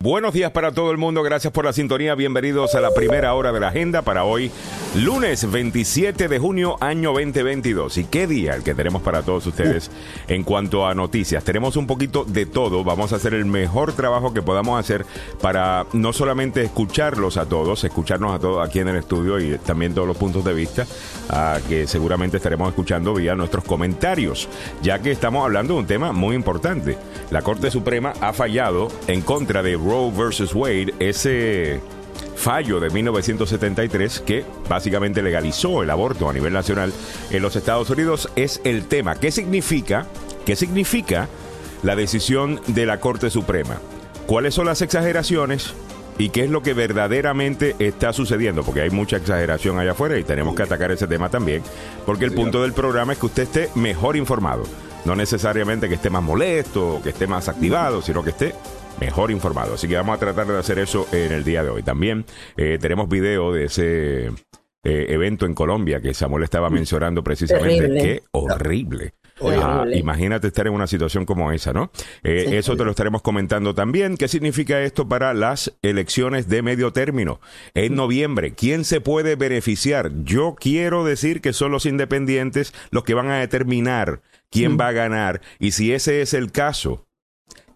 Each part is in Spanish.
Buenos días para todo el mundo, gracias por la sintonía, bienvenidos a la primera hora de la agenda para hoy, lunes 27 de junio, año 2022. ¿Y qué día el que tenemos para todos ustedes en cuanto a noticias? Tenemos un poquito de todo, vamos a hacer el mejor trabajo que podamos hacer para no solamente escucharlos a todos, escucharnos a todos aquí en el estudio y también todos los puntos de vista ah, que seguramente estaremos escuchando vía nuestros comentarios, ya que estamos hablando de un tema muy importante. La Corte Suprema ha fallado en contra de Roe versus Wade, ese fallo de 1973 que básicamente legalizó el aborto a nivel nacional en los Estados Unidos es el tema. ¿Qué significa? ¿Qué significa la decisión de la Corte Suprema? ¿Cuáles son las exageraciones? ¿Y qué es lo que verdaderamente está sucediendo? Porque hay mucha exageración allá afuera y tenemos que atacar ese tema también, porque el punto del programa es que usted esté mejor informado. No necesariamente que esté más molesto que esté más activado, sino que esté mejor informado. Así que vamos a tratar de hacer eso en el día de hoy. También eh, tenemos video de ese eh, evento en Colombia que Samuel estaba mencionando precisamente. Terrible. Qué horrible. Ah, imagínate estar en una situación como esa, ¿no? Eh, Sí. eso te lo estaremos comentando también. ¿Qué significa esto para las elecciones de medio término? En noviembre, ¿quién se puede beneficiar? Yo quiero decir que son los independientes los que van a determinar quién va a ganar. Y si ese es el caso,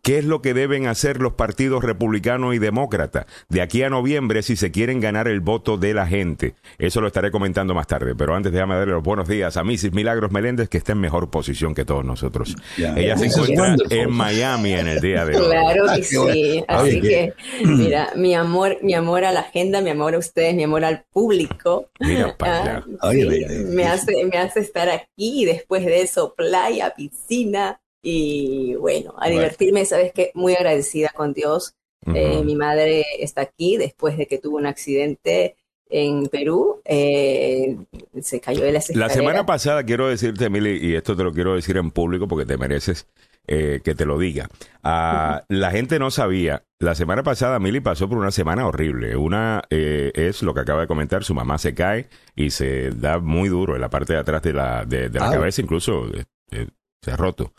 ¿Qué es lo que deben hacer los partidos republicanos y demócratas de aquí a noviembre si se quieren ganar el voto de la gente? Eso lo estaré comentando más tarde, pero antes déjame darle los buenos días a Mrs. Milagros Meléndez, que está en mejor posición que todos nosotros. Ella se encuentra en Miami en el día de hoy. Claro Ay, que sí. Así Ay, que, mira, mi amor, mi amor a la agenda, mi amor a ustedes, mi amor al público. Mira para Ah, allá. Sí, ay, ay. me hace, me hace estar aquí y después de eso, playa, piscina y bueno, a Bueno. divertirme, sabes que muy agradecida con Dios. Eh, mi madre está aquí después de que tuvo un accidente en Perú, eh, se cayó de las La semana pasada quiero decirte, Emily, y esto te lo quiero decir en público porque te mereces eh, que te lo diga. Ah, La gente no sabía. La semana pasada Emily pasó por una semana horrible. Una eh, es lo que acaba de comentar, su mamá se cae y se da muy duro en la parte de atrás de la, de, de la Ah. cabeza, incluso eh, eh, se ha roto.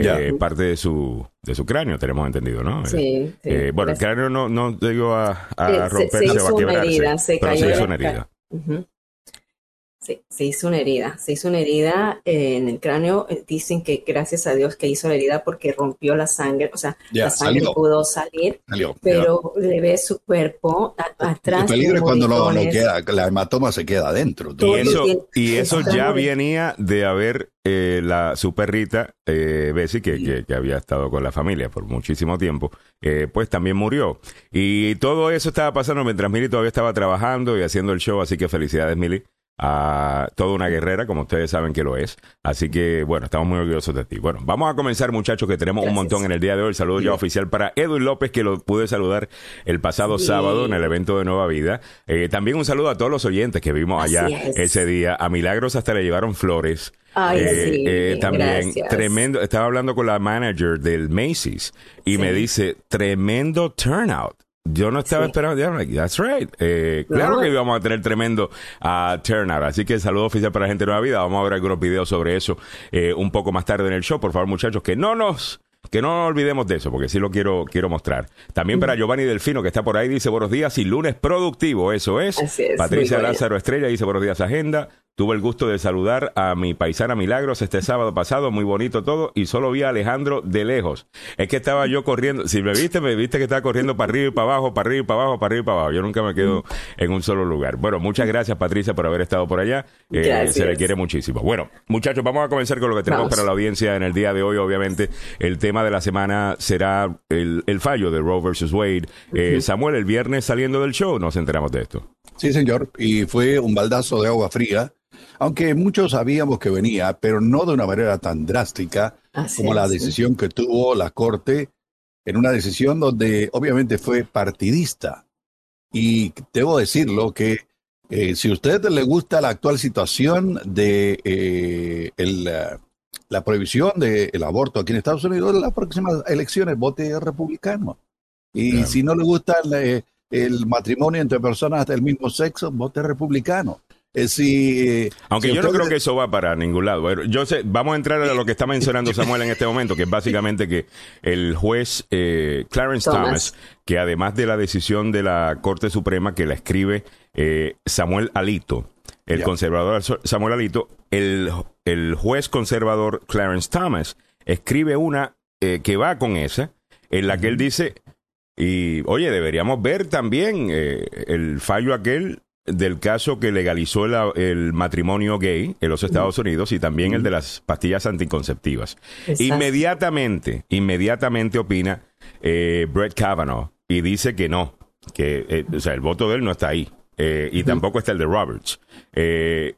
Eh, parte de su, de su cráneo, tenemos entendido, ¿no? Eh, Sí, sí. eh, bueno, el cráneo no, no llegó a, a Eh, se- se romperse o hizo a una quebrarse, herida, se pero cayó se hizo una herida. Ujú. Sí, se hizo una herida, se hizo una herida en el cráneo. Dicen que gracias a Dios que hizo la herida porque rompió la sangre, o sea, la sangre salió. pudo salir, Salió. pero le ve su cuerpo a- atrás. El peligro es de cuando no, no moritones. queda, la hematoma se queda adentro. Y eso, y eso ya venía de haber eh, la su perrita eh, Bessie, que, que- que había estado con la familia por muchísimo tiempo, eh, pues también murió. Y todo eso estaba pasando mientras Mili todavía estaba trabajando y haciendo el show, así que felicidades Mili. A toda una guerrera, como ustedes saben que lo es. Así que, bueno, estamos muy orgullosos de ti. Bueno, vamos a comenzar, muchachos, que tenemos un montón en el día de hoy. El saludo ya oficial para Edwin López, que lo pude saludar el pasado Sí. sábado en el evento de Nueva Vida. Eh, también un saludo a todos los oyentes que vimos allá es. ese día. A Milagros hasta le llevaron flores. Ay, Eh, sí, eh, también gracias. tremendo. Estaba hablando con la manager del Macy's y me dice tremendo turnout. Yo no estaba Sí. esperando. Yeah, like, That's right. Eh, claro No. que íbamos a tener tremendo ah, turnout. Así que saludo oficial para la gente de Nueva Vida. Vamos a ver algunos videos sobre eso eh, un poco más tarde en el show. Por favor, muchachos, que no nos que no nos olvidemos de eso, porque sí lo quiero, quiero mostrar. También para Giovanni Delfino, que está por ahí, dice buenos días y lunes productivo, eso es. Es, Patricia. Lázaro Estrella dice buenos días, agenda. Tuve el gusto de saludar a mi paisana Milagros este sábado pasado, muy bonito todo, y solo vi a Alejandro de lejos. Es que estaba yo corriendo, si me viste, me viste que estaba corriendo para arriba y para abajo, para arriba y para abajo, para arriba y para abajo. Yo nunca me quedo en un solo lugar. Bueno, muchas gracias Patricia por haber estado por allá. Eh, Gracias. se le quiere muchísimo. Bueno, muchachos, vamos a comenzar con lo que tenemos Vamos. para la audiencia en el día de hoy. Obviamente, el tema de la semana será el, el fallo de Roe versus Wade. Eh, Samuel, el viernes saliendo del show nos enteramos de esto. Sí, señor. Y fue un baldazo de agua fría, aunque muchos sabíamos que venía, pero no de una manera tan drástica Así como la decisión que tuvo la Corte en una decisión donde obviamente fue partidista. Y debo decirlo que eh, si a usted le gusta la actual situación de eh, el, eh, la prohibición del aborto aquí en Estados Unidos, en las próximas elecciones vote republicano. Y Claro. si no le gusta el, eh, el matrimonio entre personas del mismo sexo, vote republicano. Eh, si... Aunque yo no creo que eso va para ningún lado. Yo sé, vamos a entrar a lo que está mencionando Samuel en este momento, que es básicamente que el juez eh, Clarence Thomas. que además de la decisión de la Corte Suprema que la escribe eh, Samuel Alito, el conservador Samuel Alito, el, el, juez conservador Clarence Thomas escribe una que va con esa, en la que él dice, y oye, deberíamos ver también el fallo aquel del caso que legalizó el, matrimonio gay en los Estados Unidos y también el de las pastillas anticonceptivas. Inmediatamente, inmediatamente opina eh, Brett Kavanaugh y dice que no, que eh, o sea, el voto de él no está ahí. Eh, y tampoco está el de Roberts.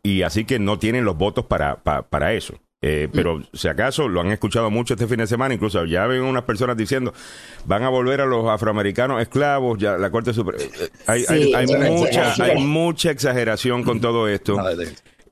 y así que no tienen los votos para, para eso. Eh, pero si acaso lo han escuchado mucho este fin de semana, incluso ya ven unas personas diciendo van a volver a los afroamericanos esclavos, ya la Corte Suprema. Eh, hay, hay, mucha, hay mucha exageración con todo esto.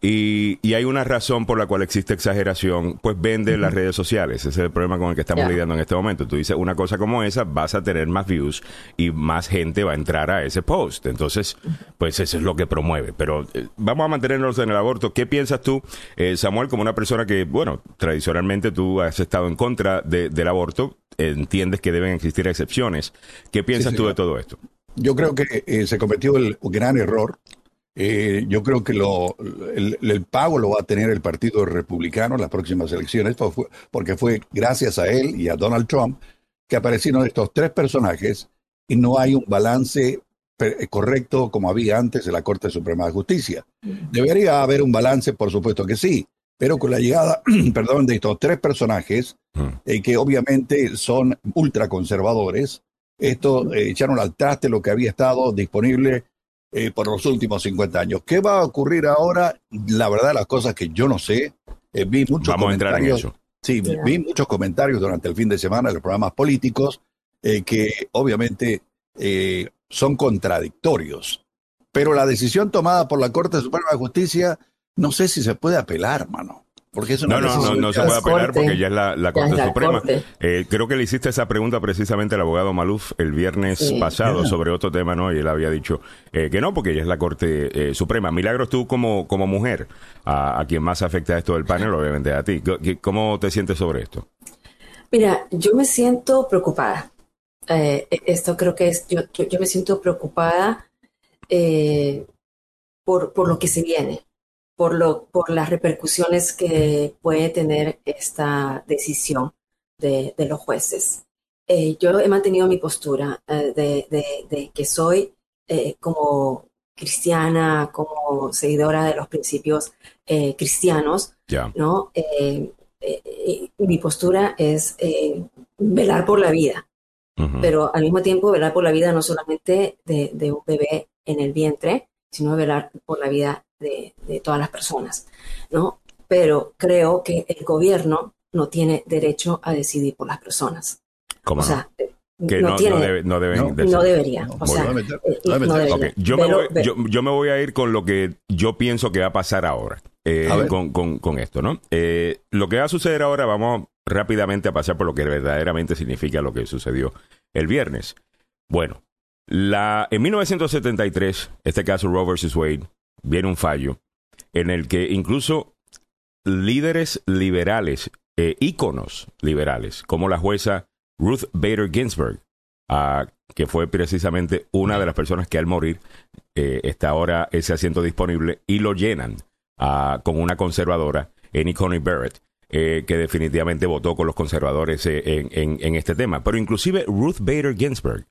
Y, y, hay una razón por la cual existe exageración, pues vende las redes sociales. Ese es el problema con el que estamos lidiando en este momento. Tú dices una cosa como esa, vas a tener más views y más gente va a entrar a ese post. Entonces, pues eso es lo que promueve. Pero eh, vamos a mantenernos en el aborto. ¿Qué piensas tú, eh, Samuel, como una persona que, bueno, tradicionalmente tú has estado en contra del aborto, entiendes que deben existir excepciones. ¿Qué piensas tú de todo esto? Yo creo que eh, se cometió el gran error eh, yo creo que lo, el, pago lo va a tener el Partido Republicano en las próximas elecciones, porque fue gracias a él y a Donald Trump que aparecieron estos tres personajes y no hay un balance correcto como había antes en la Corte Suprema de Justicia. Debería haber un balance, por supuesto que sí, pero con la llegada, perdón, de estos tres personajes, eh, que obviamente son ultraconservadores, esto eh, echaron al traste lo que había estado disponible eh, por los últimos 50 años. ¿Qué va a ocurrir ahora? La verdad, las cosas que yo no sé. Eh, vi muchos Vamos a entrar en eso. Sí, vi muchos comentarios durante el fin de semana en los programas políticos eh, que obviamente son contradictorios. Pero la decisión tomada por la Corte Suprema de Justicia, no sé si se puede apelar, hermano no, no, no, se puede apelar porque ya es la, Corte Suprema. Eh, creo que le hiciste esa pregunta precisamente al abogado Maluf el viernes pasado sobre otro tema, ¿no? Y él había dicho eh, que no, porque ya es la Corte eh, Suprema. Milagros, tú como, como mujer, a, quien más afecta esto del panel, obviamente a ti, ¿cómo te sientes sobre esto? Mira, yo me siento preocupada. esto creo que es, yo, yo, me siento preocupada por, por lo que se viene por, lo, por las repercusiones que puede tener esta decisión de, los jueces. Eh, yo he mantenido mi postura eh, de, que soy eh, como cristiana, como seguidora de los principios cristianos, ¿no? mi postura es velar por la vida, pero al mismo tiempo velar por la vida no solamente de, un bebé en el vientre, sino velar por la vida de, todas las personas, ¿no? Pero creo que el gobierno no tiene derecho a decidir por las personas. ¿Cómo o sea, que no, deben no debería. O sea, yo, me voy, yo, me voy a ir con lo que yo pienso que va a pasar ahora. Eh, con, con, esto, ¿no? Eh, lo que va a suceder ahora, vamos rápidamente a pasar por lo que verdaderamente significa lo que sucedió el viernes. Bueno, la, en 1973, este caso Roe vs. Wade, viene un fallo en el que incluso líderes liberales, eh, íconos liberales, como la jueza Ruth Bader Ginsburg, ah, que fue precisamente una de las personas que al morir eh, está ahora ese asiento disponible y lo llenan ah, con una conservadora, Annie Coney Barrett, eh, que definitivamente votó con los conservadores en, en, este tema. Pero inclusive Ruth Bader Ginsburg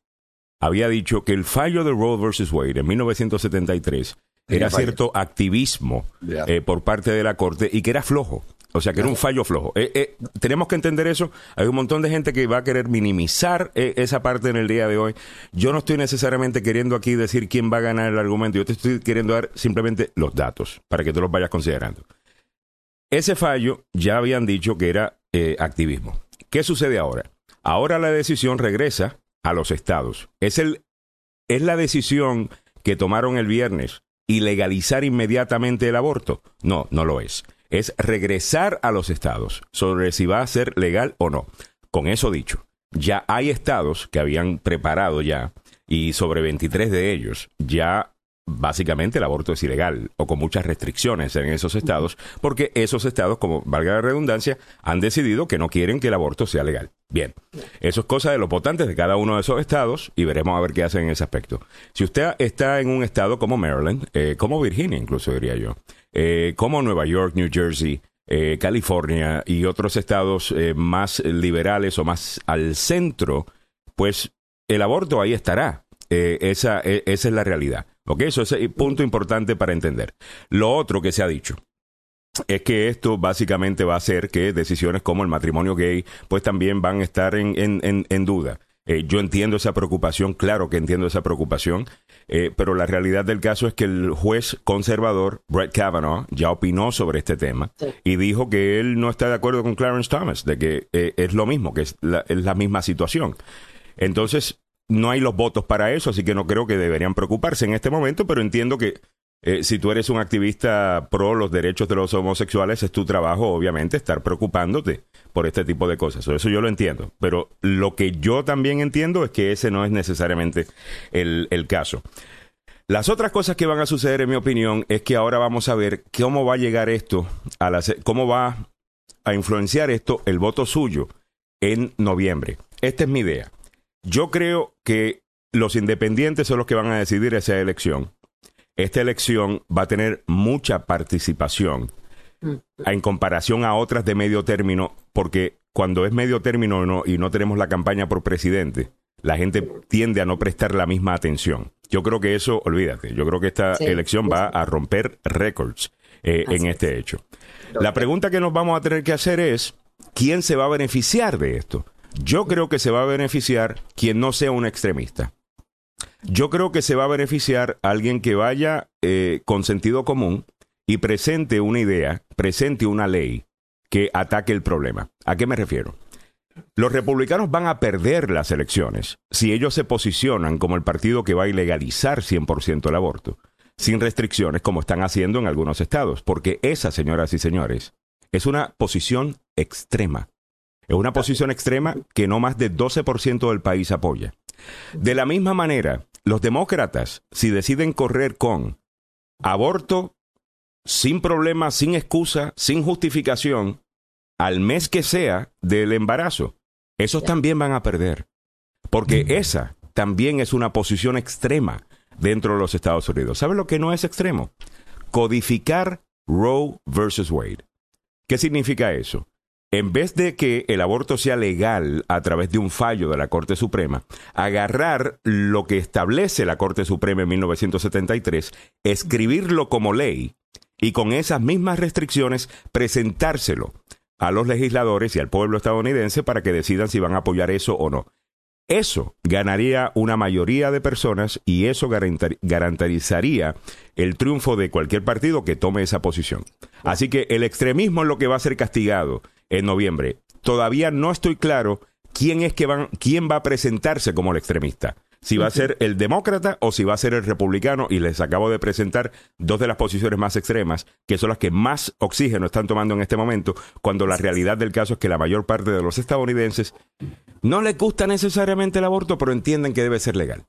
había dicho que el fallo de Roe versus Wade en 1973 era cierto activismo eh, por parte de la Corte y que era flojo. O sea, que era un fallo flojo. Eh, eh, tenemos que entender eso. Hay un montón de gente que va a querer minimizar esa parte en el día de hoy. Yo no estoy necesariamente queriendo aquí decir quién va a ganar el argumento. Yo te estoy queriendo dar simplemente los datos para que tú los vayas considerando. Ese fallo ya habían dicho que era activismo. ¿Qué sucede ahora? Ahora la decisión regresa a los estados. Es, el, es la decisión que tomaron el viernes y legalizar inmediatamente el aborto. No, no lo es. Es regresar a los estados sobre si va a ser legal o no. Con eso dicho, ya hay estados que habían preparado ya y sobre 23 de ellos ya básicamente el aborto es ilegal o con muchas restricciones en esos estados, porque esos estados, como valga la redundancia, han decidido que no quieren que el aborto sea legal. Bien, eso es cosa de los votantes de cada uno de esos estados y veremos a ver qué hacen en ese aspecto. Si usted está en un estado como Maryland, eh, como Virginia incluso diría yo, eh, como Nueva York, New Jersey, eh, California y otros estados más liberales o más al centro, pues el aborto ahí estará. esa, e, esa es la realidad. ¿Ok? Eso es un punto importante para entender. Lo otro que se ha dicho es que esto básicamente va a hacer que decisiones como el matrimonio gay pues también van a estar en, en, en, duda. Eh, yo entiendo esa preocupación, claro que entiendo esa preocupación, eh, pero la realidad del caso es que el juez conservador, Brett Kavanaugh, ya opinó sobre este tema y dijo que él no está de acuerdo con Clarence Thomas, de que eh, es lo mismo, que es la, es la misma situación. Entonces, no hay los votos para eso, así que no creo que deberían preocuparse en este momento, pero entiendo que eh, si tú eres un activista pro los derechos de los homosexuales, es tu trabajo, obviamente, estar preocupándote por este tipo de cosas. Eso yo lo entiendo. Pero lo que yo también entiendo es que ese no es necesariamente el, el caso. Las otras cosas que van a suceder, en mi opinión, es que ahora vamos a ver cómo va a llegar esto, a la, cómo va a influenciar esto el voto suyo en noviembre. Esta es mi idea. Yo creo que los independientes son los que van a decidir esa elección esta elección va a tener mucha participación mm. en comparación a otras de medio término, porque cuando es medio término y no tenemos la campaña por presidente, la gente tiende a no prestar la misma atención. Yo creo que eso, olvídate, yo creo que esta elección va a romper récords eh, en este hecho. La pregunta que nos vamos a tener que hacer es, ¿quién se va a beneficiar de esto? Yo creo que se va a beneficiar quien no sea un extremista. Yo creo que se va a beneficiar alguien que vaya eh, con sentido común y presente una idea, presente una ley que ataque el problema. ¿A qué me refiero? Los republicanos van a perder las elecciones si ellos se posicionan como el partido que va a ilegalizar 100% el aborto, sin restricciones como están haciendo en algunos estados, porque esa, señoras y señores, es una posición extrema. Es una posición extrema que no más de 12% del país apoya. De la misma manera, los demócratas, si deciden correr con aborto sin problema, sin excusa, sin justificación, al mes que sea del embarazo, esos también van a perder. Porque esa también es una posición extrema dentro de los Estados Unidos. ¿Sabe lo que no es extremo? Codificar Roe versus Wade. ¿Qué significa eso? En vez de que el aborto sea legal a través de un fallo de la Corte Suprema, agarrar lo que establece la Corte Suprema en 1973, escribirlo como ley y con esas mismas restricciones presentárselo a los legisladores y al pueblo estadounidense para que decidan si van a apoyar eso o no. Eso ganaría una mayoría de personas y eso garantizaría el triunfo de cualquier partido que tome esa posición. Así que el extremismo es lo que va a ser castigado en noviembre. Todavía no estoy claro quién es que van, quién va a presentarse como el extremista. Si va a ser el demócrata o si va a ser el republicano, y les acabo de presentar dos de las posiciones más extremas, que son las que más oxígeno están tomando en este momento, cuando la realidad del caso es que la mayor parte de los estadounidenses no les gusta necesariamente el aborto, pero entienden que debe ser legal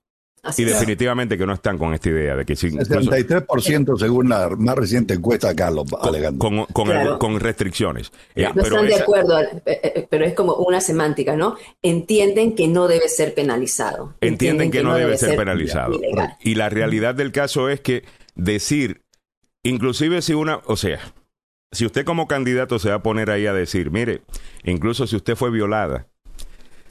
y definitivamente que no están con esta idea de que si 73% según la más reciente encuesta, Carlos, con, Con, restricciones. no están de acuerdo, eh, eh, pero es como una semántica, ¿no? Entienden que no debe ser penalizado. Entienden, que, no, debe, ser, penalizado. Y la realidad del caso es que decir, inclusive si una, o sea, si usted como candidato se va a poner ahí a decir, mire, incluso si usted fue violada,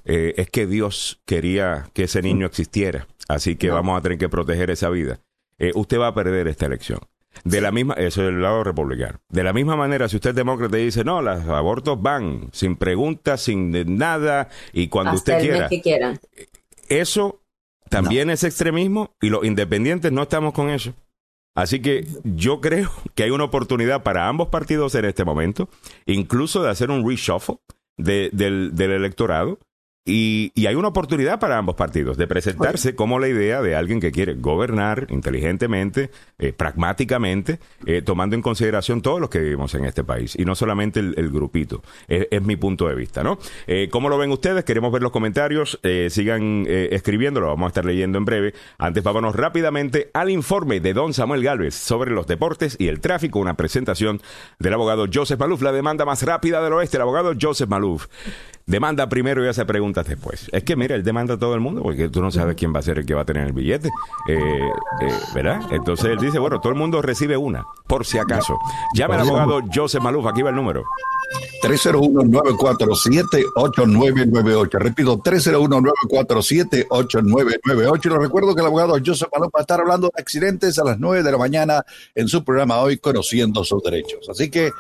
eh, es que Dios quería que ese niño existiera Así que vamos a tener que proteger esa vida. Eh, usted va a perder esta elección. De la misma, eso es el lado republicano. De la misma manera, si usted es demócrata y dice, no, los abortos van, sin preguntas, sin nada, y cuando usted quiera. Que quieran. Eso también es extremismo y los independientes no estamos con eso. Así que yo creo que hay una oportunidad para ambos partidos en este momento, incluso de hacer un reshuffle del, del electorado Y, hay una oportunidad para ambos partidos de presentarse como la idea de alguien que quiere gobernar inteligentemente, eh, pragmáticamente, eh, tomando en consideración todos los que vivimos en este país y no solamente el, grupito. Es, mi punto de vista, ¿no? Eh, ¿Cómo lo ven ustedes? Queremos ver los comentarios. sigan escribiendo, lo vamos a estar leyendo en breve. Antes, vámonos rápidamente al informe de don Samuel Galvez sobre los deportes y el tráfico. Una presentación del abogado Joseph Maluf, la demanda más rápida del oeste. El abogado Joseph Maluf demanda primero y hace preguntas después. Es que, mira, él demanda a todo el mundo porque tú no sabes quién va a ser el que va a tener el billete. Eh, eh, ¿Verdad? Entonces él dice, bueno, todo el mundo recibe una, por si acaso. Llame al abogado Joseph Maluf, aquí va el número. 301-947-8998. Repito, 301-947-8998. Y lo recuerdo que el abogado Joseph Maluf va a estar hablando de accidentes a las 9 de la mañana en su programa hoy, Conociendo sus Derechos. Así que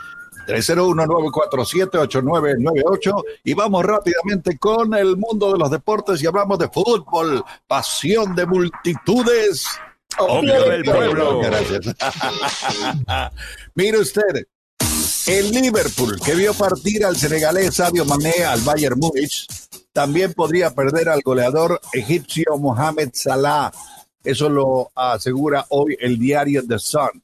301-947-8998 y vamos rápidamente con el mundo de los deportes y hablamos de fútbol, pasión de multitudes. Obvio del pueblo. Gracias. Mire usted, el Liverpool que vio partir al senegalés Sadio Mané al Bayern Múnich también podría perder al goleador egipcio Mohamed Salah. Eso lo asegura hoy el diario The Sun.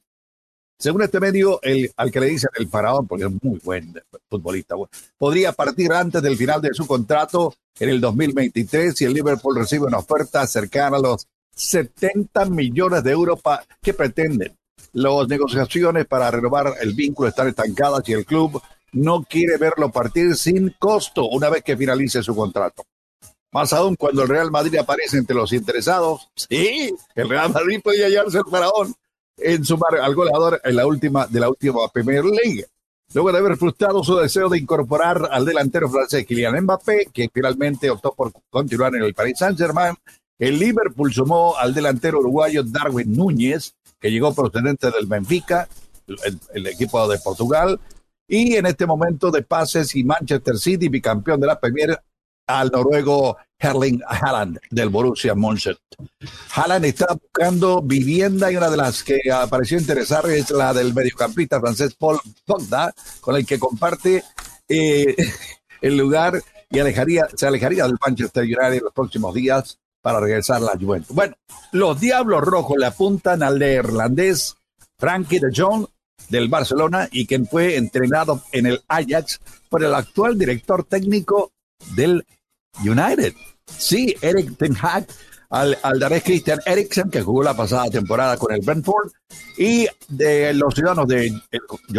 Según este medio, el, al que le dicen el faraón, porque es muy buen futbolista, podría partir antes del final de su contrato en el 2023 si el Liverpool recibe una oferta cercana a los 70 millones de euros que pretenden. Las negociaciones para renovar el vínculo están estancadas y el club no quiere verlo partir sin costo una vez que finalice su contrato. Más aún cuando el Real Madrid aparece entre los interesados. Sí, el Real Madrid podría hallarse el faraón en sumar al goleador en la última de la última Premier League. Luego de haber frustrado su deseo de incorporar al delantero francés Kylian Mbappé, que finalmente optó por continuar en el Paris Saint-Germain, el Liverpool sumó al delantero uruguayo Darwin Núñez, que llegó procedente del Benfica, el, equipo de Portugal, y en este momento de pases y Manchester City, bicampeón de la Premier, al noruego Erling Haaland del Borussia Mönchengladbach. Haaland está buscando vivienda y una de las que apareció interesar es la del mediocampista francés Paul Pogba, con el que comparte eh, el lugar y alejaría, se alejaría del Manchester United en los próximos días para regresar a la Juventus. Bueno, los Diablos Rojos le apuntan al neerlandés Frankie de Jong del Barcelona y quien fue entrenado en el Ajax por el actual director técnico del United. Sí, Eric Ten Hag, al, al Christian Eriksen, que jugó la pasada temporada con el Brentford, y de los ciudadanos de,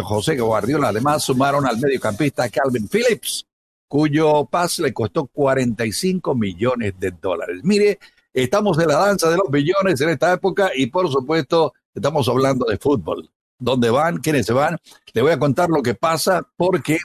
José Guardiola, además sumaron al mediocampista Calvin Phillips, cuyo pas le costó 45 millones de dólares. Mire, estamos en la danza de los billones en esta época y por supuesto estamos hablando de fútbol. ¿Dónde van? ¿Quiénes se van? Le voy a contar lo que pasa porque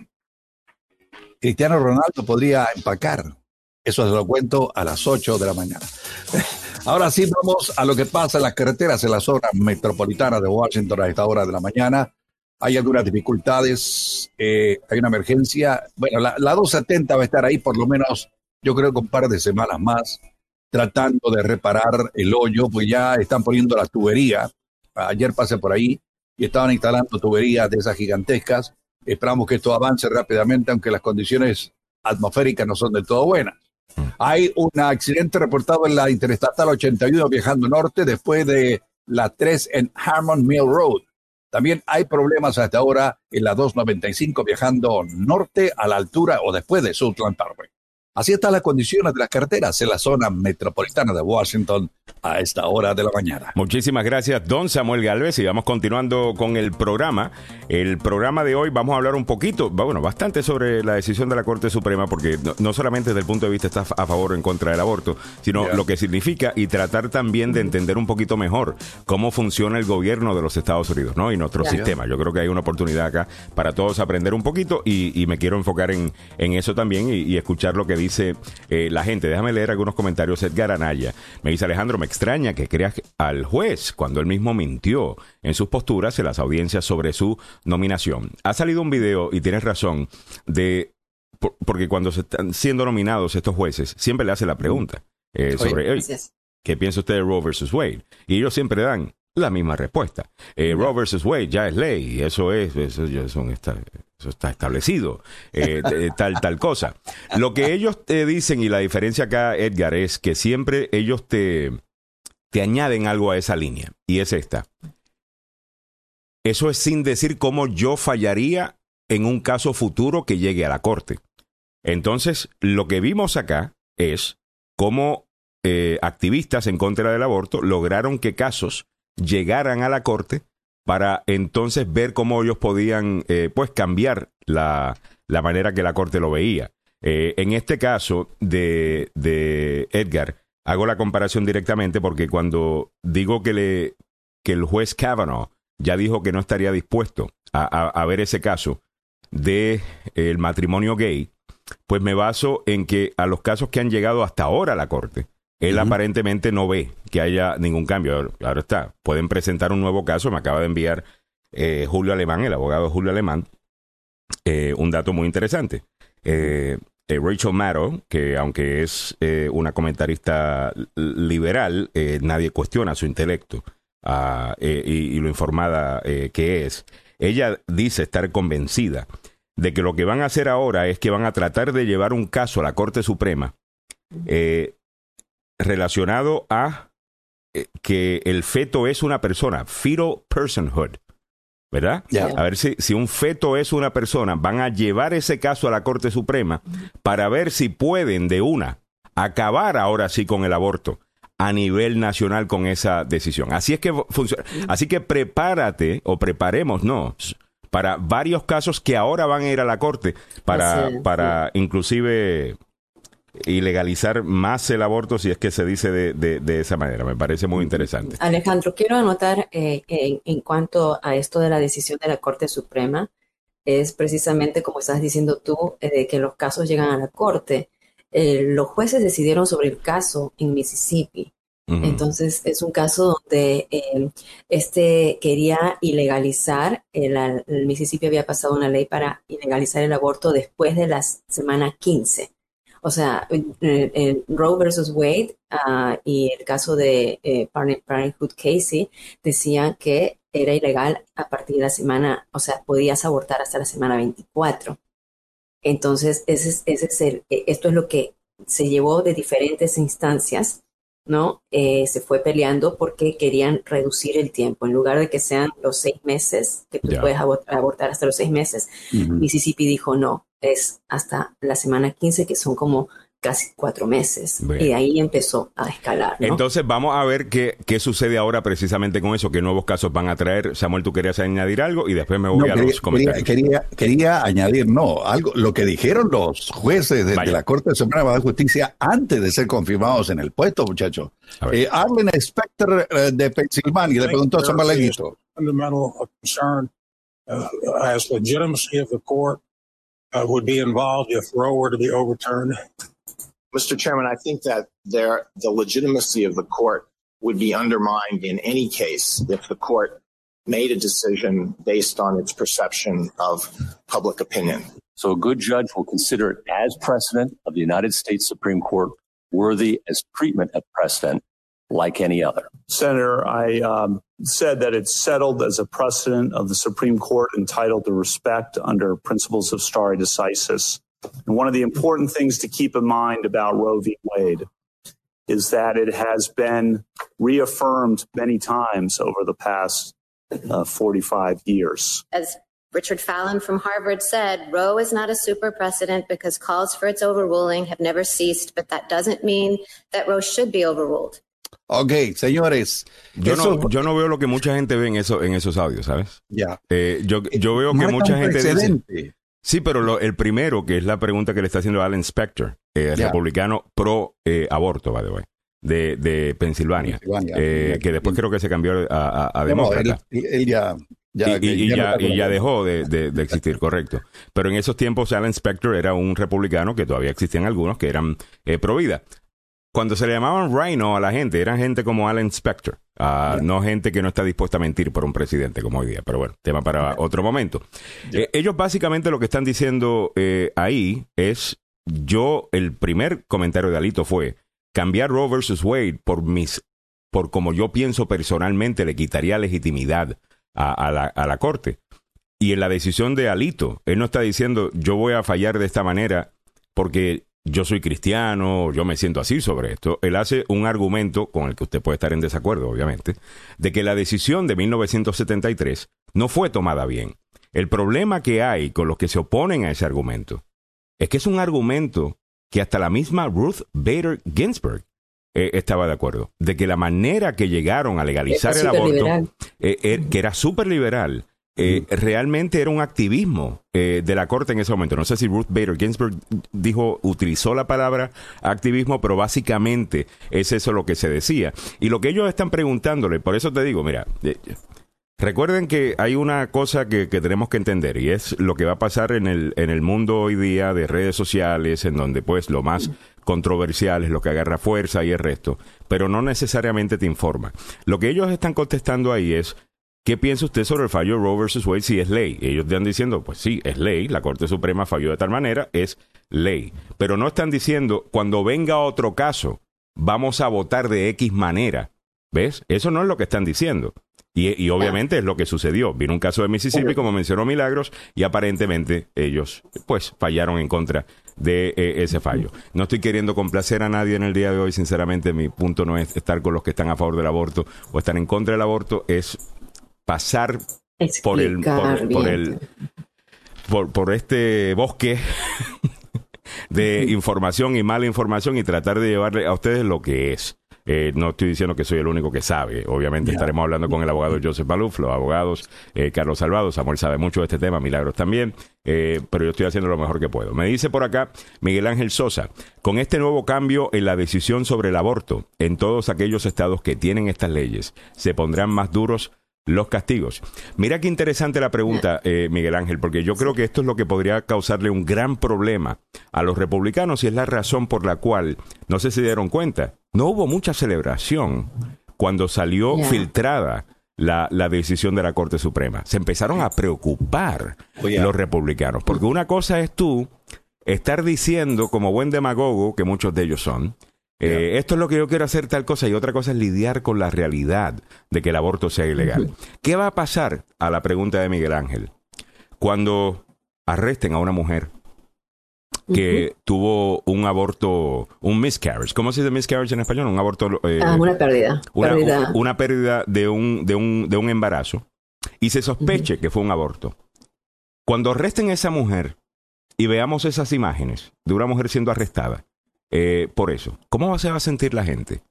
Cristiano Ronaldo podría empacar. Eso se lo cuento a las 8 de la mañana. Ahora sí vamos a lo que pasa en las carreteras en la zona metropolitana de Washington a esta hora de la mañana. Hay algunas dificultades, eh, hay una emergencia. Bueno, la, la 270 va a estar ahí por lo menos, yo creo que un par de semanas más, tratando de reparar el hoyo, pues ya están poniendo la tubería. Ayer pasé por ahí y estaban instalando tuberías de esas gigantescas Esperamos que esto avance rápidamente, aunque las condiciones atmosféricas no son del todo buenas. Mm. Hay un accidente reportado en la Interestatal 81 viajando norte después de la 3 en Harmon Mill Road. También hay problemas hasta ahora en la 295 viajando norte a la altura o después de Southland Parkway. Así están las condiciones de las carreteras en la zona metropolitana de Washington a esta hora de la mañana. Muchísimas gracias, don Samuel Galvez. Y vamos continuando con el programa. El programa de hoy vamos a hablar un poquito, bueno, bastante sobre la decisión de la Corte Suprema, porque no, solamente desde el punto de vista está a favor o en contra del aborto, sino lo que significa y tratar también de entender un poquito mejor cómo funciona el gobierno de los Estados Unidos, ¿no? Y nuestro sistema. Yo creo que hay una oportunidad acá para todos aprender un poquito y, me quiero enfocar en, eso también y, y escuchar lo que dice eh, la gente. Déjame leer algunos comentarios. Edgar Anaya me dice Alejandro, me extraña que creas al juez cuando él mismo mintió en sus posturas en las audiencias sobre su nominación. Ha salido un video, y tienes razón, de porque cuando se están siendo nominados estos jueces, siempre le hace la pregunta eh, sobre ¿qué piensa usted de Roe versus Wade? Y ellos siempre dan la misma respuesta. Eh, Roe versus Wade ya es ley, eso es, eso ya son estas eso está establecido, eh, tal, tal cosa. Lo que ellos te dicen y la diferencia acá, Edgar, es que siempre ellos te, te añaden algo a esa línea, y es esta. Eso es sin decir cómo yo fallaría en un caso futuro que llegue a la corte. Entonces, lo que vimos acá es cómo eh, activistas en contra del aborto lograron que casos llegaran a la corte para entonces ver cómo ellos podían eh, pues cambiar la, la, manera que la corte lo veía. Eh, en este caso de, de, Edgar, hago la comparación directamente porque cuando digo que, le, que el juez Kavanaugh ya dijo que no estaría dispuesto a, a, ver ese caso de el matrimonio gay, pues me baso en que a los casos que han llegado hasta ahora a la corte, él aparentemente no ve que haya ningún cambio. Claro está, pueden presentar un nuevo caso. Me acaba de enviar eh, Julio Alemán, el abogado Julio Alemán, eh, un dato muy interesante. Eh, Rachel Maddow, que aunque es una comentarista liberal, nadie cuestiona su intelecto ah, y, lo informada que es. Ella dice estar convencida de que lo que van a hacer ahora es que van a tratar de llevar un caso a la Corte Suprema relacionado a eh, que el feto es una persona, fetal personhood. ¿Verdad? A ver si, si un feto es una persona, van a llevar ese caso a la Corte Suprema para ver si pueden de una acabar ahora sí con el aborto a nivel nacional con esa decisión. Así es que funciona. Así que prepárate o preparémonos para varios casos que ahora van a ir a la corte para, para inclusive y legalizar más el aborto si es que se dice de, de, esa manera. Me parece muy interesante. Alejandro, quiero anotar eh, en, cuanto a esto de la decisión de la Corte Suprema, es precisamente como estás diciendo tú, eh, de que los casos llegan a la Corte. Eh, los jueces decidieron sobre el caso en Mississippi. Entonces es un caso donde este quería ilegalizar, el, el Mississippi había pasado una ley para ilegalizar el aborto después de la semana 15. O sea, en, Roe versus Wade ah, y el caso de eh, Parenthood Casey decían que era ilegal a partir de la semana, o sea, podías abortar hasta la semana 24. Entonces, ese ese es el, e, esto es lo que se llevó de diferentes instancias ¿no? Eh, se fue peleando porque querían reducir el tiempo. En lugar de que sean los seis meses, que tú puedes abortar hasta los seis meses, Mississippi dijo no, es hasta la semana 15, que son como casi cuatro meses. Y ahí empezó a escalar. Entonces vamos a ver qué, qué sucede ahora precisamente con eso, qué nuevos casos van a traer. Samuel, tú querías añadir algo y después me voy a los comentarios. Quería, quería, añadir, no, algo, lo que dijeron los jueces de, la Corte Suprema de Justicia antes de ser confirmados en el puesto, muchachos. Eh, Arlen Specter eh, de Pensilvania le preguntó a Samuel Leguito. Fundamental concern uh, as legitimacy of the court uh, would be involved if Roe were to be overturned. Mr. Chairman, I think that there, the legitimacy of the court would be undermined in any case if the court made a decision based on its perception of public opinion. So a good judge will consider it as precedent of the United States Supreme Court, worthy as treatment of precedent like any other. Senator, I um, said that it's settled as a precedent of the Supreme Court entitled to respect under principles of stare decisis. And one of the important things to keep in mind about Roe v. Wade is that it has been reaffirmed many times over the past uh, 45 years. As Richard Fallon from Harvard said, Roe is not a super precedent because calls for its overruling have never ceased, but that doesn't mean that Roe should be overruled. Ok, señores. Yo, no, yo no veo lo que mucha gente ve en, eso, en esos audios, ¿sabes? Ya. Eh, yo, yo veo que mucha gente dice... Sí, pero lo, el primero, que es la pregunta que le está haciendo Alan Specter, eh, republicano pro eh, aborto, by the way, de, de Pensilvania, eh, que después creo que se cambió a, a, demócrata. él, ya, ya, y, ya, y, ya, dejó de, de, existir, correcto. Pero en esos tiempos Alan Specter era un republicano, que todavía existían algunos, que eran pro vida cuando se le llamaban Rhino a la gente, eran gente como Alan Specter, ah, no gente que no está dispuesta a mentir por un presidente como hoy día. Pero bueno, tema para otro momento. Eh, ellos básicamente lo que están diciendo eh, ahí es, yo, el primer comentario de Alito fue, cambiar Roe versus Wade por mis, por como yo pienso personalmente, le quitaría legitimidad a, la, a la corte. y en la decisión de Alito, él no está diciendo yo voy a fallar de esta manera porque yo soy cristiano, yo me siento así sobre esto. Él hace un argumento con el que usted puede estar en desacuerdo, obviamente, de que la decisión de 1973 no fue tomada bien. El problema que hay con los que se oponen a ese argumento es que es un argumento que hasta la misma Ruth Bader Ginsburg eh, estaba de acuerdo, de que la manera que llegaron a legalizar el aborto, eh, eh, que era súper liberal, realmente era un activismo de la corte en ese momento. No sé si Ruth Bader Ginsburg dijo, utilizó la palabra activismo, pero básicamente es eso lo que se decía. Y lo que ellos están preguntándole, por eso te digo, mira, Recuerden que hay una cosa que, tenemos que entender y es lo que va a pasar en el, en el mundo hoy día de redes sociales, en donde pues lo más controversial es lo que agarra fuerza y el resto, pero no necesariamente te informa. Lo que ellos están contestando ahí es, ¿qué piensa usted sobre el fallo Roe versus Wade si es ley? Ellos están diciendo, pues sí, es ley, la Corte Suprema falló de tal manera, es ley. Pero no están diciendo, cuando venga otro caso, vamos a votar de X manera. ¿Ves? Eso no es lo que están diciendo. Y, obviamente es lo que sucedió. Vino un caso de Mississippi, como mencionó Milagros, y aparentemente ellos, pues, fallaron en contra de eh, ese fallo. No estoy queriendo complacer a nadie en el día de hoy, sinceramente mi punto no es estar con los que están a favor del aborto o estar en contra del aborto, es pasar por el, por, el por, por este bosque de información y mala información y tratar de llevarle a ustedes lo que es. Eh, no estoy diciendo que soy el único que sabe. Obviamente estaremos hablando con el abogado Joseph Baluf, los abogados eh, Carlos Salvado. Samuel sabe mucho de este tema, Milagros también. Eh, pero yo estoy haciendo lo mejor que puedo. Me dice por acá Miguel Ángel Sosa, con este nuevo cambio en la decisión sobre el aborto en todos aquellos estados que tienen estas leyes, se pondrán más duros los castigos. Mira qué interesante la pregunta, eh, Miguel Ángel, porque yo creo que esto es lo que podría causarle un gran problema a los republicanos y es la razón por la cual, no sé si dieron cuenta, no hubo mucha celebración cuando salió filtrada la, la, decisión de la Corte Suprema. Se empezaron a preocupar los republicanos, porque una cosa es tú estar diciendo como buen demagogo, que muchos de ellos son, eh, esto es lo que yo quiero hacer tal cosa y otra cosa es lidiar con la realidad de que el aborto sea ilegal. ¿Qué va a pasar a la pregunta de Miguel Ángel cuando arresten a una mujer que tuvo un aborto, un miscarriage. ¿Cómo se dice miscarriage en español? Un aborto. Eh, ah, una pérdida. Una pérdida. de un, de, un, de un embarazo. Y se sospeche que fue un aborto. Cuando arresten a esa mujer y veamos esas imágenes de una mujer siendo arrestada, eh, por eso. ¿Cómo se va a sentir la gente?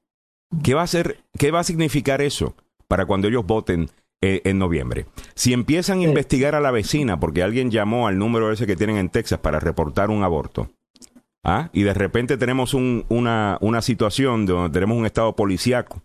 ¿Qué va a ser, qué va a significar eso para cuando ellos voten eh, en noviembre? Si empiezan a investigar a la vecina porque alguien llamó al número ese que tienen en Texas para reportar un aborto, ¿ah? y de repente tenemos una, una situación donde tenemos un estado policíaco,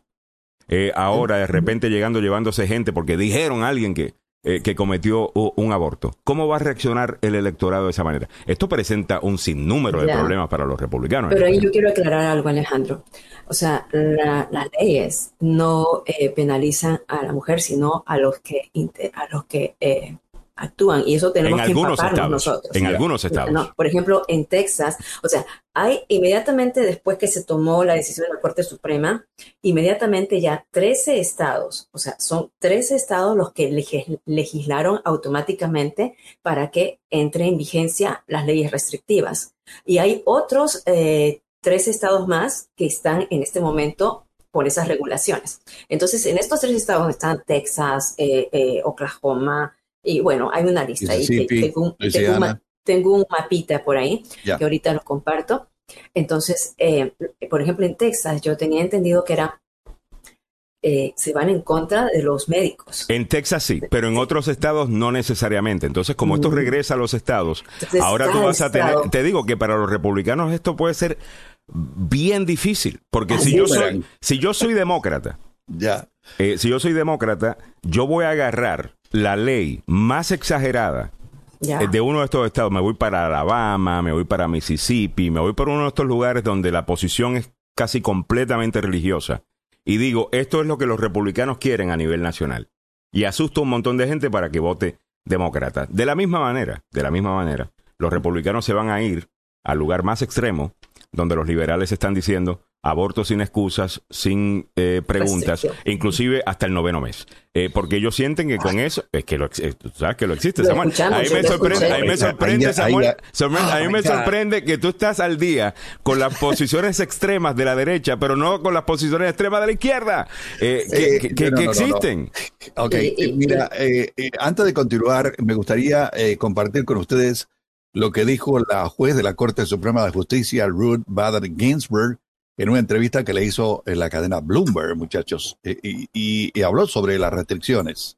eh, ahora de repente llegando llevándose gente porque dijeron a alguien que eh, que cometió un aborto. ¿Cómo va a reaccionar el electorado de esa manera? Esto presenta un sinnúmero de problemas para los republicanos. Pero ahí yo quiero aclarar algo, Alejandro. O sea, las leyes no eh, penalizan a la mujer, sino a los que, a los que eh, actúan y eso tenemos que algunos nosotros. En algunos estados. por ejemplo, en Texas, o sea, hay inmediatamente después que se tomó la decisión de la Corte Suprema, inmediatamente ya 13 estados, o sea, son 13 estados los que legislaron automáticamente para que entre en vigencia las leyes restrictivas. Y hay otros eh, 13 estados más que están en este momento por esas regulaciones. Entonces, en estos tres estados están Texas, eh, eh, Oklahoma, y bueno, hay una lista ahí. Tengo, tengo, un, mapita por ahí que ahorita lo comparto. Entonces, eh, por ejemplo, en Texas yo tenía entendido que era eh, se van en contra de los médicos. En Texas sí, pero en otros estados no necesariamente. Entonces, como esto mm. regresa a los estados, ahora tú vas a tener, te digo que para los republicanos esto puede ser bien difícil, porque si yo soy, si yo soy demócrata, ya. Eh, si yo soy demócrata, yo voy a agarrar la ley más exagerada eh, de uno de estos estados, me voy para Alabama, me voy para Mississippi, me voy por uno de estos lugares donde la posición es casi completamente religiosa. Y digo, esto es lo que los republicanos quieren a nivel nacional. Y asusto a un montón de gente para que vote demócrata. De la misma manera, de la misma manera, los republicanos se van a ir al lugar más extremo, donde los liberales están diciendo, aborto sin excusas, sin eh, preguntas, inclusive hasta el noveno mes. Eh, porque ellos sienten que con eso, es que lo, eh, sabes que lo existe, Samuel. Ahí me sorprende, ahí me sorprende, Samuel, a mí me sorprende que tú estás al día con las posiciones extremas de la derecha, pero no con las posiciones extremas de la izquierda, que, existen. Ok, mira, antes de continuar, me gustaría compartir con ustedes lo que dijo la juez de la Corte Suprema de Justicia, Ruth Bader Ginsburg, en una entrevista que le hizo en la cadena Bloomberg, muchachos, y, y, habló sobre las restricciones.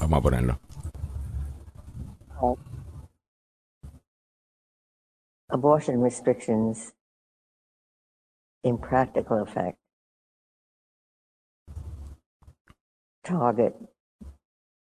Vamos a ponerlo. Abortion restrictions, in practical effect, target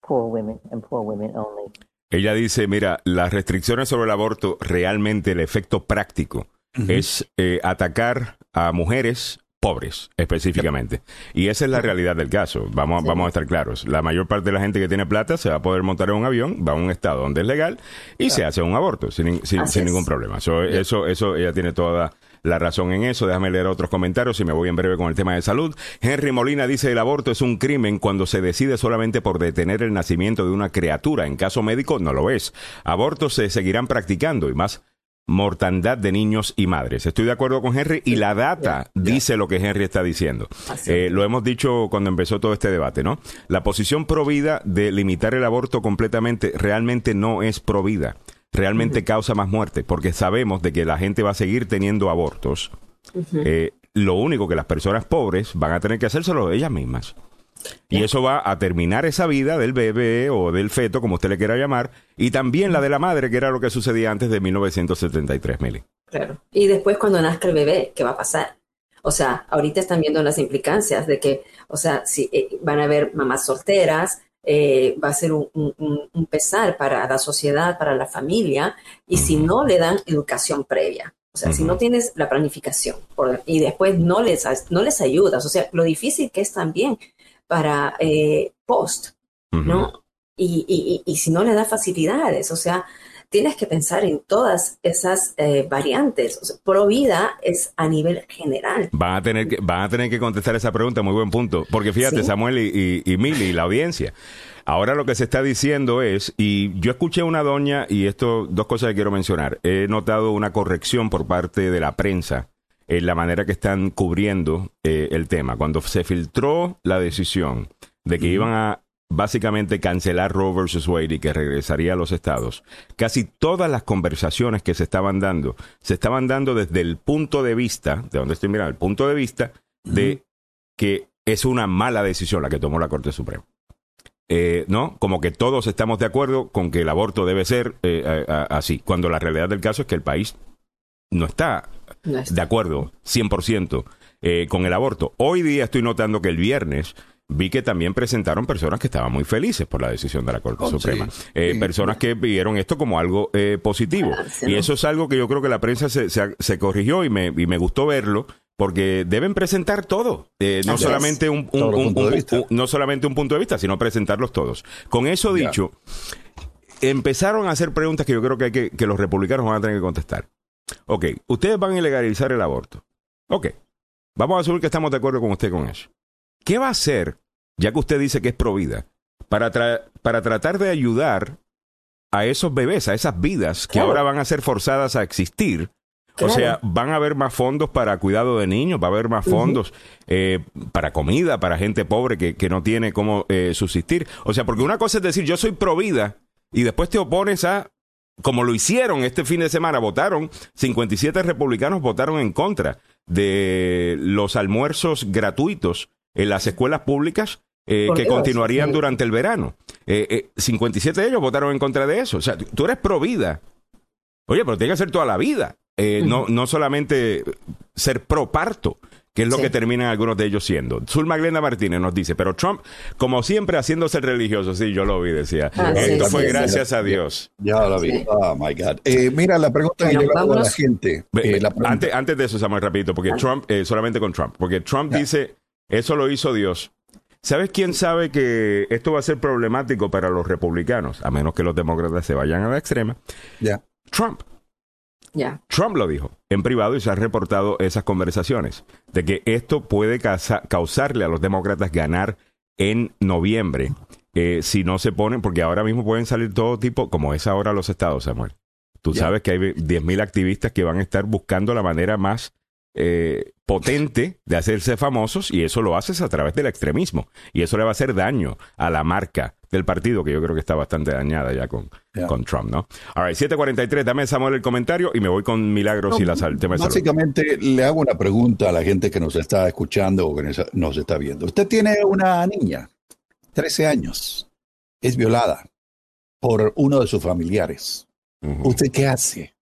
poor women and poor women only. Ella dice, mira, las restricciones sobre el aborto, realmente el efecto práctico es eh, atacar a mujeres pobres específicamente. Y esa es la realidad del caso. Vamos, vamos a estar claros. La mayor parte de la gente que tiene plata se va a poder montar en un avión, va a un estado donde es legal y se hace un aborto sin, sin, ningún problema. eso, eso, ella tiene toda la razón en eso. Déjame leer otros comentarios y me voy en breve con el tema de salud. Henry Molina dice el aborto es un crimen cuando se decide solamente por detener el nacimiento de una criatura. En caso médico no lo es. Abortos se seguirán practicando y más mortandad de niños y madres. Estoy de acuerdo con Henry y la data dice lo que Henry está diciendo. Eh, lo hemos dicho cuando empezó todo este debate, ¿no? La posición provida de limitar el aborto completamente realmente no es provida. Realmente causa más muerte porque sabemos de que la gente va a seguir teniendo abortos. Eh, lo único que las personas pobres van a tener que hacérselo ellas mismas. Y eso va a terminar esa vida del bebé o del feto, como usted le quiera llamar, y también la de la madre, que era lo que sucedía antes de 1973, Meli. Claro. Y después cuando nazca el bebé, ¿qué va a pasar? O sea, ahorita están viendo las implicancias de que, o sea, si eh, van a haber mamás solteras, eh, va a ser un, pesar para la sociedad, para la familia, y si no le dan educación previa. O sea, si no tienes la planificación y después no les, no les ayudas, o sea, lo difícil que es también para eh, post, ¿no? Y, y, si no le da facilidades, o sea, tienes que pensar en todas esas eh, variantes. O pro vida es a nivel general. Van a tener que, van a tener que contestar esa pregunta, muy buen punto. Porque fíjate, Samuel y, y, Mili, la audiencia. Ahora lo que se está diciendo es, y yo escuché una doña, y esto, dos cosas que quiero mencionar. He notado una corrección por parte de la prensa en la manera que están cubriendo eh, el tema. Cuando se filtró la decisión de que iban a básicamente cancelar Roe versus Wade y que regresaría a los estados, casi todas las conversaciones que se estaban dando, se estaban dando desde el punto de vista, de donde estoy mirando, el punto de vista de que es una mala decisión la que tomó la Corte Suprema. Eh, ¿No? Como que todos estamos de acuerdo con que el aborto debe ser eh, así, cuando la realidad del caso es que el país no está de acuerdo 100% eh, con el aborto. Hoy día estoy notando que el viernes vi que también presentaron personas que estaban muy felices por la decisión de la Corte oh, Suprema. Eh, personas que vieron esto como algo eh, positivo. y eso es algo que yo creo que la prensa se, se, corrigió y me, y me gustó verlo porque deben presentar todo, no solamente un, no solamente un punto de vista, sino presentarlos todos. Con eso dicho, empezaron a hacer preguntas que yo creo que, hay que, que los republicanos van a tener que contestar. Ok, ustedes van a ilegalizar el aborto. Ok, vamos a asumir que estamos de acuerdo con usted con eso. ¿Qué va a hacer, ya que usted dice que es provida, para, para tratar de ayudar a esos bebés, a esas vidas que ahora van a ser forzadas a existir? O sea, van a haber más fondos para cuidado de niños, va a haber más fondos eh, para comida, para gente pobre que, que no tiene cómo eh, subsistir. O sea, porque una cosa es decir, yo soy provida y después te opones a como lo hicieron este fin de semana, votaron, 57 republicanos votaron en contra de los almuerzos gratuitos en las escuelas públicas eh, que continuarían durante el verano. 57 eh, eh, de ellos votaron en contra de eso. O sea, tú eres pro vida. Oye, pero tiene que ser toda la vida. no, no solamente ser pro parto que es lo que terminan algunos de ellos siendo. Zulma Glenda Martínez nos dice, pero Trump, como siempre, haciéndose religioso, sí, yo lo vi, decía. Ah, Esto fue gracias a Dios. Ya lo vi. Oh, my God. Eh, mira, la pregunta que hago a la gente. Eh, antes, antes de eso, Samuel, rapidito, porque Trump, eh, solamente con Trump, porque Trump dice, eso lo hizo Dios. ¿Sabes quién sabe que esto va a ser problemático para los republicanos, a menos que los demócratas se vayan a la extrema? Ya. Trump. Trump lo dijo en privado y se han reportado esas conversaciones de que esto puede causa- causarle a los demócratas ganar en noviembre eh, si no se ponen, porque ahora mismo pueden salir todo tipo, como es ahora los estados, Samuel. Tú sabes que hay 10.000 activistas que van a estar buscando la manera más eh, potente de hacerse famosos y eso lo haces a través del extremismo. Y eso le va a hacer daño a la marca del partido, que yo creo que está bastante dañada ya con, con Trump, ¿no? All right, 743, dame Samuel el comentario y me voy con Milagros y la sal, salud. Básicamente le hago una pregunta a la gente que nos está escuchando o que nos- está viendo. Usted tiene una niña, 13 años, es violada por uno de sus familiares. ¿Usted qué hace?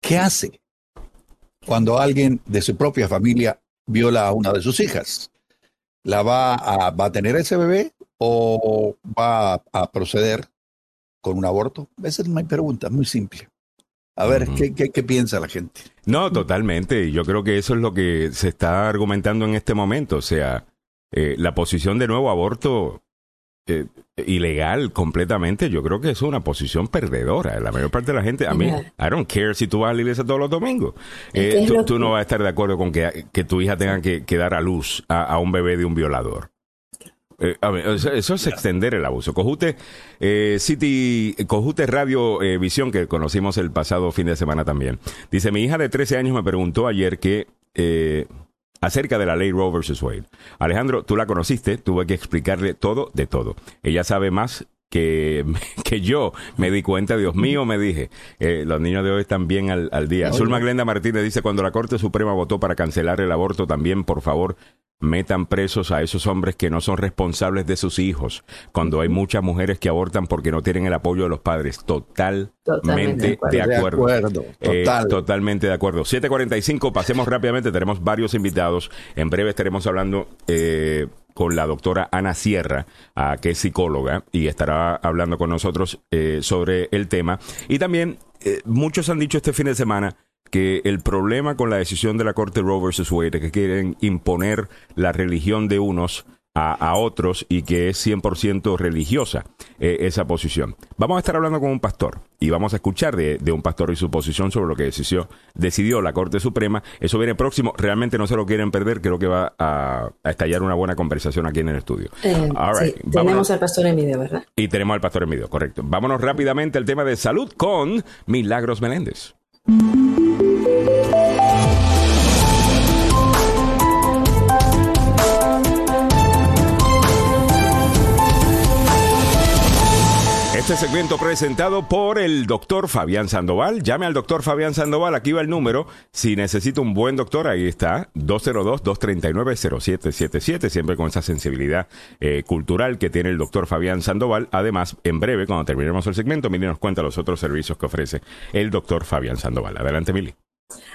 ¿Qué hace cuando alguien de su propia familia viola a una de sus hijas? ¿La va a, va a tener ese bebé o va a, a proceder con un aborto? Esa es mi pregunta, muy simple. A ver. ¿qué, qué, qué piensa la gente? No, totalmente. Yo creo que eso es lo que se está argumentando en este momento. O sea, eh, la posición de nuevo aborto eh, ilegal completamente, yo creo que es una posición perdedora. La mayor parte de la gente, a mí. I don't care si tú vas a la iglesia todos los domingos. Eh, tú, no vas a estar de acuerdo con que, que tu hija tenga que, que dar a luz a, a un bebé de un violador. Eh, a ver, eso, eso es extender el abuso. Cojute eh, City, Cojute Radio eh, Visión, que conocimos el pasado fin de semana también. Dice, mi hija de 13 años me preguntó ayer que eh, acerca de la ley Roe versus Wade. Alejandro, tú la conociste, tuve que explicarle todo de todo. Ella sabe más que, que yo me di cuenta, Dios mío, me dije, eh, los niños de hoy están bien al, al día. Zulma Glenda Martínez dice, cuando la Corte Suprema votó para cancelar el aborto, también, por favor, metan presos a esos hombres que no son responsables de sus hijos, cuando hay muchas mujeres que abortan porque no tienen el apoyo de los padres. Totalmente Totalmente de de acuerdo. De acuerdo, Eh, total. totalmente de acuerdo. 745, pasemos rápidamente, tenemos varios invitados. En breve estaremos hablando eh, con la doctora Ana Sierra, ah, que es psicóloga, y estará hablando con nosotros eh, sobre el tema. Y también, eh, muchos han dicho este fin de semana que el problema con la decisión de la Corte Roe versus Wade es que quieren imponer la religión de unos a, a otros y que es 100% religiosa eh, esa posición. Vamos a estar hablando con un pastor y vamos a escuchar de, de un pastor y su posición sobre lo que decidió, decidió la Corte Suprema. Eso viene próximo. Realmente no se lo quieren perder. Creo que va a, a estallar una buena conversación aquí en el estudio. Eh, All sí, right. tenemos al pastor en video, ¿verdad? Y tenemos al pastor en video, correcto. Vámonos rápidamente al tema de salud con Milagros Meléndez. Este segmento presentado por el doctor Fabián Sandoval. Llame al doctor Fabián Sandoval, aquí va el número. Si necesita un buen doctor, ahí está, 202-239-0777, siempre con esa sensibilidad eh, cultural que tiene el doctor Fabián Sandoval. Además, en breve, cuando terminemos el segmento, Mili nos cuenta los otros servicios que ofrece el doctor Fabián Sandoval. Adelante, Mili.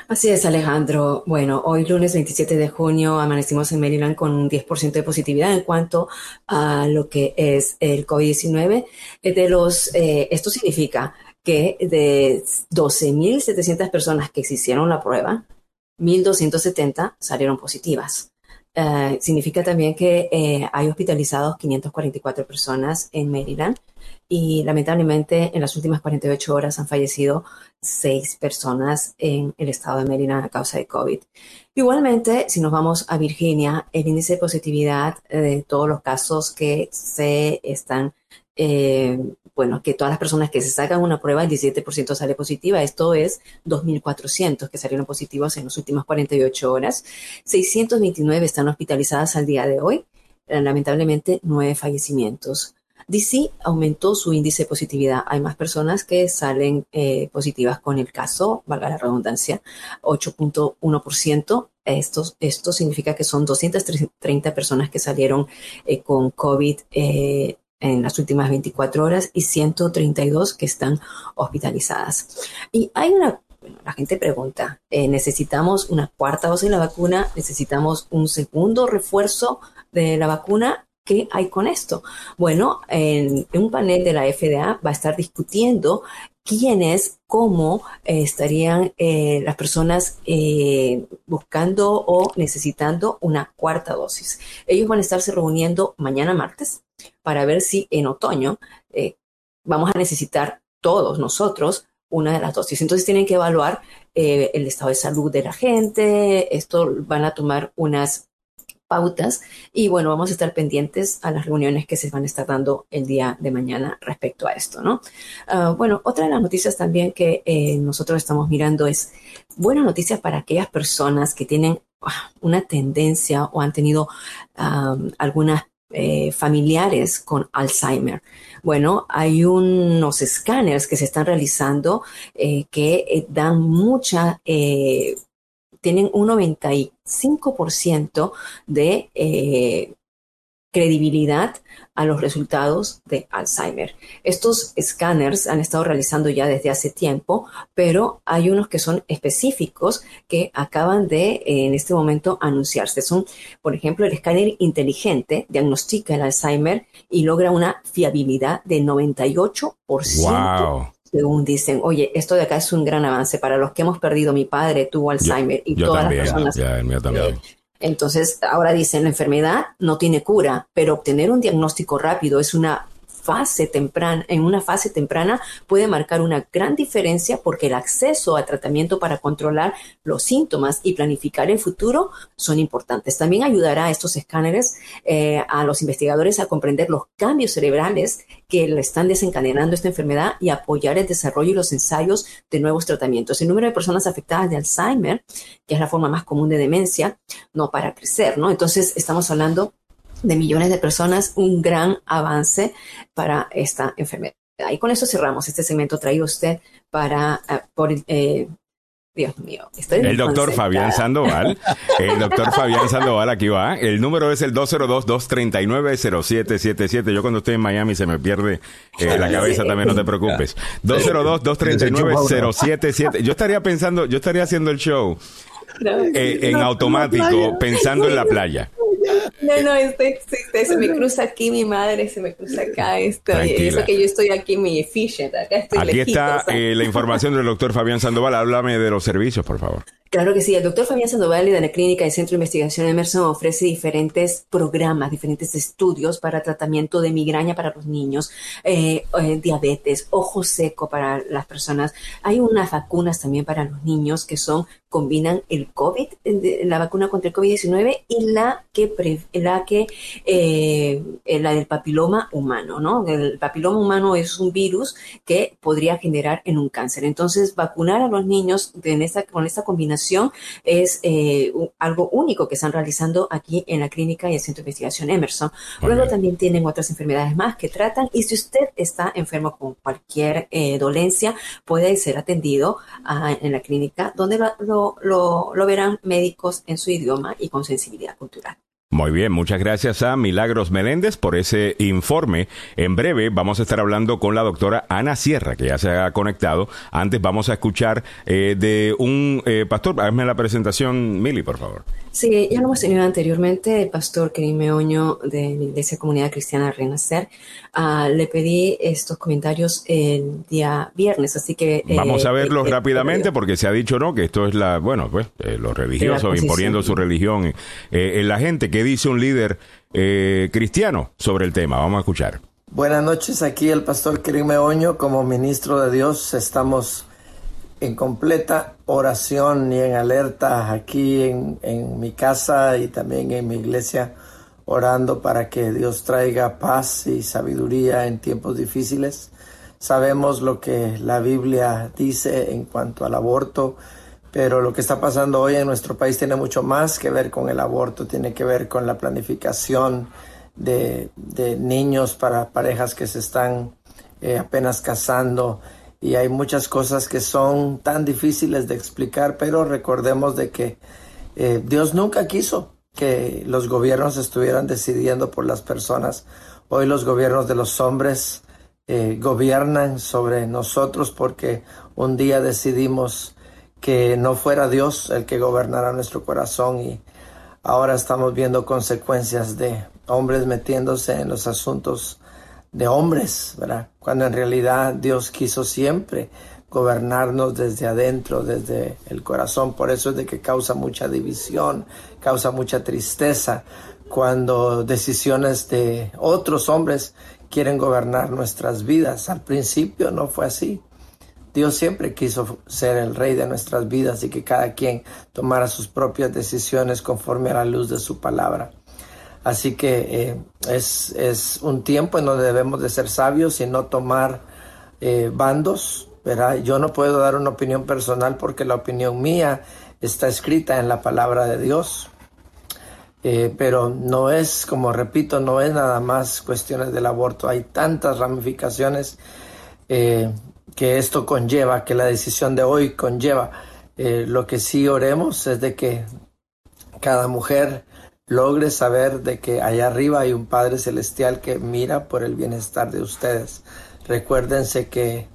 Así es, Alejandro. Bueno, hoy lunes 27 de junio amanecimos en Maryland con un 10% de positividad en cuanto a lo que es el COVID-19. Eh, eh, esto significa que de 12.700 personas que se hicieron la prueba, 1.270 salieron positivas. Eh, significa también que hay hospitalizados 544 personas en Maryland y lamentablemente en las últimas 48 horas han fallecido seis personas en el estado de Maryland a causa de COVID. Igualmente, si nos vamos a Virginia, el índice de positividad eh, de todos los casos que se están, eh, bueno, que todas las personas que se sacan una prueba, el 17% sale positiva. Esto es 2.400 que salieron positivos en las últimas 48 horas. 629 están hospitalizadas al día de hoy. Eh, Lamentablemente, nueve fallecimientos. DC aumentó su índice de positividad. Hay más personas que salen eh, positivas con el caso, valga la redundancia, 8.1%. Esto, esto significa que son 230 personas que salieron eh, con COVID eh, en las últimas 24 horas y 132 que están hospitalizadas. Y hay una, la gente pregunta, eh, ¿necesitamos una cuarta dosis de la vacuna? ¿Necesitamos un segundo refuerzo de la vacuna? ¿Qué hay con esto? Bueno, en, un panel de la FDA va a estar discutiendo quiénes, cómo eh, estarían eh, las personas eh, buscando o necesitando una cuarta dosis. Ellos van a estarse reuniendo mañana martes para ver si en otoño vamos a necesitar todos nosotros una de las dosis. Entonces tienen que evaluar el estado de salud de la gente, esto van a tomar unas pautas y bueno, vamos a estar pendientes a las reuniones que se van a estar dando el día de mañana respecto a esto, ¿no? Ah, bueno, otra de las noticias también que eh, nosotros estamos mirando es buena noticia para aquellas personas que tienen ah, una tendencia o han tenido algunas eh, familiares con Alzheimer. Bueno, hay unos escáneres que se están realizando eh, que dan mucha, tienen un 95% de credibilidad a los resultados de Alzheimer. Estos escáneres han estado realizando ya desde hace tiempo, pero hay unos que son específicos que acaban de en este momento anunciarse. Son, por ejemplo, el escáner inteligente diagnostica el Alzheimer y logra una fiabilidad de 98%. Wow según dicen, oye, esto de acá es un gran avance para los que hemos perdido. Mi padre tuvo Alzheimer y todas las personas. Ya, también. Entonces, ahora dicen, la enfermedad no tiene cura, pero obtener un diagnóstico rápido es una fase temprana, en una fase temprana puede marcar una gran diferencia porque el acceso a tratamiento para controlar los síntomas y planificar el futuro son importantes. También ayudará a estos escáneres eh, a los investigadores a comprender los cambios cerebrales que le están desencadenando esta enfermedad y apoyar el desarrollo y los ensayos de nuevos tratamientos. El número de personas afectadas de Alzheimer, que es la forma más común de demencia, no para crecer, ¿no? Entonces estamos hablando de millones de personas, un gran avance para esta enfermedad. Y con eso cerramos este segmento traído usted para, eh, por, eh, Dios mío, estoy El doctor Fabián Sandoval, el doctor Fabián Sandoval, aquí va. El número es el 202-239-0777. Yo cuando estoy en Miami se me pierde eh, la cabeza también, no te preocupes. 202-239-077. Yo estaría pensando, yo estaría haciendo el show en automático, pensando en la playa. No, no, este, este, se me cruza aquí mi madre, se me cruza acá esto. Eso que yo estoy aquí mi efficient, acá estoy Aquí está eh, la información del doctor Fabián Sandoval. Háblame de los servicios, por favor. Claro que sí, el doctor Fabián Sandoval de la Clínica y Centro de Investigación Emerson ofrece diferentes programas, diferentes estudios para tratamiento de migraña para los niños, eh, eh, diabetes, ojo seco para las personas. Hay unas vacunas también para los niños que son combinan el COVID, la vacuna contra el COVID-19 y la que, la que, eh, la del papiloma humano, ¿no? El papiloma humano es un virus que podría generar en un cáncer. Entonces, vacunar a los niños en esta, con esta combinación es eh, algo único que están realizando aquí en la clínica y el Centro de Investigación Emerson. Luego también tienen otras enfermedades más que tratan y si usted está enfermo con cualquier eh, dolencia, puede ser atendido ah, en la clínica donde lo lo, verán médicos en su idioma y con sensibilidad cultural. Muy bien, muchas gracias a Milagros Meléndez por ese informe. En breve vamos a estar hablando con la doctora Ana Sierra, que ya se ha conectado. Antes vamos a escuchar eh, de un eh, pastor. Hazme la presentación, Mili, por favor. Sí, ya lo hemos tenido anteriormente, el pastor Kerim Meoño de la Iglesia Comunidad Cristiana Renacer. Uh, le pedí estos comentarios el día viernes, así que... Eh, Vamos a verlos rápidamente porque se ha dicho, ¿no? Que esto es la, bueno, pues eh, los religiosos imponiendo su religión eh, en la gente. ¿Qué dice un líder cristiano sobre el tema? Vamos a escuchar. Buenas noches, aquí el pastor Kerim Meoño, como ministro de Dios, estamos en completa oración y en alerta aquí en, mi casa y también en mi iglesia, orando para que Dios traiga paz y sabiduría en tiempos difíciles. Sabemos lo que la Biblia dice en cuanto al aborto, pero lo que está pasando hoy en nuestro país tiene mucho más que ver con el aborto, tiene que ver con la planificación de, de niños para parejas que se están eh, apenas casando y hay muchas cosas que son tan difíciles de explicar, pero recordemos de que eh, Dios nunca quiso que los gobiernos estuvieran decidiendo por las personas. Hoy los gobiernos de los hombres eh, gobiernan sobre nosotros porque un día decidimos que no fuera Dios el que gobernara nuestro corazón y ahora estamos viendo consecuencias de hombres metiéndose en los asuntos de hombres, ¿verdad? Cuando en realidad Dios quiso siempre gobernarnos desde adentro, desde el corazón. Por eso es de que causa mucha división, causa mucha tristeza cuando decisiones de otros hombres quieren gobernar nuestras vidas. Al principio no fue así. Dios siempre quiso ser el rey de nuestras vidas y que cada quien tomara sus propias decisiones conforme a la luz de su palabra. Así que eh, es, es, un tiempo en donde debemos de ser sabios y no tomar eh, bandos. ¿verdad? Yo no puedo dar una opinión personal porque la opinión mía está escrita en la palabra de Dios. Eh, pero no es, como repito, no es nada más cuestiones del aborto. Hay tantas ramificaciones que esto conlleva, que la decisión de hoy conlleva. Eh, lo que sí oremos es de que cada mujer logre saber de que allá arriba hay un Padre Celestial que mira por el bienestar de ustedes. Recuérdense que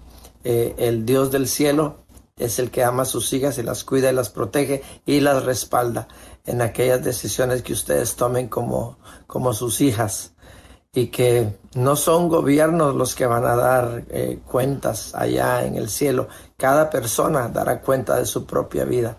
el Dios del cielo es el que ama a sus hijas y las cuida y las protege y las respalda en aquellas decisiones que ustedes tomen como, como sus hijas y que no son gobiernos los que van a dar eh, cuentas allá en el cielo. Cada persona dará cuenta de su propia vida.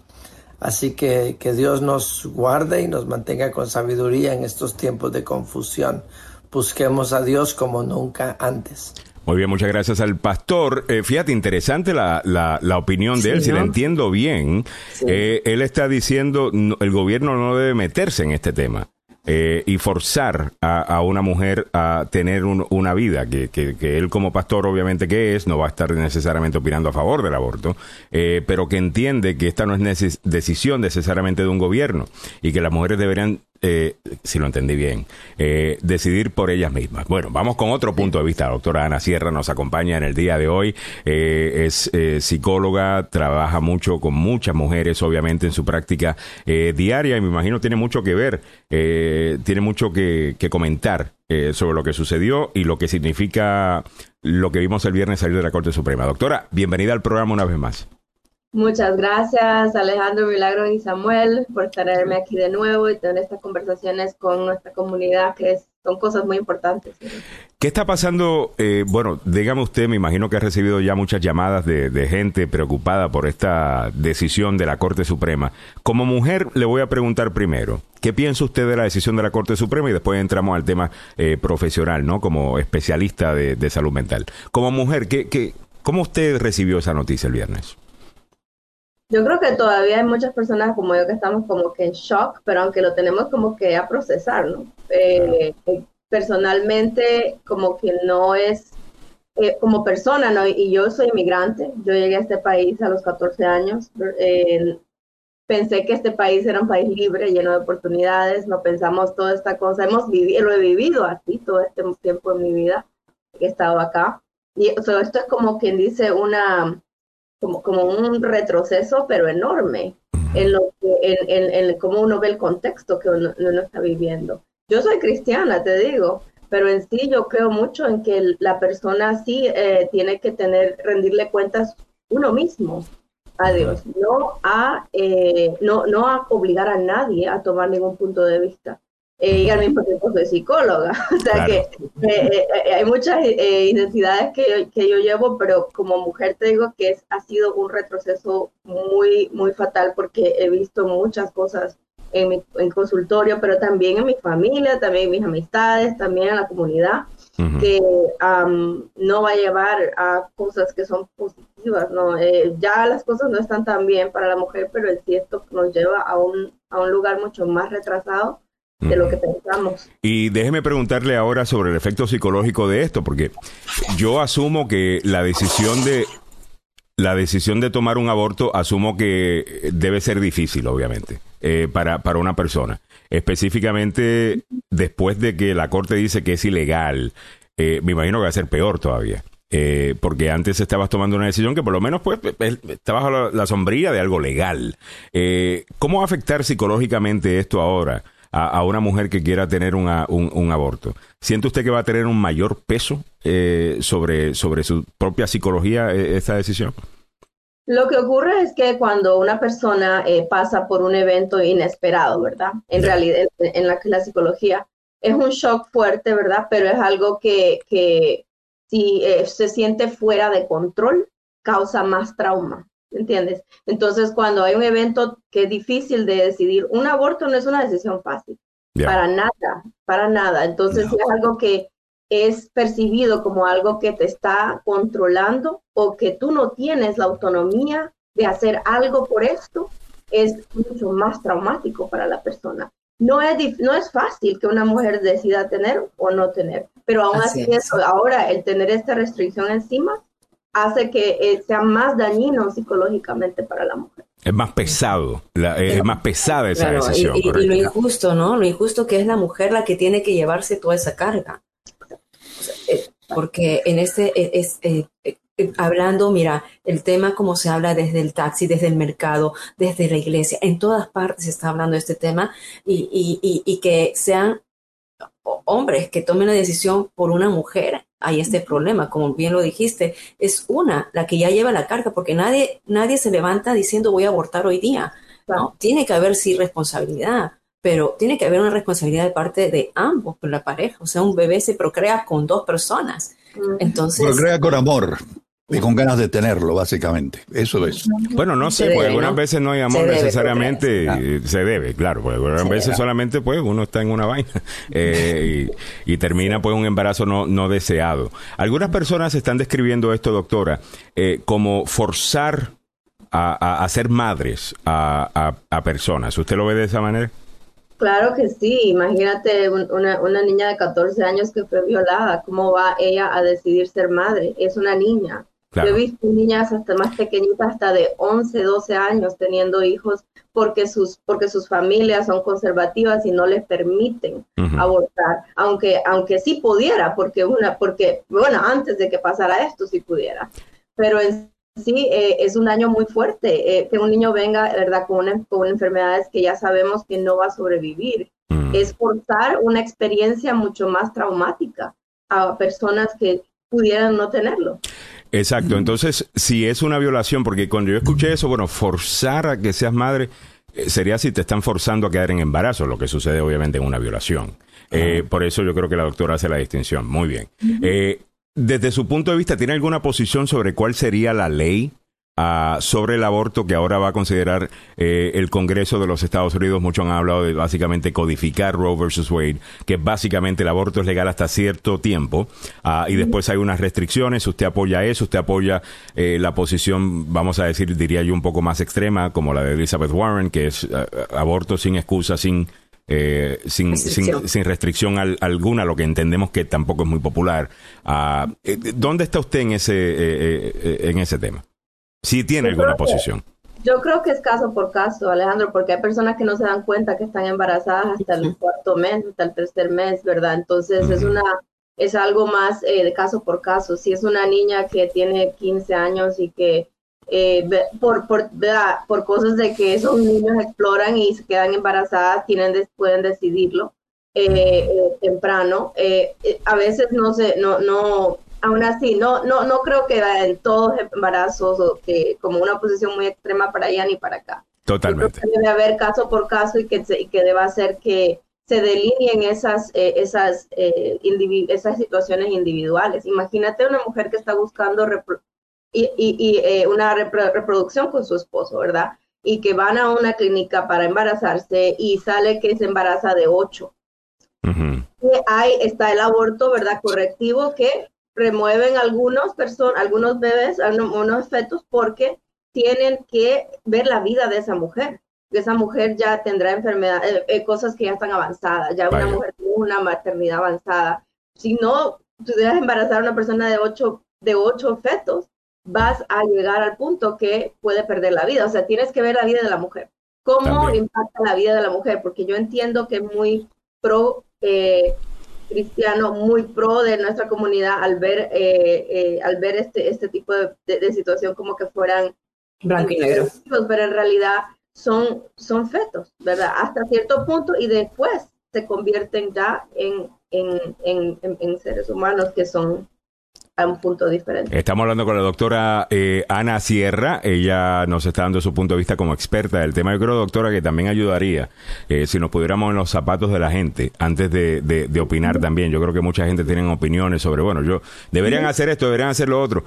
Así que que Dios nos guarde y nos mantenga con sabiduría en estos tiempos de confusión. Busquemos a Dios como nunca antes. Muy bien, muchas gracias al pastor. Eh, fíjate, interesante la, la, opinión de él, si la entiendo bien. Eh, él está diciendo, el gobierno no debe meterse en este tema. Eh, y forzar a, una mujer a tener una vida, que, que, él como pastor obviamente que es, no va a estar necesariamente opinando a favor del aborto, pero que entiende que esta no es decisión necesariamente de un gobierno y que las mujeres deberían eh, si lo entendí bien, eh, decidir por ellas mismas. Bueno, vamos con otro punto de vista. La doctora Ana Sierra nos acompaña en el día de hoy. Eh, es psicóloga, trabaja mucho con muchas mujeres, obviamente, en su práctica diaria y me imagino tiene mucho que ver, tiene mucho que, que comentar sobre lo que sucedió y lo que significa lo que vimos el viernes salir de la Corte Suprema. Doctora, bienvenida al programa una vez más. Muchas gracias Alejandro Milagro y Samuel por traerme aquí de nuevo y tener estas conversaciones con nuestra comunidad que son cosas muy importantes. ¿Qué está pasando? Eh, bueno, dígame usted, me imagino que ha recibido ya muchas llamadas de, gente preocupada por esta decisión de la Corte Suprema. Como mujer, le voy a preguntar primero, ¿qué piensa usted de la decisión de la Corte Suprema? Y después entramos al tema eh, profesional, ¿no? Como especialista de, de salud mental. Como mujer, ¿qué, qué, ¿cómo usted recibió esa noticia el viernes? Yo creo que todavía hay muchas personas como yo que estamos como que en shock, pero aunque lo tenemos como que a procesar, ¿no? Eh, eh, personalmente, como que no es eh, como persona, ¿no? Y yo soy inmigrante, yo llegué a este país a los 14 años, pensé que este país era un país libre, lleno de oportunidades, no pensamos toda esta cosa, hemos vivido, lo he vivido así todo este tiempo en mi vida he estado acá. Y esto es como quien dice una, como, como un retroceso, pero enorme en, lo que, en, en, cómo uno ve el contexto que uno, está viviendo. Yo soy cristiana, te digo, pero en sí yo creo mucho en que la persona sí eh, tiene que tener, rendirle cuentas uno mismo a Dios, no a, eh, no, no a obligar a nadie a tomar ningún punto de vista y al mismo tiempo soy psicóloga. O sea que eh, eh, eh, hay muchas identidades que, que, yo llevo, pero como mujer te digo que es, ha sido un retroceso muy, muy fatal porque he visto muchas cosas en mi en consultorio, pero también en mi familia, también en mis amistades, también en la comunidad, que no va a llevar a cosas que son positivas. ¿no? ya las cosas no están tan bien para la mujer, pero el cierto nos lleva a un, a un lugar mucho más retrasado de lo que pensamos. Y déjeme preguntarle ahora sobre el efecto psicológico de esto, porque yo asumo que la decisión de la decisión de tomar un aborto asumo que debe ser difícil, obviamente, eh, para, para una persona. Específicamente después de que la corte dice que es ilegal, eh, me imagino que va a ser peor todavía. Eh, porque antes estabas tomando una decisión que por lo menos pues está bajo la, la sombría de algo legal. ¿Cómo va a afectar psicológicamente esto ahora? A, una mujer que quiera tener un, aborto. ¿Siente usted que va a tener un mayor peso eh, sobre, sobre su propia psicología eh, esta decisión? Lo que ocurre es que cuando una persona eh, pasa por un evento inesperado, ¿verdad? En realidad, en, la, la psicología, es un shock fuerte, ¿verdad? Pero es algo que, que si se siente fuera de control, causa más trauma. ¿Entiendes? Entonces, cuando hay un evento que es difícil de decidir, un aborto no es una decisión fácil, para nada, para nada. Entonces, es algo que es percibido como algo que te está controlando o que tú no tienes la autonomía de hacer algo por esto, es mucho más traumático para la persona. No es, no es fácil que una mujer decida tener o no tener, pero aún así, eso, ahora el tener esta restricción encima hace que eh, sea más dañino psicológicamente para la mujer. Es más pesado, es más pesada esa decisión. Y, lo injusto, ¿no? Lo injusto que es la mujer la que tiene que llevarse toda esa carga. Eh, porque en este eh, es, hablando, mira, el tema como se habla desde el taxi, desde el mercado, desde la iglesia, en todas partes se está hablando de este tema y, y, y, que sean hombres que tomen la decisión por una mujer, hay este problema, como bien lo dijiste, es una la que ya lleva la carga, porque nadie, nadie se levanta diciendo voy a abortar hoy día. ¿no? Tiene que haber sí responsabilidad, pero tiene que haber una responsabilidad de parte de ambos, por la pareja. O sea, un bebé se procrea con dos personas. Entonces. Procrea con amor. Y con ganas de tenerlo, básicamente. Eso es. Bueno, no sé, porque algunas veces no hay amor necesariamente, se debe, claro, porque algunas veces solamente pues uno está en una vaina eh, y, termina pues un embarazo no, no deseado. Algunas personas están describiendo esto, doctora, eh, como forzar a, a, ser madres a, a, personas. ¿Usted lo ve de esa manera? Claro que sí, imagínate una, una, niña de 14 años que fue violada, ¿cómo va ella a decidir ser madre? Es una niña, yo he visto niñas hasta más pequeñitas, hasta de 11, 12 años teniendo hijos porque sus, porque sus familias son conservativas y no les permiten abortar, aunque, aunque sí pudiera, porque una, porque, bueno, antes de que pasara esto sí pudiera, pero en sí eh, es un daño muy fuerte, eh, que un niño venga, ¿verdad?, con, una, con enfermedades que ya sabemos que no va a sobrevivir. Mm. Es forzar una experiencia mucho más traumática a personas que pudieran no tenerlo. Exacto, entonces si es una violación, porque cuando yo escuché eso, bueno, forzar a que seas madre eh, sería si te están forzando a quedar en embarazo, lo que sucede obviamente en una violación. Eh, por eso yo creo que la doctora hace la distinción. Muy bien. Eh, desde su punto de vista, ¿tiene alguna posición sobre cuál sería la ley sobre el aborto que ahora va a considerar eh, el Congreso de los Estados Unidos. Muchos han hablado de básicamente codificar Roe versus Wade, que básicamente el aborto es legal hasta cierto tiempo ah, y después hay unas restricciones. Usted apoya eso, usted apoya eh, la posición, vamos a decir, diría yo, un poco más extrema, como la de Elizabeth Warren, que es ah, aborto sin excusa, sin eh, sin, restricción, sin, restricción alguna, lo que entendemos que tampoco es muy popular. Ah, ¿Dónde está usted en ese, en ese tema? Si tiene alguna posición. yo creo que es caso por caso, Alejandro, porque hay personas que no se dan cuenta que están embarazadas hasta el cuarto mes, hasta el tercer mes, ¿verdad? Entonces es una es algo más eh, de caso por caso. Si es una niña que tiene 15 años y que eh, por, por, por cosas de que esos niños exploran y se quedan embarazadas, tienen, pueden decidirlo eh, temprano. a veces no se, no, no, aún así, no, no, no creo que en todos embarazos o que como una posición muy extrema para allá ni para acá. Totalmente. debe haber caso por caso y que, que deba ser que se delineen esas, eh, esas, eh, esas situaciones individuales. Imagínate una mujer que está buscando y, y, eh, una reproducción con su esposo, ¿verdad? Y que van a una clínica para embarazarse y sale que se embaraza de ocho. y ahí está el aborto, ¿verdad? Correctivo que remueven algunos personas, algunos bebés, algunos fetos, porque tienen que ver la vida de esa mujer. Esa mujer ya tendrá enfermedades, eh, eh, cosas que ya están avanzadas, ya una mujer tiene una maternidad avanzada. Si no pudieras embarazar a una persona de ocho, de ocho fetos, vas a llegar al punto que puede perder la vida. O sea, tienes que ver la vida de la mujer. ¿Cómo impacta la vida de la mujer? Porque yo entiendo que es muy pro eh, cristiano muy pro de nuestra comunidad al ver, eh, eh, al ver este, este tipo de, situación como que fueran blanco y negro. Pero en realidad son, son fetos, ¿verdad? Hasta cierto punto y después se convierten ya en, en seres humanos que son a un punto diferente. Estamos hablando con la doctora eh, Ana Sierra. Ella nos está dando su punto de vista como experta del tema. Yo creo, doctora, que también ayudaría eh, si nos pudiéramos en los zapatos de la gente antes de, de, opinar también. Yo creo que mucha gente tiene opiniones sobre, bueno, yo deberían hacer esto, deberían hacer lo otro.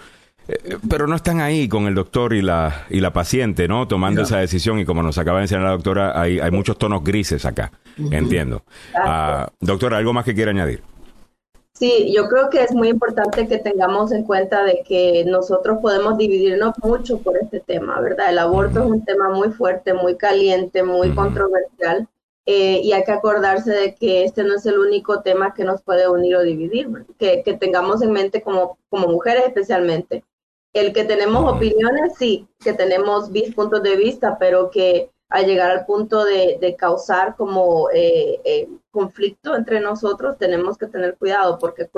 Eh, pero no están ahí con el doctor y la, y la paciente, ¿no? Tomando esa decisión y como nos acaba de enseñar la doctora, hay, hay muchos tonos grises acá, entiendo. Ah, doctora, ¿algo más que quiera añadir? Sí, yo creo que es muy importante que tengamos en cuenta de que nosotros podemos dividirnos mucho por este tema, ¿verdad? El aborto es un tema muy fuerte, muy caliente, muy controversial. Eh, y hay que acordarse de que este no es el único tema que nos puede unir o dividir, que, que, tengamos en mente como, como mujeres especialmente. El que tenemos opiniones, sí, que tenemos puntos de vista, pero que al llegar al punto de, de causar como eh, eh, conflicto entre nosotros, tenemos que tener cuidado, porque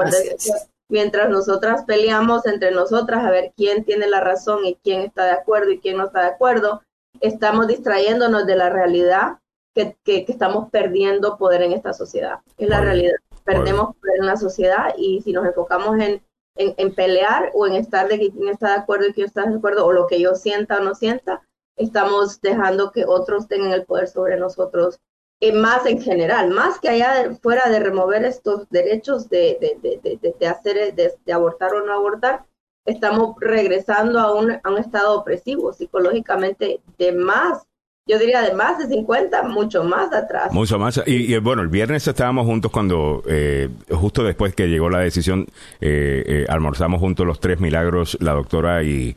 mientras nosotras peleamos entre nosotras a ver quién tiene la razón y quién está de acuerdo y quién no está de acuerdo, estamos distrayéndonos de la realidad que, estamos perdiendo poder en esta sociedad. Es la realidad. Perdemos poder en la sociedad y si nos enfocamos en, en, pelear o en estar de quién está de acuerdo y quién está de acuerdo o lo que yo sienta o no sienta, estamos dejando que otros tengan el poder sobre nosotros. Eh, más en general, más que allá fuera de remover estos derechos de, de, de, de hacer, de, abortar o no abortar, estamos regresando a un, a un estado opresivo psicológicamente de más yo diría de más de 50, mucho más atrás. Mucho más. Y, bueno, el viernes estábamos juntos cuando, eh, justo después que llegó la decisión, eh, eh, almorzamos juntos los tres milagros, la doctora y,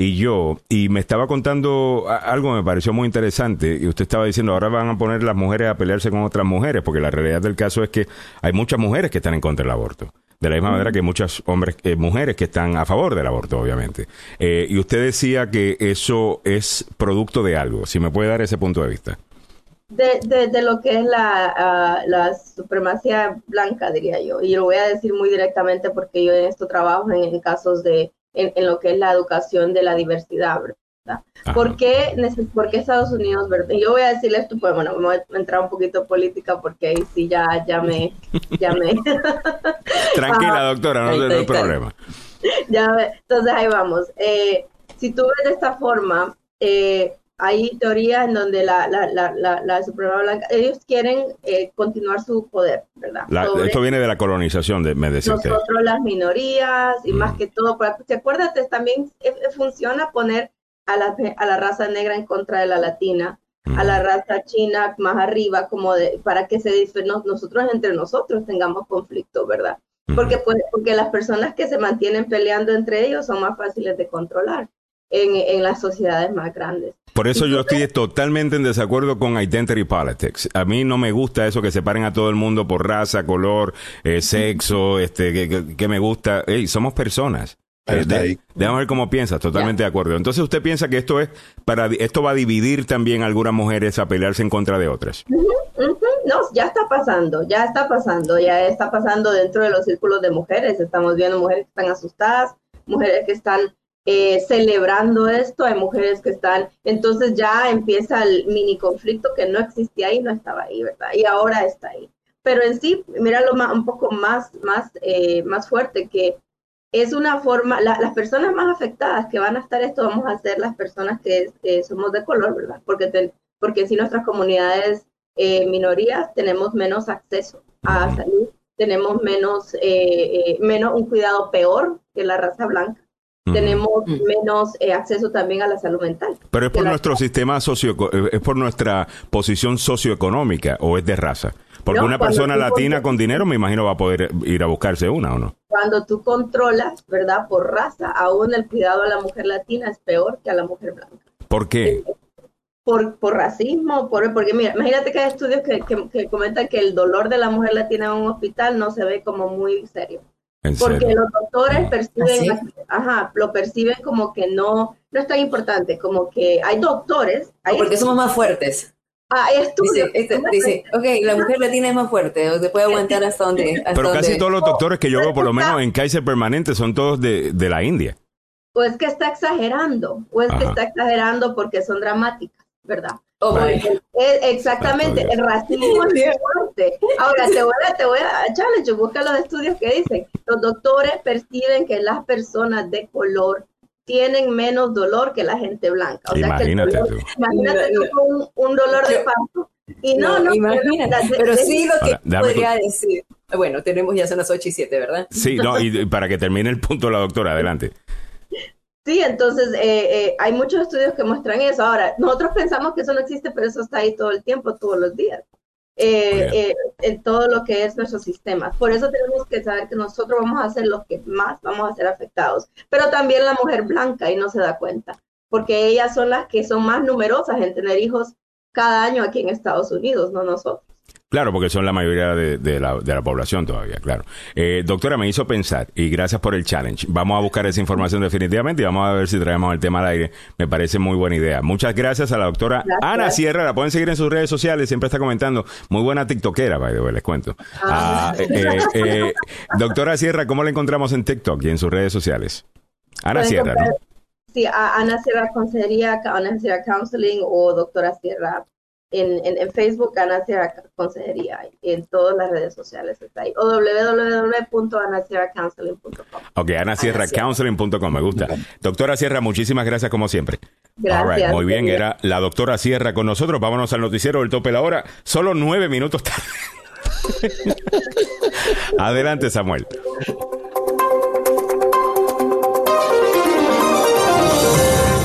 y yo, y me estaba contando algo que me pareció muy interesante, y usted estaba diciendo, ahora van a poner las mujeres a pelearse con otras mujeres, porque la realidad del caso es que hay muchas mujeres que están en contra del aborto. De la misma manera que muchas hombres, eh, mujeres que están a favor del aborto, obviamente. Eh, y usted decía que eso es producto de algo. Si me puede dar ese punto de vista. De, de, lo que es la, ah, la, supremacía blanca, diría yo. Y lo voy a decir muy directamente porque yo en esto trabajo en, casos de, en, en, lo que es la educación de la diversidad. ¿Por qué, Estados Unidos, verdad? Yo voy a decirle esto, pues bueno, vamos a entrar un poquito en política porque ahí sí ya, ya me... Ya me... Tranquila, doctora, no hay problema. Ya, entonces ahí vamos. Eh, si tú ves de esta forma, eh, hay teorías en donde la, la, la, la, Suprema Blanca, ellos quieren eh, continuar su poder, ¿verdad? esto viene de la colonización, de, me decía Nosotros las minorías y más mm. que todo, ¿te acuerdas? También funciona poner a la, a la raza negra en contra de la latina, a la raza china más arriba, como de, para que se nosotros entre nosotros tengamos conflicto, ¿verdad? Porque, pues, porque las personas que se mantienen peleando entre ellos son más fáciles de controlar en, en las sociedades más grandes. Por eso yo estoy totalmente en desacuerdo con identity politics. A mí no me gusta eso que separen a todo el mundo por raza, color, eh, sexo, este, que, que, me gusta. Hey, somos personas. Eh, déjame ver cómo piensas, totalmente de acuerdo. Entonces usted piensa que esto es para esto va a dividir también a algunas mujeres a pelearse en contra de otras. No, ya está pasando, ya está pasando, ya está pasando dentro de los círculos de mujeres. Estamos viendo mujeres que están asustadas, mujeres que están eh, celebrando esto, hay mujeres que están, entonces ya empieza el mini conflicto que no existía ahí, no estaba ahí, ¿verdad? Y ahora está ahí. Pero en sí, míralo un poco más, más, eh, más fuerte que es una forma, las personas más afectadas que van a estar esto vamos a ser las personas que, somos de color, ¿verdad? Porque, porque si nuestras comunidades eh, minorías tenemos menos acceso a salud, tenemos menos, menos un cuidado peor que la raza blanca. Tenemos menos acceso también a la salud mental. Pero es por nuestro sistema socio, es por nuestra posición socioeconómica o es de raza. Porque una persona latina con dinero me imagino va a poder ir a buscarse una o no. Cuando tú controlas, ¿verdad? Por raza, aún el cuidado a la mujer latina es peor que a la mujer blanca. ¿Por qué? Por, por racismo, por, porque mira, imagínate que hay estudios que, que, comentan que el dolor de la mujer latina en un hospital no se ve como muy serio. Porque los doctores perciben, ¿Ah, ajá, lo perciben como que no, no es tan importante, como que hay doctores. porque somos más fuertes. Ah, Dice, este, dice, ok, la mujer latina es más fuerte, se puede aguantar hasta donde. Pero casi todos los doctores que yo veo, por lo menos en Kaiser Permanente, son todos de, de la India. O es que está exagerando, o es que está exagerando porque son dramáticas, ¿verdad? Exactamente, el racismo es fuerte. Ahora te voy a, te voy a challenge, busca los estudios que dicen, los doctores perciben que las personas de color tienen menos dolor que la gente blanca. imagínate tú. Imagínate un, un, dolor de parto. Y no, no, imagínate, pero sí lo que podría decir. Bueno, tenemos ya son las 8 y 7, ¿verdad? Sí, no, y para que termine el punto la doctora, adelante. Sí, entonces eh, eh, hay muchos estudios que muestran eso. Ahora, nosotros pensamos que eso no existe, pero eso está ahí todo el tiempo, todos los días. eh, eh, en todo lo que es nuestro sistema. Por eso tenemos que saber que nosotros vamos a ser los que más vamos a ser afectados, pero también la mujer blanca y no se da cuenta, porque ellas son las que son más numerosas en tener hijos cada año aquí en Estados Unidos, no nosotros. Claro, porque son la mayoría de, la, de la, población todavía, claro. Eh, doctora, me hizo pensar, y gracias por el challenge. Vamos a buscar esa información definitivamente y vamos a ver si traemos el tema al aire. Me parece muy buena idea. Muchas gracias a la doctora Ana Sierra. La pueden seguir en sus redes sociales, siempre está comentando. Muy buena tiktokera, by the way, les cuento. Ah. Ah, eh, eh, doctora Sierra, ¿cómo la encontramos en TikTok y en sus redes sociales? Ana Sierra, ¿no? Sí, Ana Sierra Consejería, Ana Sierra Counseling o doctora Sierra en, en, Facebook, Ana Sierra Consejería, en todas las redes sociales está ahí, o www.anasierracounseling.com. Ok, anasierracounseling.com, me gusta. Doctora Sierra, muchísimas gracias como siempre. Gracias. muy bien, era la doctora Sierra con nosotros. Vámonos al noticiero del tope de la hora. Solo nueve minutos tarde. Adelante, Samuel.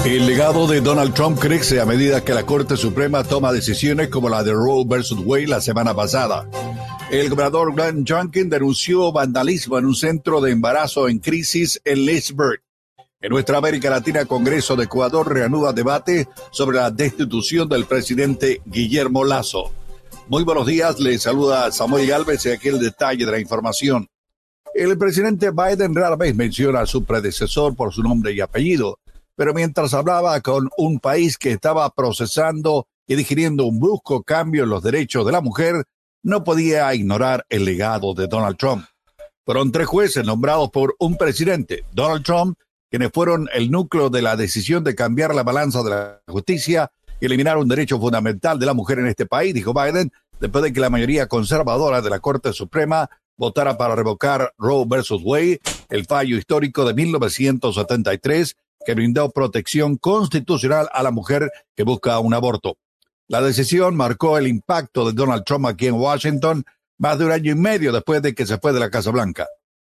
El legado de Donald Trump crece a medida que la Corte Suprema toma decisiones como la de Roe versus Wade la semana pasada. El gobernador Glenn Youngkin denunció vandalismo en un centro de embarazo en crisis en Leesburg. En nuestra América Latina, Congreso de Ecuador reanuda debate sobre la destitución del presidente Guillermo Lazo. Muy buenos días, le saluda Samuel Galvez y aquí el detalle de la información. El presidente Biden rara vez menciona a su predecesor por su nombre y apellido, pero mientras hablaba con un país que estaba procesando y digiriendo un brusco cambio en los derechos de la mujer, no podía ignorar el legado de Donald Trump. Fueron tres jueces nombrados por un presidente, Donald Trump, quienes fueron el núcleo de la decisión de cambiar la balanza de la justicia y eliminar un derecho fundamental de la mujer en este país, dijo Biden, después de que la mayoría conservadora de la Corte Suprema votara para revocar Roe versus Wade, el fallo histórico de 1973 que brindó protección constitucional a la mujer que busca un aborto. La decisión marcó el impacto de Donald Trump aquí en Washington más de un año y medio después de que se fue de la Casa Blanca.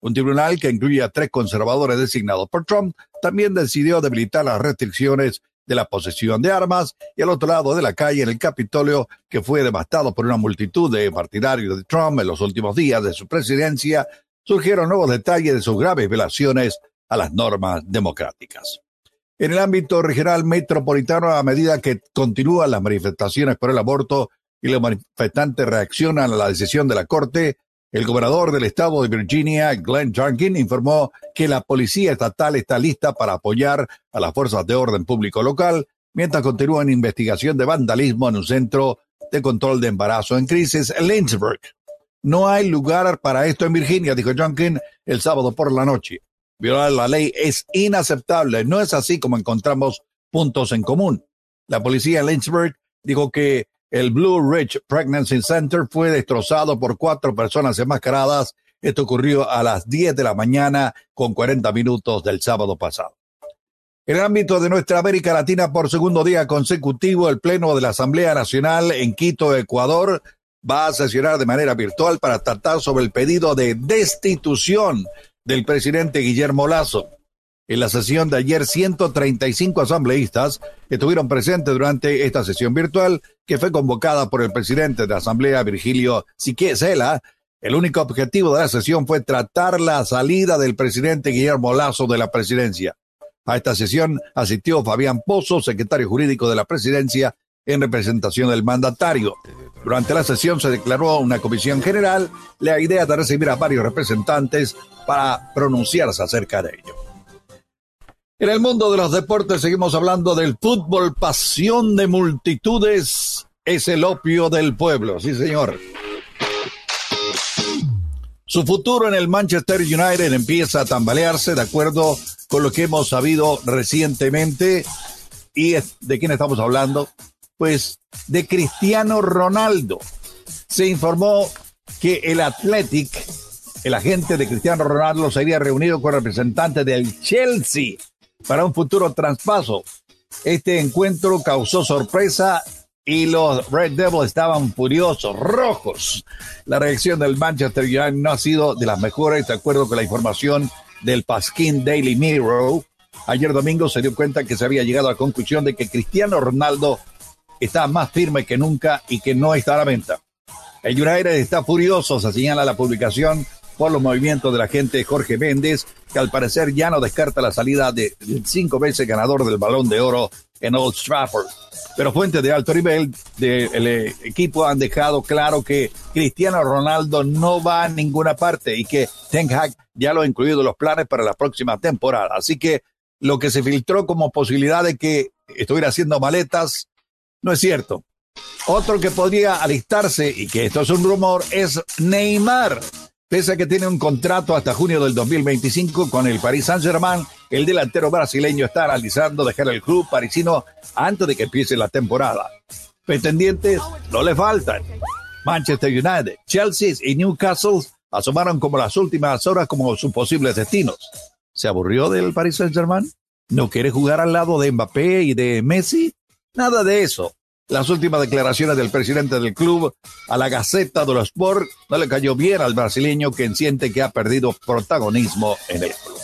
Un tribunal que incluye tres conservadores designados por Trump también decidió debilitar las restricciones de la posesión de armas y al otro lado de la calle en el Capitolio, que fue devastado por una multitud de partidarios de Trump en los últimos días de su presidencia, surgieron nuevos detalles de sus graves violaciones a las normas democráticas. En el ámbito regional metropolitano, a medida que continúan las manifestaciones por el aborto y los manifestantes reaccionan a la decisión de la Corte, el gobernador del estado de Virginia, Glenn Youngkin, informó que la policía estatal está lista para apoyar a las fuerzas de orden público local mientras continúa una investigación de vandalismo en un centro de control de embarazo en crisis en Lynchburg. No hay lugar para esto en Virginia, dijo Youngkin el sábado por la noche. Violar la ley es inaceptable. No es así como encontramos puntos en común. La policía en Lynchburg dijo que el Blue Ridge Pregnancy Center fue destrozado por cuatro personas enmascaradas. Esto ocurrió a las 10 de la mañana con 40 minutos del sábado pasado. En el ámbito de nuestra América Latina, por segundo día consecutivo, el Pleno de la Asamblea Nacional en Quito, Ecuador, va a sesionar de manera virtual para tratar sobre el pedido de destitución del presidente Guillermo Lazo. En la sesión de ayer, 135 asambleístas estuvieron presentes durante esta sesión virtual que fue convocada por el presidente de la Asamblea, Virgilio Siquezela. El único objetivo de la sesión fue tratar la salida del presidente Guillermo Lazo de la presidencia. A esta sesión asistió Fabián Pozo, secretario jurídico de la presidencia, en representación del mandatario. Durante la sesión se declaró una comisión general la idea de recibir a varios representantes para pronunciarse acerca de ello. En el mundo de los deportes seguimos hablando del fútbol, pasión de multitudes, es el opio del pueblo, sí señor. Su futuro en el Manchester United empieza a tambalearse de acuerdo con lo que hemos sabido recientemente. ¿Y de quién estamos hablando? Pues de Cristiano Ronaldo. Se informó que el Athletic, el agente de Cristiano Ronaldo, se había reunido con representantes del Chelsea para un futuro traspaso. Este encuentro causó sorpresa y los Red Devils estaban furiosos, rojos. La reacción del Manchester United no ha sido de las mejores, de acuerdo con la información del Pasquin Daily Mirror. Ayer domingo se dio cuenta que se había llegado a la conclusión de que Cristiano Ronaldo está más firme que nunca y que no está a la venta. El United está furioso, se señala la publicación por los movimientos de la gente Jorge Méndez, que al parecer ya no descarta la salida de- del cinco veces ganador del Balón de Oro en Old Trafford. Pero fuentes de alto nivel del equipo han dejado claro que Cristiano Ronaldo no va a ninguna parte y que Ten Hag ya lo ha incluido en los planes para la próxima temporada. Así que lo que se filtró como posibilidad de que estuviera haciendo maletas no es cierto. Otro que podría alistarse, y que esto es un rumor, es Neymar. Pese a que tiene un contrato hasta junio del 2025 con el Paris Saint-Germain, el delantero brasileño está analizando dejar el club parisino antes de que empiece la temporada. Pretendientes no le faltan. Manchester United, Chelsea y Newcastle asomaron como las últimas horas como sus posibles destinos. ¿Se aburrió del Paris Saint-Germain? ¿No quiere jugar al lado de Mbappé y de Messi? Nada de eso. Las últimas declaraciones del presidente del club a la Gaceta de los Sport no le cayó bien al brasileño quien siente que ha perdido protagonismo en el club.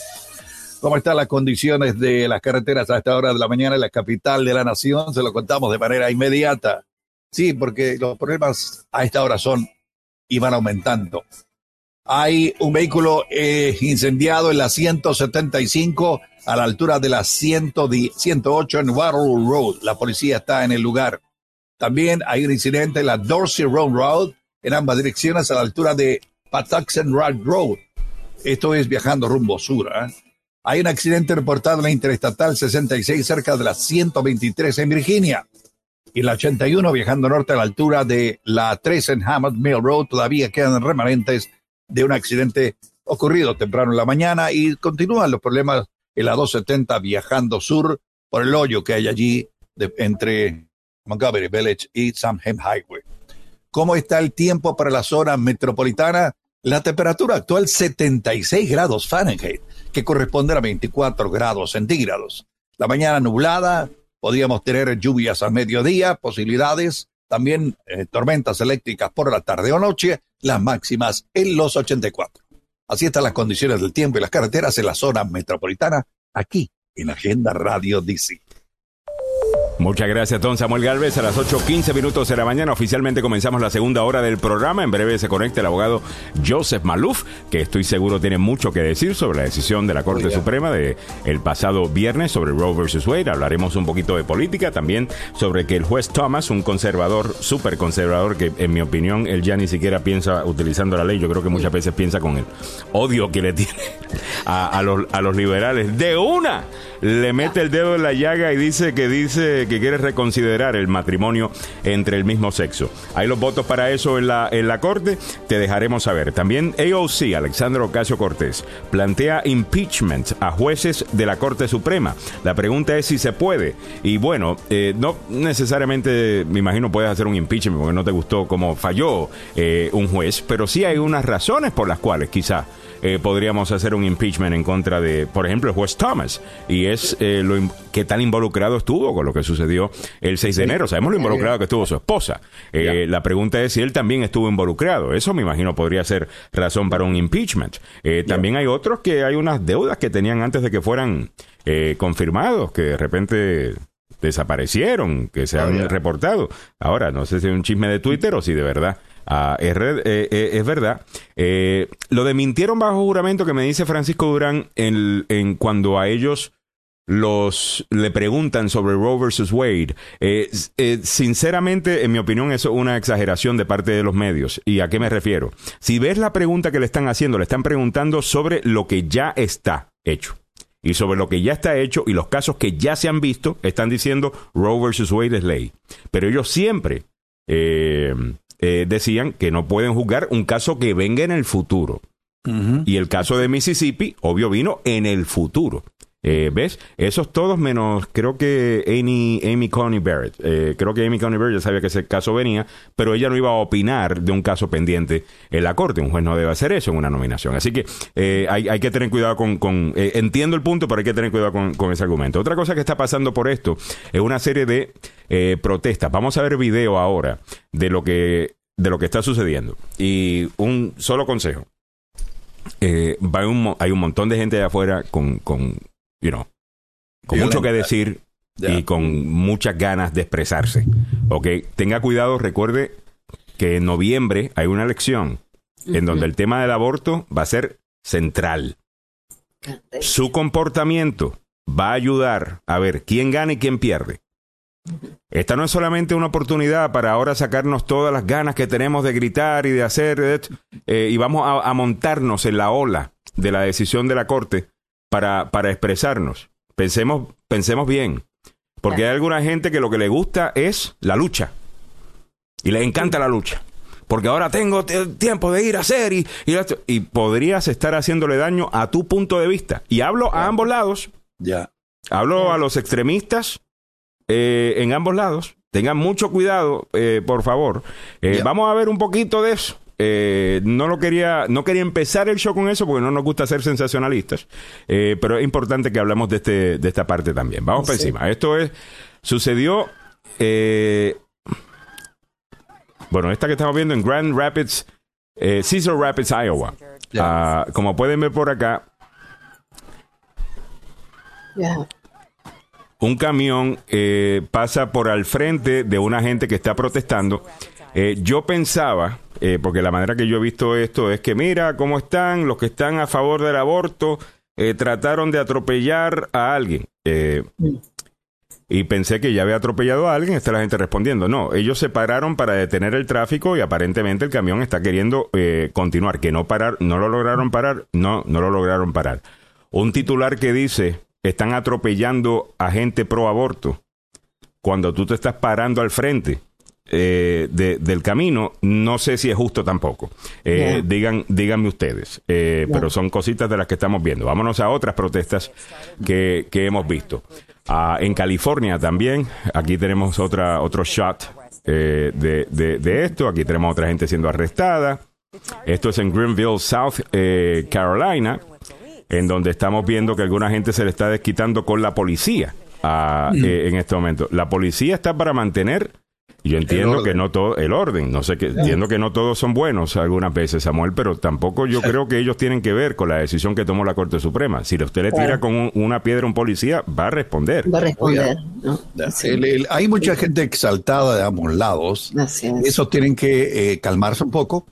¿Cómo están las condiciones de las carreteras a esta hora de la mañana en la capital de la nación? Se lo contamos de manera inmediata. Sí, porque los problemas a esta hora son y van aumentando. Hay un vehículo eh, incendiado en la 175 a la altura de la 110 108 en Waterloo Road. La policía está en el lugar. También hay un incidente en la Dorsey Road Road en ambas direcciones a la altura de Patuxent Road Road. Esto es viajando rumbo sur. ¿eh? Hay un accidente reportado en la Interestatal 66 cerca de la 123 en Virginia. Y la 81 viajando norte a la altura de la 3 en Hammond Mill Road todavía quedan remanentes de un accidente ocurrido temprano en la mañana y continúan los problemas en la 270 viajando sur por el hoyo que hay allí de- entre Montgomery Village y Samham Highway. ¿Cómo está el tiempo para la zona metropolitana? La temperatura actual 76 grados Fahrenheit, que corresponde a 24 grados centígrados. La mañana nublada, podríamos tener lluvias al mediodía, posibilidades, también eh, tormentas eléctricas por la tarde o noche, las máximas en los 84. Así están las condiciones del tiempo y las carreteras en la zona metropolitana, aquí en Agenda Radio DC. Muchas gracias, don Samuel Galvez. A las 8.15 minutos de la mañana oficialmente comenzamos la segunda hora del programa. En breve se conecta el abogado Joseph Maluf, que estoy seguro tiene mucho que decir sobre la decisión de la Corte Suprema de el pasado viernes sobre Roe versus Wade. Hablaremos un poquito de política, también sobre que el juez Thomas, un conservador, súper conservador, que en mi opinión él ya ni siquiera piensa utilizando la ley. Yo creo que muchas veces piensa con el odio que le tiene a, a los, a los liberales. De una le mete el dedo en la llaga y dice que dice que quiere reconsiderar el matrimonio entre el mismo sexo. Hay los votos para eso en la, en la corte, te dejaremos saber. También AOC, Alexandro Ocasio Cortés, plantea impeachment a jueces de la Corte Suprema. La pregunta es si se puede. Y bueno, eh, no necesariamente, me imagino, puedes hacer un impeachment porque no te gustó cómo falló eh, un juez, pero sí hay unas razones por las cuales quizá eh, podríamos hacer un impeachment en contra de, por ejemplo, el juez Thomas. Y es eh, lo qué tan involucrado estuvo con lo que sucedió el 6 de enero. Sabemos lo involucrado que estuvo su esposa. Eh, La pregunta es si él también estuvo involucrado. Eso me imagino podría ser razón para un impeachment. Eh, También hay otros que hay unas deudas que tenían antes de que fueran eh, confirmados, que de repente desaparecieron, que se han reportado. Ahora, no sé si es un chisme de Twitter o si de verdad ah, es, eh, eh, es verdad. Eh, lo de mintieron bajo juramento que me dice Francisco Durán en, cuando a ellos los le preguntan sobre Roe versus Wade. Eh, eh, sinceramente, en mi opinión, eso es una exageración de parte de los medios. ¿Y a qué me refiero? Si ves la pregunta que le están haciendo, le están preguntando sobre lo que ya está hecho. Y sobre lo que ya está hecho y los casos que ya se han visto, están diciendo Roe versus Wade es ley. Pero ellos siempre eh, eh, decían que no pueden juzgar un caso que venga en el futuro. Y el caso de Mississippi, obvio, vino en el futuro. Eh, ¿Ves? Esos todos menos, creo que Amy, Amy Coney Barrett. Eh, creo que Amy Coney Barrett ya sabía que ese caso venía, pero ella no iba a opinar de un caso pendiente en la corte. Un juez no debe hacer eso en una nominación. Así que eh, hay, hay que tener cuidado con... con entiendo el punto, pero hay que tener cuidado con, con ese argumento. Otra cosa que está pasando por esto es una serie de protestas. Vamos a ver video ahora de lo que de lo que está sucediendo. Y un solo consejo va un hay un montón de gente de afuera con you know, con mucho que decir y con muchas ganas de expresarse. Ok, tenga cuidado, recuerde que en noviembre hay una elección en donde el tema del aborto va a ser central. Su comportamiento va a ayudar a ver quién gana y quién pierde. Esta no es solamente una oportunidad para ahora sacarnos todas las ganas que tenemos de gritar y de hacer, eh, y vamos a, a, montarnos en la ola de la decisión de la Corte para, para expresarnos. Pensemos, pensemos bien, porque hay alguna gente que lo que le gusta es la lucha, y le encanta la lucha. Porque ahora tengo tiempo de ir a hacer y, y, y, podrías estar haciéndole daño a tu punto de vista. Y hablo a ambos lados. Ya. Hablo a los extremistas eh, en ambos lados. Tengan mucho cuidado, eh, por favor. Eh, vamos a ver un poquito de eso. Eh, no lo quería, no quería empezar el show con eso porque no nos gusta ser sensacionalistas, eh, pero es importante que hablemos de este, de esta parte también. Vamos por encima. Esto es, sucedió, eh, bueno, esta que estamos viendo en Grand Rapids, eh, Cecil Rapids, Iowa. Uh, como pueden ver por acá, Yeah. un camión eh, pasa por al frente de una gente que está protestando. Eh, yo pensaba, eh, porque la manera que yo he visto esto es que mira cómo están los que están a favor del aborto, eh, trataron de atropellar a alguien. Eh, y pensé que ya había atropellado a alguien, está la gente respondiendo. No, ellos se pararon para detener el tráfico y aparentemente el camión está queriendo continuar, que no parar, no lo lograron parar, no, no lo lograron parar. Un titular que dice, están atropellando a gente pro aborto, cuando tú te estás parando al frente eh, de, del camino, no sé si es justo tampoco. Eh, Yeah. digan, díganme ustedes. Eh, Yeah. Pero son cositas de las que estamos viendo. Vámonos a otras protestas que, que hemos visto. Ah, en California también, aquí tenemos otra, otro shot eh, de, de- de esto. Aquí tenemos otra gente siendo arrestada. Esto es en Greenville, South Carolina, en donde estamos viendo que alguna gente se le está desquitando con la policía ah, eh, en este momento. La policía está para mantener, yo entiendo que no todo, el orden, no sé que, entiendo que no todos son buenos algunas veces, Samuel, pero tampoco yo creo que ellos tienen que ver con la decisión que tomó la Corte Suprema. Si usted le tira con un- una piedra a un policía, va a responder. Va a responder. ¿no? Sí. El- el- hay mucha gente exaltada de ambos lados. Así es. Esos tienen que eh, calmarse un poco,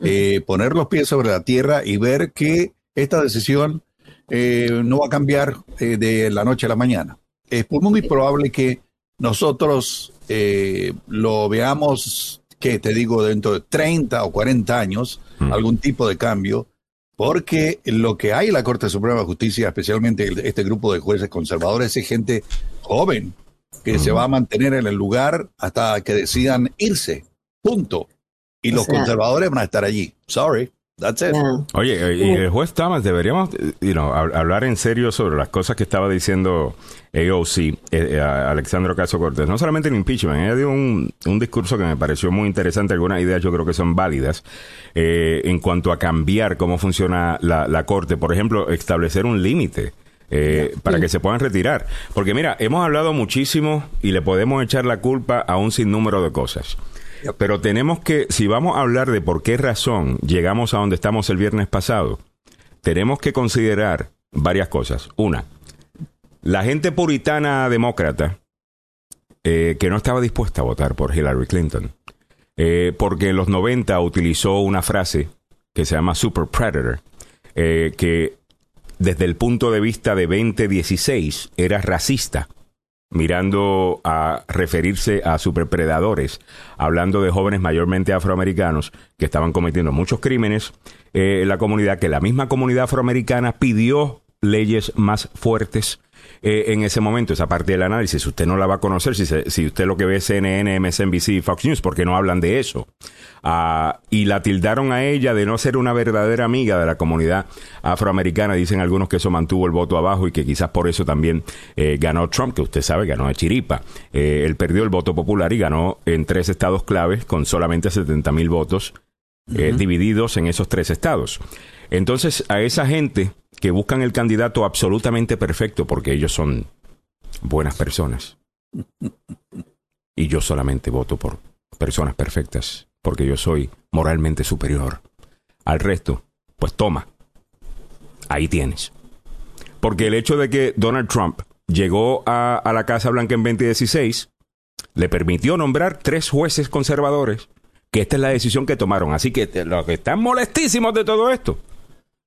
eh, poner los pies sobre la tierra y ver que esta decisión eh, no va a cambiar eh, de la noche a la mañana. Es muy probable que nosotros eh, lo veamos, que te digo, dentro de 30 o 40 años, Mm. algún tipo de cambio, porque lo que hay en la Corte Suprema de Justicia, especialmente el- este grupo de jueces conservadores, es gente joven que se va a mantener en el lugar hasta que decidan irse. Punto. Y los sea- conservadores van a estar allí. Sorry. That's it. Yeah. Oye, eh, y el juez Thomas, deberíamos eh, you know, hab- hablar en serio sobre las cosas que estaba diciendo AOC, eh, eh, Alexandro Caso Cortés. No solamente el impeachment, ella dio un, un discurso que me pareció muy interesante, algunas ideas yo creo que son válidas eh, en cuanto a cambiar cómo funciona la, la Corte. Por ejemplo, establecer un límite. eh, para que se puedan retirar. Porque mira, hemos hablado muchísimo y le podemos echar la culpa a un sinnúmero de cosas. Pero tenemos que, si vamos a hablar de por qué razón llegamos a donde estamos el viernes pasado, tenemos que considerar varias cosas. Una, la gente puritana demócrata eh, que no estaba dispuesta a votar por Hillary Clinton, eh, porque en los 90 utilizó una frase que se llama super predator, eh, que desde el punto de vista de 2016 era racista mirando a referirse a superpredadores, hablando de jóvenes mayormente afroamericanos que estaban cometiendo muchos crímenes eh, la comunidad, que la misma comunidad afroamericana pidió leyes más fuertes eh, en ese momento, esa parte del análisis, usted no la va a conocer si, se- si usted lo que ve es CNN, MSNBC, Fox News, porque no hablan de eso. Ah, y la tildaron a ella de no ser una verdadera amiga de la comunidad afroamericana. Dicen algunos que eso mantuvo el voto abajo y que quizás por eso también eh, ganó Trump, que usted sabe, ganó de chiripa. Eh, él perdió el voto popular y ganó en tres estados claves con solamente 70 mil votos eh, divididos en esos tres estados. Entonces, a esa gente que buscan el candidato absolutamente perfecto, porque ellos son buenas personas, y yo solamente voto por personas perfectas, porque yo soy moralmente superior al resto, pues toma, ahí tienes. Porque el hecho de que Donald Trump llegó a, a la Casa Blanca en 2016 le permitió nombrar tres jueces conservadores que esta es la decisión que tomaron. Así que te- los que están molestísimos de todo esto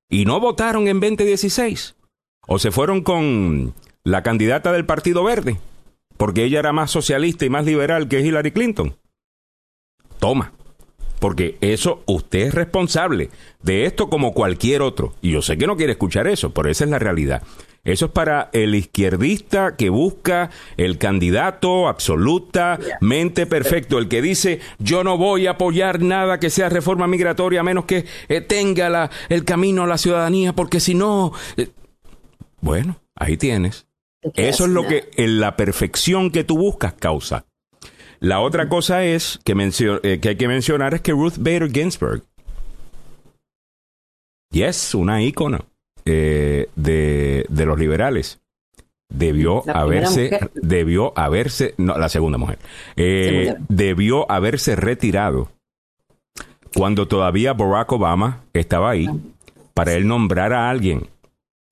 y no votaron en 2016 o se fueron con la candidata del Partido Verde porque ella era más socialista y más liberal que Hillary Clinton. Toma. Porque eso, usted es responsable de esto como cualquier otro. Y yo sé que no quiere escuchar eso, pero esa es la realidad. Eso es para el izquierdista que busca el candidato absolutamente perfecto, el que dice yo no voy a apoyar nada que sea reforma migratoria a menos que eh, tenga el camino a la ciudadanía, porque si no... eh, bueno, ahí tienes. Eso es lo que en la perfección que tú buscas causa. La otra cosa es que, eh, que hay que mencionar es que Ruth Bader Ginsburg, yes, una ícono eh, de, de los liberales, debió La haberse, debió haberse, no, la segunda mujer, eh, Segunda. debió haberse retirado cuando todavía Barack Obama estaba ahí para él nombrar a alguien.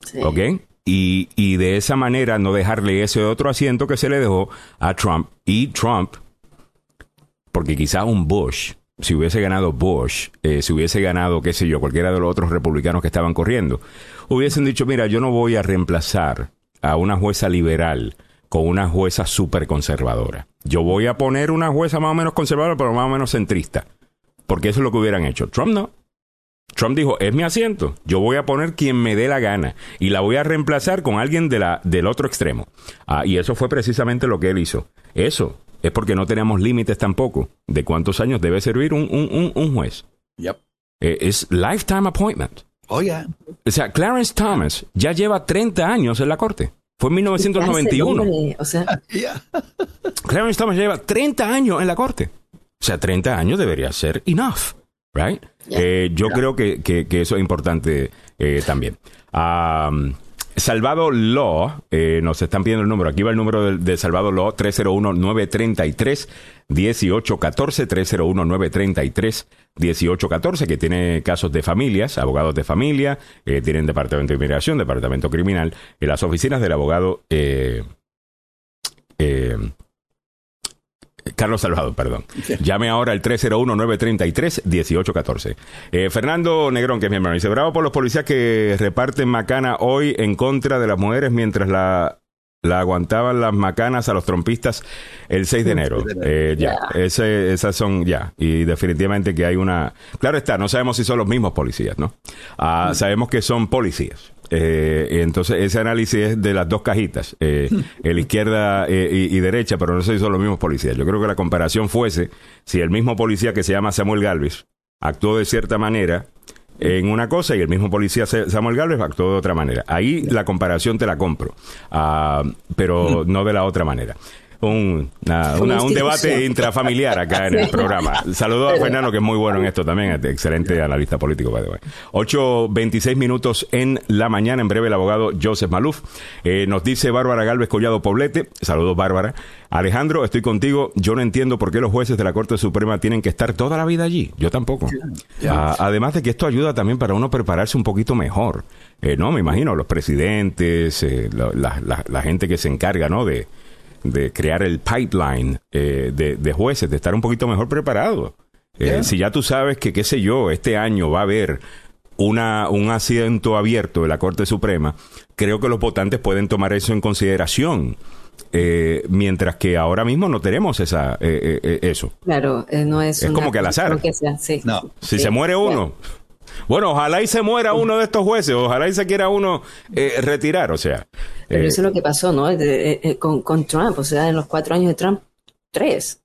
Sí. ¿Ok? Y, y de esa manera no dejarle ese otro asiento que se le dejó a Trump. Y Trump, porque quizás un Bush, si hubiese ganado Bush, eh, si hubiese ganado, qué sé yo, cualquiera de los otros republicanos que estaban corriendo, hubiesen dicho, mira, yo no voy a reemplazar a una jueza liberal con una jueza súper conservadora. Yo voy a poner una jueza más o menos conservadora, pero más o menos centrista. Porque eso es lo que hubieran hecho. Trump no. Trump dijo, es mi asiento, yo voy a poner quien me dé la gana y la voy a reemplazar con alguien del otro extremo. Ah, y eso fue precisamente lo que él hizo. Eso es porque no tenemos límites tampoco de cuántos años debe servir un, un, un, un juez. Yep. Eh, es lifetime appointment. Oh, yeah. O sea, Clarence Thomas ya lleva 30 años en la corte. Fue en 1991. Hombre, O sea, Yeah. Clarence Thomas lleva 30 años en la corte. O sea, 30 años debería ser enough, right? Eh, yo creo que, que- que eso es importante eh, también. Um, Salvado Law, eh, nos están pidiendo el número. Aquí va el número de, de Salvado Law, 301-933-1814, 301-933-1814, que tiene casos de familias, abogados de familia, eh, tienen departamento de inmigración, departamento criminal, las oficinas del abogado eh, eh, Carlos Salvador, perdón. Llame ahora al 301-933-1814. Eh, Fernando Negrón, que es mi hermano, dice, bravo por los policías que reparten macana hoy en contra de las mujeres mientras la, la aguantaban las macanas a los trompistas el 6 de enero. Eh, ya, ese- esas son ya. Y definitivamente que hay una... Claro está, no sabemos si son los mismos policías, ¿no? Ah, Sabemos que son policías. Eh, entonces, ese análisis es de las dos cajitas, eh, el izquierda eh, y, y derecha, pero no si son los mismos policías. Yo creo que la comparación fuese si el mismo policía que se llama Samuel Galvez actuó de cierta manera en una cosa y el mismo policía se- Samuel Galvez actuó de otra manera. Ahí la comparación te la compro, Ah, pero no de la otra manera. Un, Una una- un debate intrafamiliar acá en el programa. Saludos a Fernando, que es muy bueno en esto también, este excelente analista político, by the way. 8.26 minutos en la mañana, en breve el abogado Joseph Maluf. Eh, nos dice Bárbara Galvez Collado Poblete, saludos Bárbara. Alejandro, estoy contigo, yo no entiendo por qué los jueces de la Corte Suprema tienen que estar toda la vida allí, yo tampoco. Ah, además de que esto ayuda también para uno prepararse un poquito mejor. Eh, no, me imagino, los presidentes, eh, la, la- la- la gente que se encarga, ¿no? De, de crear el pipeline eh, de, de jueces, de estar un poquito mejor preparado. Eh, Yeah. Si ya tú sabes que, qué sé yo, este año va a haber una, un asiento abierto de la Corte Suprema, creo que los votantes pueden tomar eso en consideración. Eh, mientras que ahora mismo no tenemos esa eh, eh, eso. claro, eh, no es. Es una como que al azar. cuestión que sea- sí. No. Si Sí. se muere uno, bueno, ojalá y se muera uno de estos jueces, ojalá y se quiera uno eh, retirar, o sea. Pero eh, eso es lo que pasó, ¿no? De- eh, eh, con, con Trump, o sea, en los cuatro años de Trump, tres.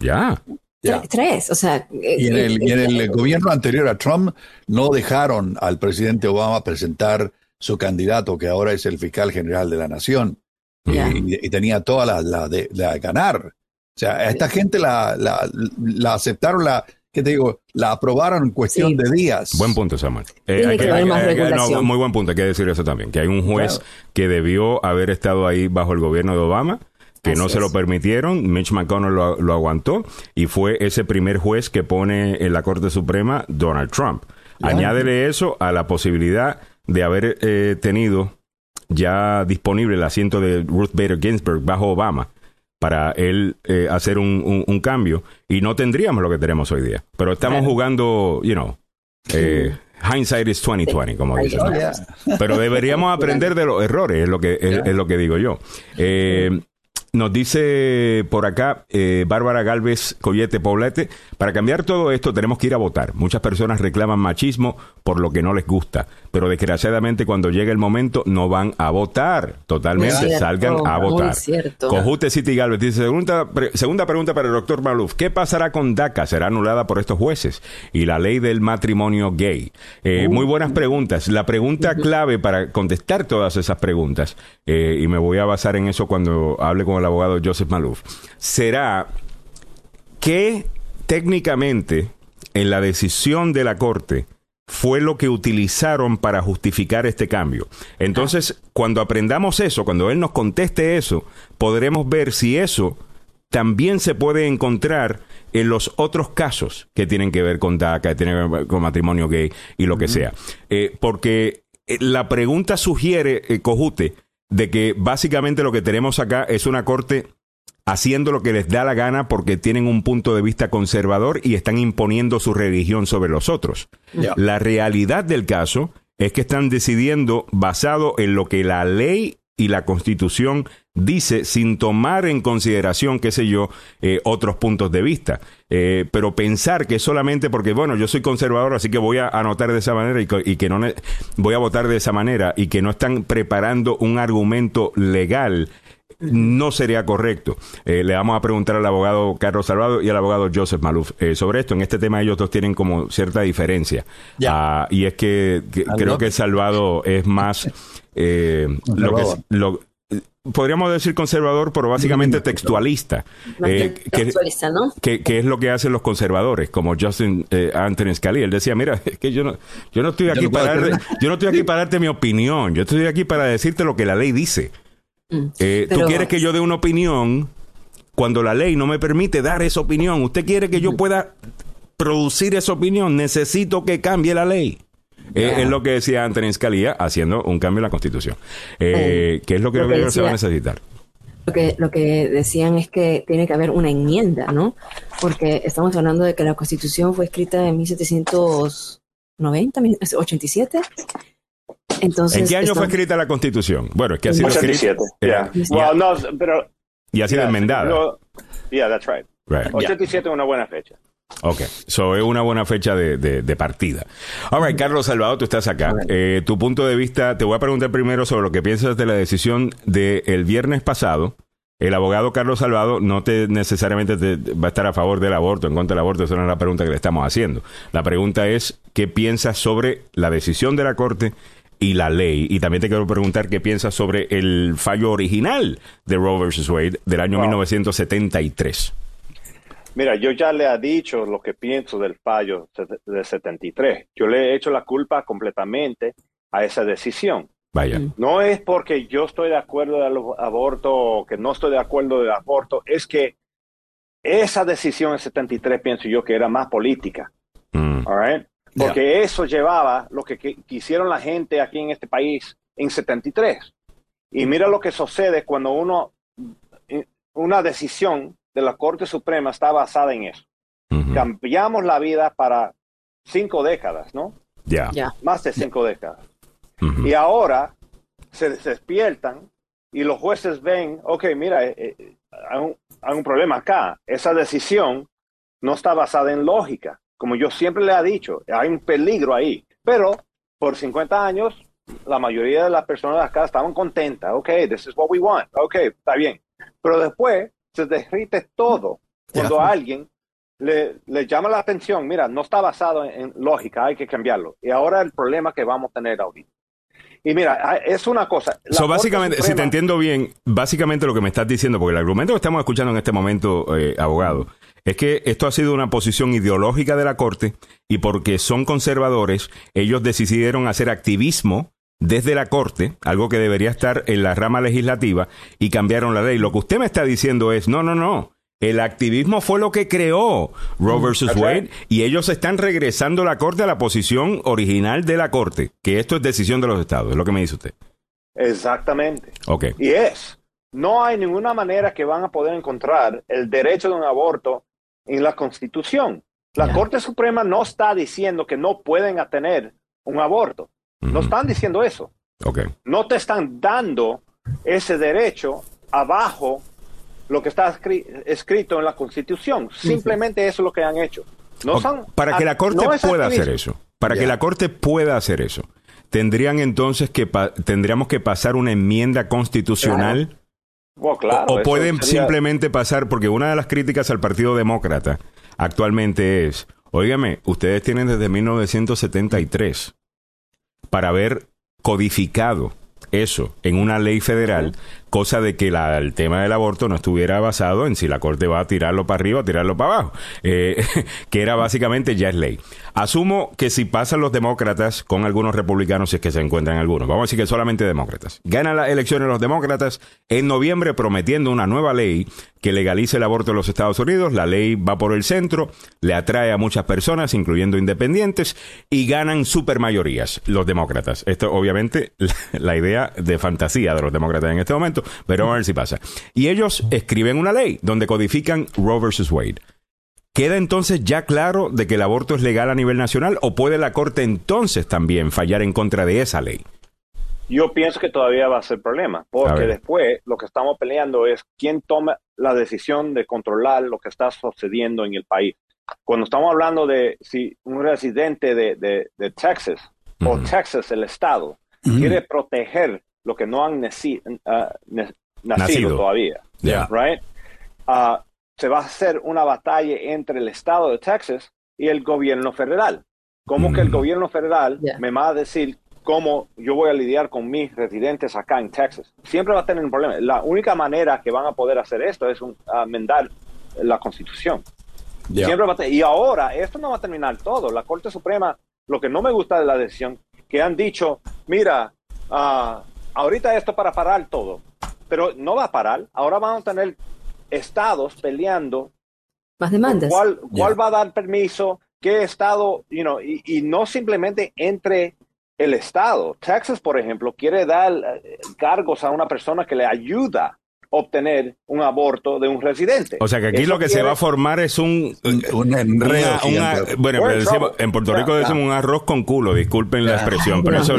ya. Ya. Tre- Tres, o sea. Y en el, y en el gobierno anterior a Trump no dejaron al presidente Obama presentar su candidato, que ahora es el fiscal general de la nación. Y- Ya. Y, y tenía toda la, la de, la de ganar. O sea, a esta gente la, la, la aceptaron, la, ¿qué te digo? La aprobaron en cuestión Sí. de días. Buen punto, Samuel. Eh, Tiene hay que que- haber hay- más hay- no, regulación. muy buen punto, hay que decir eso también, que hay un juez Claro. que debió haber estado ahí bajo el gobierno de Obama, que no se lo permitieron, Mitch McConnell lo, lo aguantó y fue ese primer juez que pone en la Corte Suprema Donald Trump. Añádele eso a la posibilidad de haber eh, tenido ya disponible el asiento de Ruth Bader Ginsburg bajo Obama. Para él eh, hacer un, un, un cambio y no tendríamos lo que tenemos hoy día. Pero estamos jugando, you know, eh, hindsight is 2020, como dicen. Pero deberíamos aprender de los errores, es lo que, es, es lo que digo yo. Eh, nos dice por acá eh, Bárbara Galvez Collete Poblete, para cambiar todo esto tenemos que ir a votar. Muchas personas reclaman machismo por lo que no les gusta, pero desgraciadamente cuando llega el momento no van a votar. Totalmente, cierto, salgan a votar. Cojute City Galvez dice, segunda, pre- segunda pregunta para el doctor Maluf, ¿qué pasará con DACA? ¿Será anulada por estos jueces? Y la ley del matrimonio gay. Eh, Muy buenas preguntas. La pregunta clave para contestar todas esas preguntas, eh, y me voy a basar en eso cuando hable con el abogado Joseph Maluf, será que técnicamente en la decisión de la Corte fue lo que utilizaron para justificar este cambio. Entonces, cuando aprendamos eso, cuando él nos conteste eso, podremos ver si eso también se puede encontrar en los otros casos que tienen que ver con DACA, que tienen que ver con matrimonio gay y lo que sea. Eh, porque eh, la pregunta sugiere, eh, Cojute, de que básicamente lo que tenemos acá es una corte haciendo lo que les da la gana porque tienen un punto de vista conservador y están imponiendo su religión sobre los otros. La realidad del caso es que están decidiendo basado en lo que la ley y la constitución dice sin tomar en consideración, qué sé yo, eh, otros puntos de vista. Eh, pero pensar que solamente porque, bueno, yo soy conservador, así que voy a anotar de esa manera y, y que no voy a votar de esa manera y que no están preparando un argumento legal no sería correcto. Eh, le vamos a preguntar al abogado Carlos Salvado y al abogado Joseph Maluf eh, sobre esto. En este tema ellos dos tienen como cierta diferencia. Ah, y es que, creo que que- Salvado es más eh, lo que lo- podríamos decir conservador, pero básicamente textualista. Eh, que ¿no? que, que es lo que hacen los conservadores, como Justin eh, Anthony Scalia. Él decía, mira, es que yo no, yo no estoy Yo aquí no para darte- yo no estoy aquí para darte mi opinión, yo estoy aquí para decirte lo que la ley dice. Mm. Eh, Tú Pero- quieres que yo dé una opinión cuando la ley no me permite dar esa opinión. Usted quiere que yo pueda producir esa opinión. Necesito que cambie la ley. Eh, es lo que decía Anthony Scalia haciendo un cambio en la Constitución. Eh, que es lo que, Lo que que se va a decía- necesitar. Lo que, lo que decían es que tiene que haber una enmienda, ¿no? Porque estamos hablando de que la Constitución fue escrita en 1790, 87. Entonces, ¿En qué año fue escrita la Constitución? Bueno, es que ha sido escrita 87. Yeah. eh, Well, no, pero. y ha sido yeah, enmendada. no, yeah, that's right. Right. 87 es una buena fecha. Ok, so es una buena fecha de, de- de partida. All right, Carlos Salvador, tú estás acá. Eh, tu punto de vista, te voy a preguntar primero sobre lo que piensas de la decisión del viernes pasado. El abogado Carlos Salvado no te necesariamente te- va a estar a favor del aborto, en contra del aborto, esa no es la pregunta que le estamos haciendo. La pregunta es, ¿qué piensas sobre la decisión de la Corte y la ley? Y también te quiero preguntar qué piensas sobre el fallo original de Roe versus Wade del año 1973. Mira, yo ya le he dicho lo que pienso del fallo de 73. Yo le he hecho la culpa completamente a esa decisión. Vaya. No es porque yo estoy de acuerdo del aborto o que no estoy de acuerdo del aborto, es que esa decisión en 73 pienso yo que era más política. Mm. all right? Porque eso llevaba lo que qui- quisieron la gente aquí en este país en 73. Y mira lo que sucede cuando uno, eh, una decisión de la Corte Suprema está basada en eso. Cambiamos la vida para cinco décadas, ¿no? Ya. Ya. Más de cinco décadas. Y ahora se, se despiertan y los jueces ven, ok, mira, eh, eh, hay, un, hay un problema acá. Esa decisión no está basada en lógica. Como yo siempre le he dicho, hay un peligro ahí. Pero por 50 años, la mayoría de las personas acá estaban contentas. Ok, this is what we want. Ok, está bien. Pero después se derrite todo cuando a alguien le, le llama la atención, mira, no está basado en, en lógica, hay que cambiarlo. Y ahora el problema que vamos a tener ahorita. Y mira, ah, es una cosa. So, básicamente, si te entiendo bien, básicamente lo que me estás diciendo, porque el argumento que estamos escuchando en este momento, eh, abogado, es que esto ha sido una posición ideológica de la Corte y porque son conservadores, ellos decidieron hacer activismo desde la Corte, algo que debería estar en la rama legislativa, y cambiaron la ley. Lo que usted me está diciendo es, no, no, no. El activismo fue lo que creó Roe versus That's Wade right. y ellos están regresando la Corte a la posición original de la Corte, que esto es decisión de los estados, es lo que me dice usted. Exactamente. Ok. Y es. no hay ninguna manera que van a poder encontrar el derecho de un aborto en la Constitución. La Corte Suprema no está diciendo que no pueden tener un aborto. No están diciendo eso. No te están dando ese derecho abajo lo que está escrito en la Constitución. Simplemente eso es lo que han hecho. No para que la Corte pueda hacer eso, para que la Corte pueda hacer eso, tendrían entonces que tendríamos que pasar una enmienda constitucional. o, pueden simplemente pasar, porque una de las críticas al Partido Demócrata actualmente es, óigame, ustedes tienen desde 1973 para haber codificado eso en una ley federal cosa de que el tema del aborto no estuviera basado en si la Corte va a tirarlo para arriba o tirarlo para abajo, eh, que era básicamente ya es ley. Asumo que si pasan los demócratas con algunos republicanos, si es que se encuentran algunos, vamos a decir que solamente demócratas, ganan las elecciones los demócratas en noviembre prometiendo una nueva ley que legalice el aborto en los Estados Unidos, la ley va por el centro, le atrae a muchas personas, incluyendo independientes, y ganan supermayorías los demócratas. Esto obviamente la idea de fantasía de los demócratas en este momento pero vamos a ver si pasa. Y ellos escriben una ley donde codifican Roe versus Wade. ¿Queda entonces ya claro de que el aborto es legal a nivel nacional o puede la Corte entonces también fallar en contra de esa ley? Yo pienso que todavía va a ser problema, porque después lo que estamos peleando es quién toma la decisión de controlar lo que está sucediendo en el país. Cuando estamos hablando de si un residente de, Texas o Texas, el estado, quiere proteger lo que no han ah, nacido, todavía. Right? Ah, se va a hacer una batalla entre el estado de Texas y el gobierno federal. ¿Cómo que el mm. gobierno federal me va a decir cómo yo voy a lidiar con mis residentes acá en Texas? Siempre va a tener un problema. La única manera que van a poder hacer esto es un, amendar la constitución. Siempre y ahora, esto no va a terminar todo. La Corte Suprema, lo que no me gusta de la decisión, que han dicho, mira, uh, ahorita esto para parar todo, pero no va a parar. Ahora vamos a tener estados peleando. Más demandas. ¿Cuál, cuál va a dar permiso? ¿Qué estado? You know, y, no simplemente entre el estado. Texas, por ejemplo, quiere dar eh, cargos a una persona que le ayuda obtener un aborto de un residente. O sea que aquí lo que se va a formar es un, un enredo. bueno, en Puerto Rico decimos un arroz con culo, disculpen la expresión, pero eso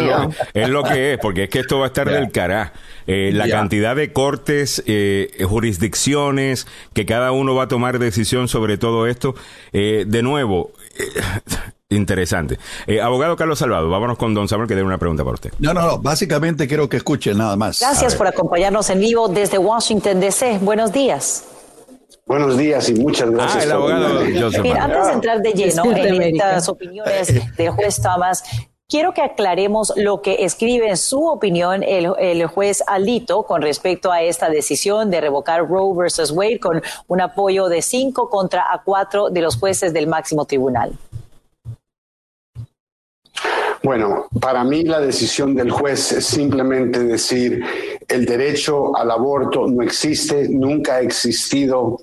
es lo, que es, porque es que esto va a estar del cará. Eh, la cantidad de cortes, eh, jurisdicciones, que cada uno va a tomar decisión sobre todo esto. Eh, de nuevo, Interesante. Eh, abogado Carlos Salvado, vámonos con don Samuel que tiene una pregunta para usted. No, no, no, básicamente quiero que escuchen nada más. Gracias por acompañarnos en vivo desde Washington, D.C. Buenos días. Buenos días y muchas gracias. Ah, el abogado Mira, antes de entrar de lleno en estas opiniones del juez Thomas, Quiero que aclaremos lo que escribe en su opinión el, el, juez Alito con respecto a esta decisión de revocar Roe versus Wade con un apoyo de cinco contra a cuatro de los jueces del máximo tribunal. Bueno, para mí la decisión del juez es simplemente decir el derecho al aborto no existe, nunca ha existido.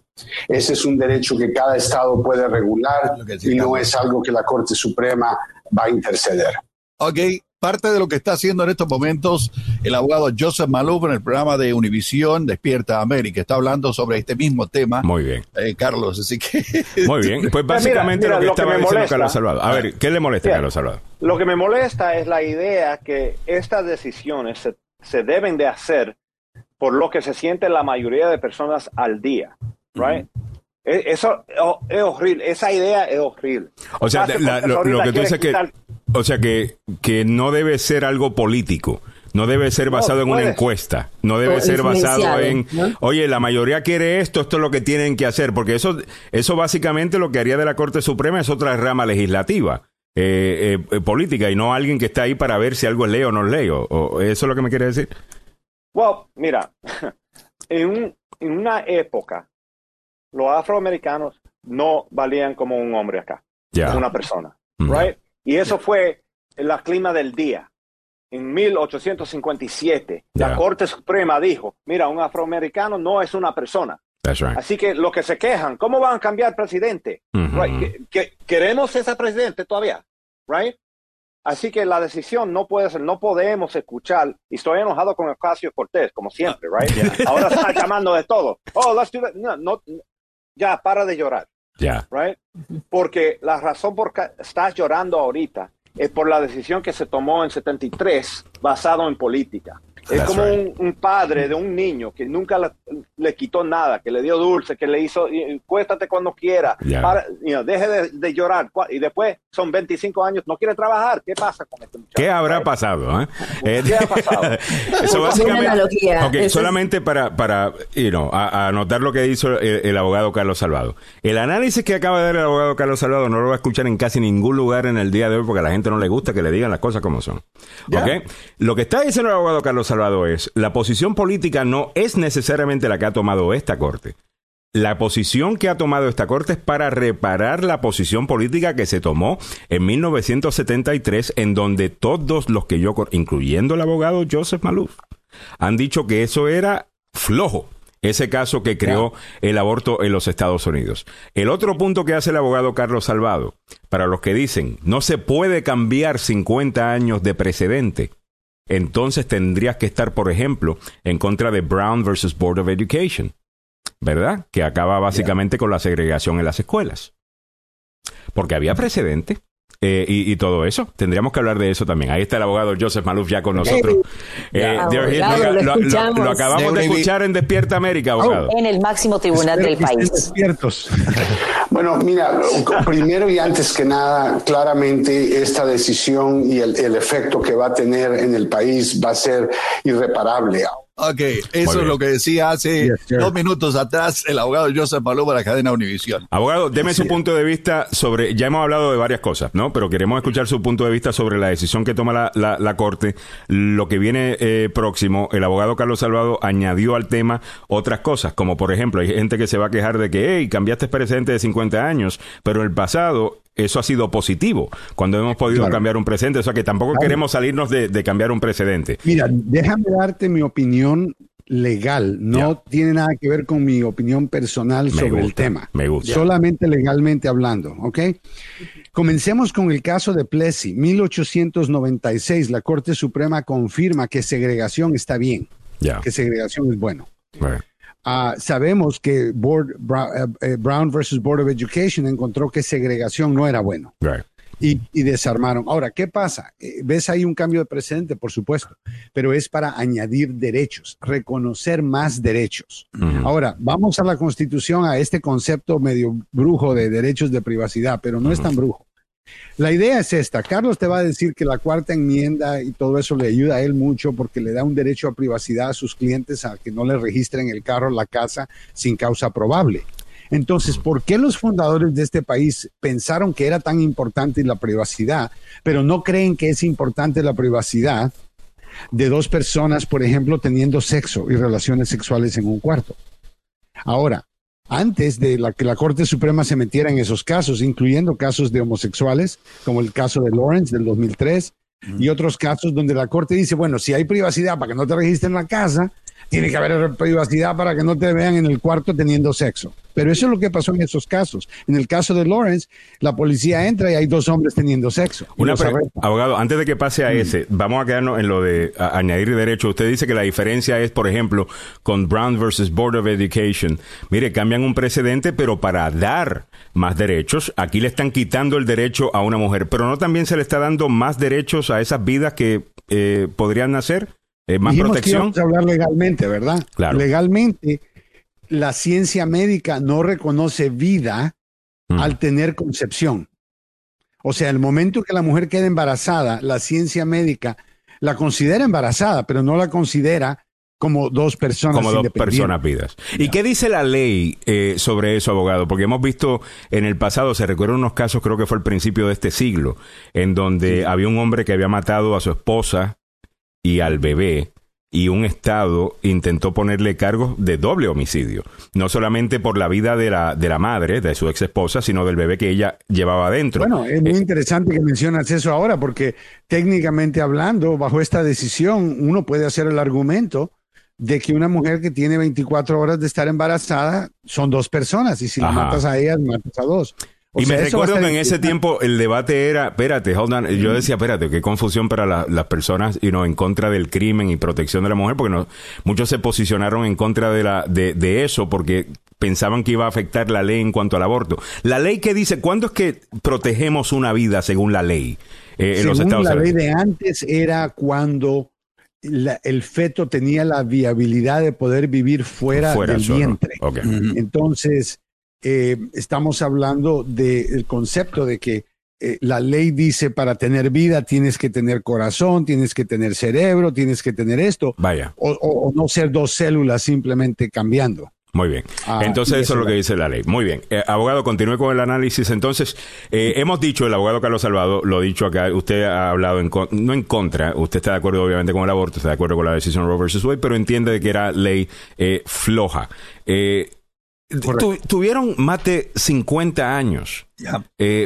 Ese es un derecho que cada estado puede regular y no es algo que la Corte Suprema va a interceder. Ok, parte de lo que está haciendo en estos momentos el abogado Joseph Malouf en el programa de Univisión Despierta América. Está hablando sobre este mismo tema. Muy bien. Eh, Carlos, así que... Muy bien. Pues básicamente lo que estaba diciendo Carlos Salvador. A ver, ¿qué le molesta a Carlos Salvador? Lo que me molesta es la idea que estas decisiones se, deben de hacer por lo que se siente la mayoría de personas al día. Right? E, eso oh, es horrible. Esa idea es horrible. O sea, lo, que tú dices que o sea que, que no debe ser algo político. No debe ser basado en una encuesta. No debe ser basado en, oye, la mayoría quiere esto, esto es lo que tienen que hacer. Porque eso, eso básicamente lo que haría de la Corte Suprema es otra rama legislativa. Eh, eh, política y no alguien que está ahí para ver si algo es ley o no es ley. O, ¿Eso es lo que me quiere decir? Well, mira, en, en una época, los afroamericanos no valían como un hombre acá, como una persona, right? Y eso fue el clima del día. En 1857, la Corte Suprema dijo, mira, un afroamericano no es una persona. Así que lo que se quejan, ¿cómo van a cambiar presidente? ¿Queremos ese presidente todavía? Right? Así que la decisión no puede ser, no podemos escuchar, y estoy enojado con Ocasio Cortés, como siempre, right? Ahora están llamando de todo. Oh, let's do that. No, no, ya, para de llorar. Ya. Right? Porque la razón por que estás llorando ahorita es por la decisión que se tomó en 73 basado en política. Es That's como right. un, un padre de un niño que nunca le, le quitó nada, que le dio dulce, que le hizo, cuéstate cuando quiera, Ya. para- you know, deje de, de llorar. Y después son 25 años, no quiere trabajar. ¿Qué pasa con este muchacho? ¿Qué habrá pasado? eh? Eh, ¿Qué ha pasado? Eso básicamente. es- solamente para, para you know, a- a anotar lo que hizo el, el abogado Carlos Salvado. El análisis que acaba de dar el abogado Carlos Salvado no lo va a escuchar en casi ningún lugar en el día de hoy porque a la gente no le gusta que le digan las cosas como son. Lo que está diciendo el abogado Carlos Salvado es, la posición política no es necesariamente la que ha tomado esta corte. La posición que ha tomado esta corte es para reparar la posición política que se tomó en 1973, en donde todos los que yo, incluyendo el abogado Joseph Malouf, han dicho que eso era flojo. Ese caso que creó el aborto en los Estados Unidos. El otro punto que hace el abogado Carlos Salvado, para los que dicen, no se puede cambiar 50 años de precedente, entonces tendrías que estar, por ejemplo, en contra de Brown versus Board of Education, ¿verdad? Que acaba básicamente con la segregación en las escuelas. Porque había precedente. Eh, y, y todo eso. Tendríamos que hablar de eso también. Ahí está el abogado Joseph Malouf ya con nosotros. Eh. Abogado, lo lo, lo- escuchamos. lo acabamos de escuchar en Despierta América, abogado. En el máximo tribunal del país. Despiertos. Bueno, mira, primero y antes que nada, claramente esta decisión y el, el efecto que va a tener en el país va a ser irreparable. Ok, eso es lo que decía hace Yes, dos minutos atrás el abogado Joseph Maluma de la cadena Univisión. Abogado, deme su punto de vista sobre, ya hemos hablado de varias cosas, ¿no? Pero queremos escuchar su punto de vista sobre la decisión que toma la, la- la Corte, lo que viene eh, próximo. El abogado Carlos Salvado añadió al tema otras cosas, como por ejemplo, hay gente que se va a quejar de que, hey, cambiaste precedente de 50 años, pero en el pasado eso ha sido positivo, cuando hemos podido Claro. cambiar un precedente. O sea que tampoco Claro. queremos salirnos de, de cambiar un precedente. Mira, déjame darte mi opinión legal. No tiene nada que ver con mi opinión personal Me sobre el tema. me gusta. Solamente legalmente hablando, ¿ok? Comencemos con el caso de Plessy. 1896, la Corte Suprema confirma que segregación está bien, que segregación es bueno. Right. Ah, sabemos que Board- eh, eh, Brown versus Board of Education encontró que segregación no era bueno Right. y, y desarmaron. Ahora, ¿qué pasa? Eh, ves ahí un cambio de precedente, por supuesto, pero es para añadir derechos, reconocer más derechos. Ahora, vamos a la Constitución, a este concepto medio brujo de derechos de privacidad, pero no es tan brujo. La idea es esta. Carlos te va a decir que la cuarta enmienda y todo eso le ayuda a él mucho porque le da un derecho a privacidad a sus clientes a que no le registren el carro, la casa, sin causa probable. Entonces, ¿por qué los fundadores de este país pensaron que era tan importante la privacidad, pero no creen que es importante la privacidad de dos personas, por ejemplo, teniendo sexo y relaciones sexuales en un cuarto? Ahora, antes de la, que la Corte Suprema se metiera en esos casos, incluyendo casos de homosexuales, como el caso de Lawrence del 2003, y otros casos donde la Corte dice, bueno, si hay privacidad para que no te registren en la casa, tiene que haber privacidad para que no te vean en el cuarto teniendo sexo. Pero eso es lo que pasó en esos casos. En el caso de Lawrence, la policía entra y hay dos hombres teniendo sexo. Una abogado, antes de que pase a ese, vamos a quedarnos en lo de añadir derecho. Usted dice que la diferencia es, por ejemplo, con Brown versus Board of Education. Mire, cambian un precedente, pero para dar más derechos, aquí le están quitando el derecho a una mujer, pero no también se le está dando más derechos a esas vidas que eh, podrían nacer, Eh, más Dijimos que protección. íbamos a hablar legalmente, ¿verdad? Claro. Legalmente, la ciencia médica no reconoce vida Mm. al tener concepción. O sea, el momento que la mujer queda embarazada, la ciencia médica la considera embarazada, pero no la considera como dos personas como dos personas vidas. ¿Y qué dice la ley eh, sobre eso, abogado? Porque hemos visto en el pasado, se recuerdan unos casos, creo que fue el principio de este siglo, en donde había un hombre que había matado a su esposa y al bebé. Y un Estado intentó ponerle cargos de doble homicidio. No solamente por la vida de la, de la madre, de su ex esposa, sino del bebé que ella llevaba adentro. Bueno, es muy interesante que mencionas eso ahora, porque técnicamente hablando, bajo esta decisión, uno puede hacer el argumento de que una mujer que tiene 24 horas de estar embarazada son dos personas, y si la matas a ellas, matas a dos. Y me recuerdo que en ese tiempo el debate era, espérate, hold on. yo decía, espérate, qué confusión para las personas y no en contra del crimen y protección de la mujer, porque no, muchos se posicionaron en contra de, la, de, de eso porque pensaban que iba a afectar la ley en cuanto al aborto. La ley que dice, ¿cuándo es que protegemos una vida según la ley eh, en los Estados Unidos? La ley de antes era cuando el feto tenía la viabilidad de poder vivir fuera, del vientre. Entonces, eh, estamos hablando del concepto de que eh, la ley dice para tener vida tienes que tener corazón, tienes que tener cerebro, tienes que tener esto. Vaya. o no ser dos células simplemente cambiando. Muy bien. Ah, Entonces eso es lo que dice la ley. Muy bien. Eh, abogado, continúe con el análisis. Entonces, eh, hemos dicho, el abogado Carlos Salvado lo ha dicho acá, usted ha hablado en no en contra, usted está de acuerdo obviamente con el aborto, está de acuerdo con la decisión Roe versus Wade, pero entiende que era ley eh, floja. Tuvieron más de 50 años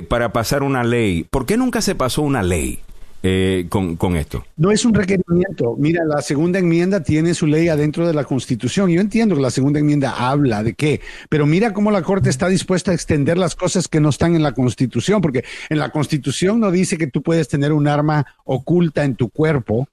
para pasar una ley. ¿Por qué nunca se pasó una ley? eh, con, con, esto? No es un requerimiento. Mira, la segunda enmienda tiene su ley adentro de la Constitución. Yo entiendo que la segunda enmienda habla de qué, pero mira cómo la Corte está dispuesta a extender las cosas que no están en la Constitución, porque en la Constitución no dice que tú puedes tener un arma oculta en tu cuerpo.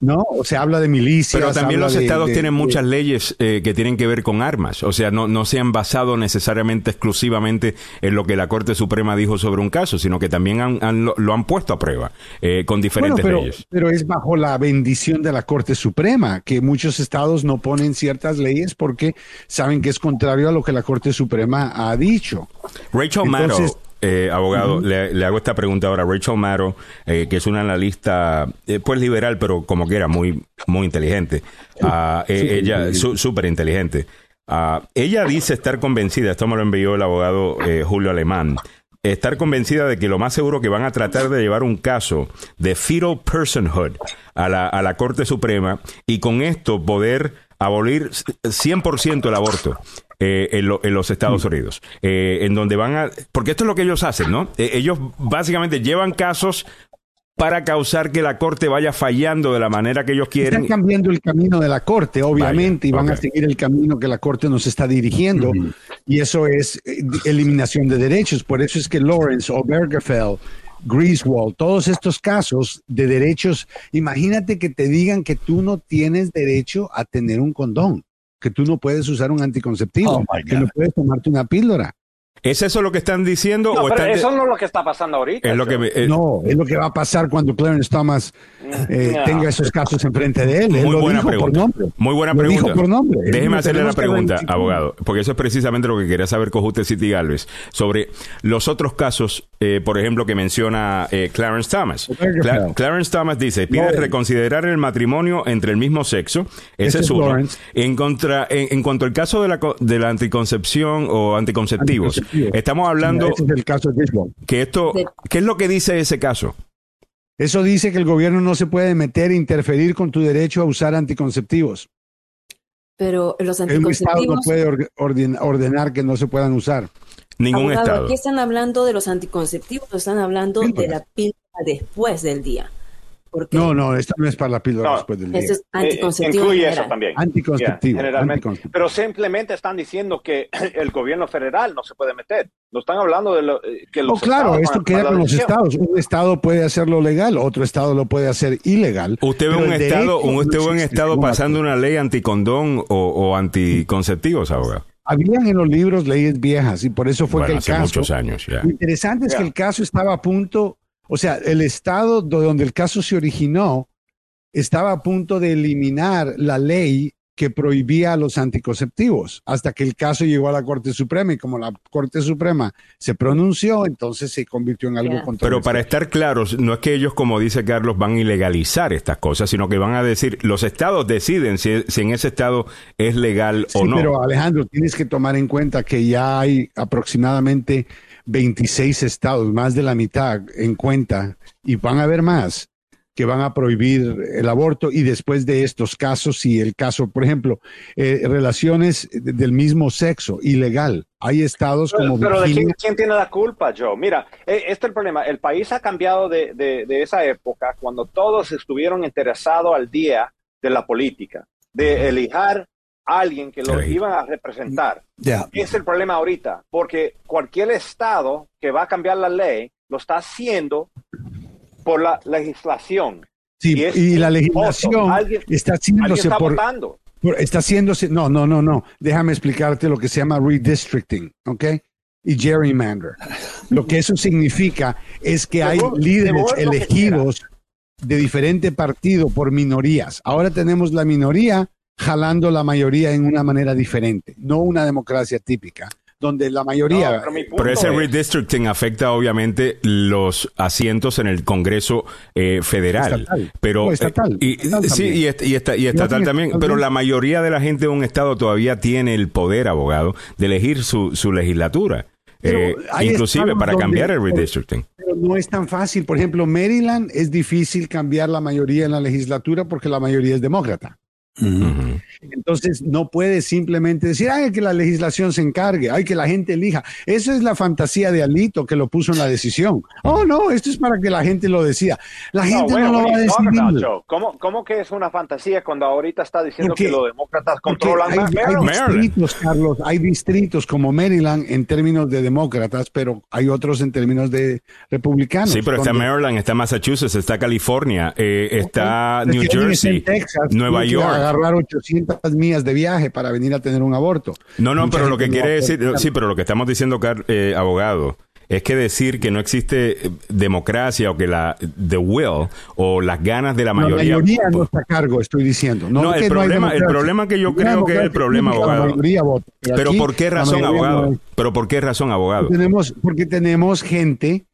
¿No? O se habla de milicias. Pero también los estados tienen muchas leyes eh, que tienen que ver con armas. O sea, no, no se han basado necesariamente exclusivamente en lo que la Corte Suprema dijo sobre un caso, sino que también han, lo, han puesto a prueba eh, con diferentes pero, leyes. Pero es bajo la bendición de la Corte Suprema que muchos estados no ponen ciertas leyes porque saben que es contrario a lo que la Corte Suprema ha dicho. Rachel Maddow eh, abogado, le, hago esta pregunta ahora. Rachel Maddow, eh, que es una analista, eh, pues liberal, pero como que era muy, muy inteligente. Uh, ella, súper inteligente. Uh, ella dice estar convencida, esto me lo envió el abogado Julio Alemán, estar convencida de que lo más seguro que van a tratar de llevar un caso de fetal personhood a la, a la Corte Suprema y con esto poder abolir 100% el aborto. Eh, en, los Estados mm. Unidos, eh, en donde van a, porque esto es lo que ellos hacen, ¿no? Eh, ellos básicamente llevan casos para causar que la corte vaya fallando de la manera que ellos quieren. Están cambiando el camino de la corte, obviamente, y van a seguir el camino que la corte nos está dirigiendo, y eso es eliminación de derechos. Por eso es que Lawrence, Obergefell, Griswold, todos estos casos de derechos, imagínate que te digan que tú no tienes derecho a tener un condón que tú no puedes usar un anticonceptivo, oh que no puedes tomarte una píldora. ¿Es eso lo que están diciendo? No, pero eso no es lo que está pasando ahorita. Es lo que eh, no, es lo que va a pasar cuando Clarence Thomas eh, tenga esos casos enfrente de él. Muy buena pregunta. Muy buena pregunta. Déjeme hacerle la pregunta, abogado, porque eso es precisamente lo que quería saber con usted, City Galvez, sobre los otros casos, eh, por ejemplo, que menciona Clarence Thomas. Clarence Thomas dice, pide reconsiderar el matrimonio entre el mismo sexo. Ese, es uno. En, contra, en, cuanto al caso de la, de la anticoncepción o anticonceptivos, Estamos hablando. del caso de Que esto, ¿Qué es lo que dice ese caso? Eso dice que el gobierno no se puede meter e interferir con tu derecho a usar anticonceptivos. Pero los anticonceptivos. El Estado no puede ordenar que no se puedan usar. Ningún Estado. Aquí están hablando de los anticonceptivos, están hablando de la píldora después del día. No, no, esta no es para la píldora después del día. es anticonceptivo. incluye eso también. Anticonceptivo, generalmente. Pero simplemente están diciendo que el gobierno federal no se puede meter. No están hablando de lo, eh, que los oh, claro, esto queda con los estados. Un estado puede hacerlo legal, otro estado lo puede hacer ilegal. ¿Usted ve un estado, usted ve un estado pasando una ley anticondón o, o anticonceptivos, abogado? Habían en los libros leyes viejas y por eso fue que el hace caso. muchos años ya. Lo interesante es que el caso estaba a punto o sea, el estado donde el caso se originó estaba a punto de eliminar la ley que prohibía los anticonceptivos, hasta que el caso llegó a la Corte Suprema y como la Corte Suprema se pronunció, entonces se convirtió en algo controversial. Pero para estar claros, no es que ellos, como dice Carlos, van a ilegalizar estas cosas, sino que van a decir, los estados deciden si, en ese estado es legal o no. Pero Alejandro, tienes que tomar en cuenta que ya hay aproximadamente 26 estados, más de la mitad en cuenta, y van a haber más que van a prohibir el aborto y después de estos casos, si el caso, por ejemplo, eh, relaciones del mismo sexo, ilegal. Hay estados como... Pero, ¿de quién, tiene la culpa, Joe? Mira, eh, este es el problema. El país ha cambiado de, de esa época cuando todos estuvieron interesados al día de la política, de elijar alguien que lo iba a representar. Es el problema ahorita, porque cualquier estado que va a cambiar la ley lo está haciendo por la legislación. Sí, y, la legislación está haciéndose por, Está haciéndose, no, no, no, no. Déjame explicarte lo que se llama redistricting, ¿ok? Y gerrymander. Lo que eso significa es que hay líderes elegidos de diferente partido por minorías. Ahora tenemos la minoría jalando la mayoría en una manera diferente, no una democracia típica donde la mayoría... pero, ese redistricting afecta obviamente los asientos en el Congreso eh, federal. Pero, estatal. y, sí, y, estatal también. Pero la mayoría de la gente de un estado todavía tiene el poder, abogado, de elegir su, su legislatura. Eh, inclusive para cambiar el redistricting. Pero no es tan fácil. Por ejemplo, Maryland es difícil cambiar la mayoría en la legislatura porque la mayoría es demócrata. Entonces no puede simplemente decir, ay, que la legislación se encargue, ay, que la gente elija. Esa es la fantasía de Alito que lo puso en la decisión. Oh, no, esto es para que la gente lo decida. La gente no, lo va a decidir. ¿Cómo, que es una fantasía cuando ahorita está diciendo que los demócratas controlan hay, hay distritos, Carlos, hay distritos como Maryland en términos de demócratas, pero hay otros en términos de republicanos. Sí, pero está Maryland, está Massachusetts, está California, eh, está New Jersey, Nueva York agarrar 800 millas de viaje para venir a tener un aborto. No, no, pero lo que quiere decir, sí, pero lo que estamos diciendo, eh, abogado, es que decir que no existe eh, democracia o que la the will o las ganas de la mayoría. La mayoría no está a cargo, estoy diciendo. No, el, problema, el problema que yo creo que es el problema, abogado. pero ¿por qué razón, abogado? Pero ¿por qué razón, abogado? Tenemos, porque tenemos gente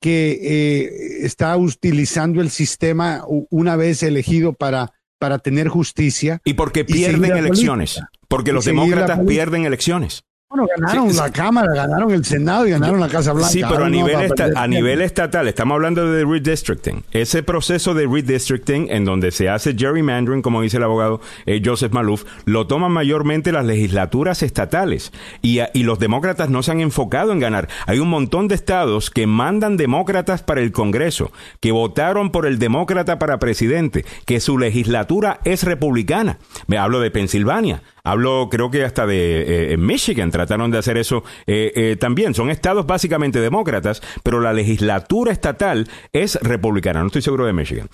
que eh, está utilizando el sistema una vez elegido para para tener justicia. Y porque pierden elecciones. Porque los demócratas pierden elecciones. Bueno, ganaron la Cámara, ganaron el Senado y ganaron la Casa Blanca. Sí, pero a nivel, a nivel estatal, estamos hablando de redistricting. Ese proceso de redistricting, en donde se hace gerrymandering, como dice el abogado eh, Joseph Malouf, lo toman mayormente las legislaturas estatales. Y, y los demócratas no se han enfocado en ganar. Hay un montón de estados que mandan demócratas para el Congreso, que votaron por el demócrata para presidente, que su legislatura es republicana. Me hablo de Pensilvania. Hablo, creo que hasta de eh, Michigan trataron de hacer eso eh, eh, también. Son estados básicamente demócratas, pero la legislatura estatal es republicana. No estoy seguro de Michigan.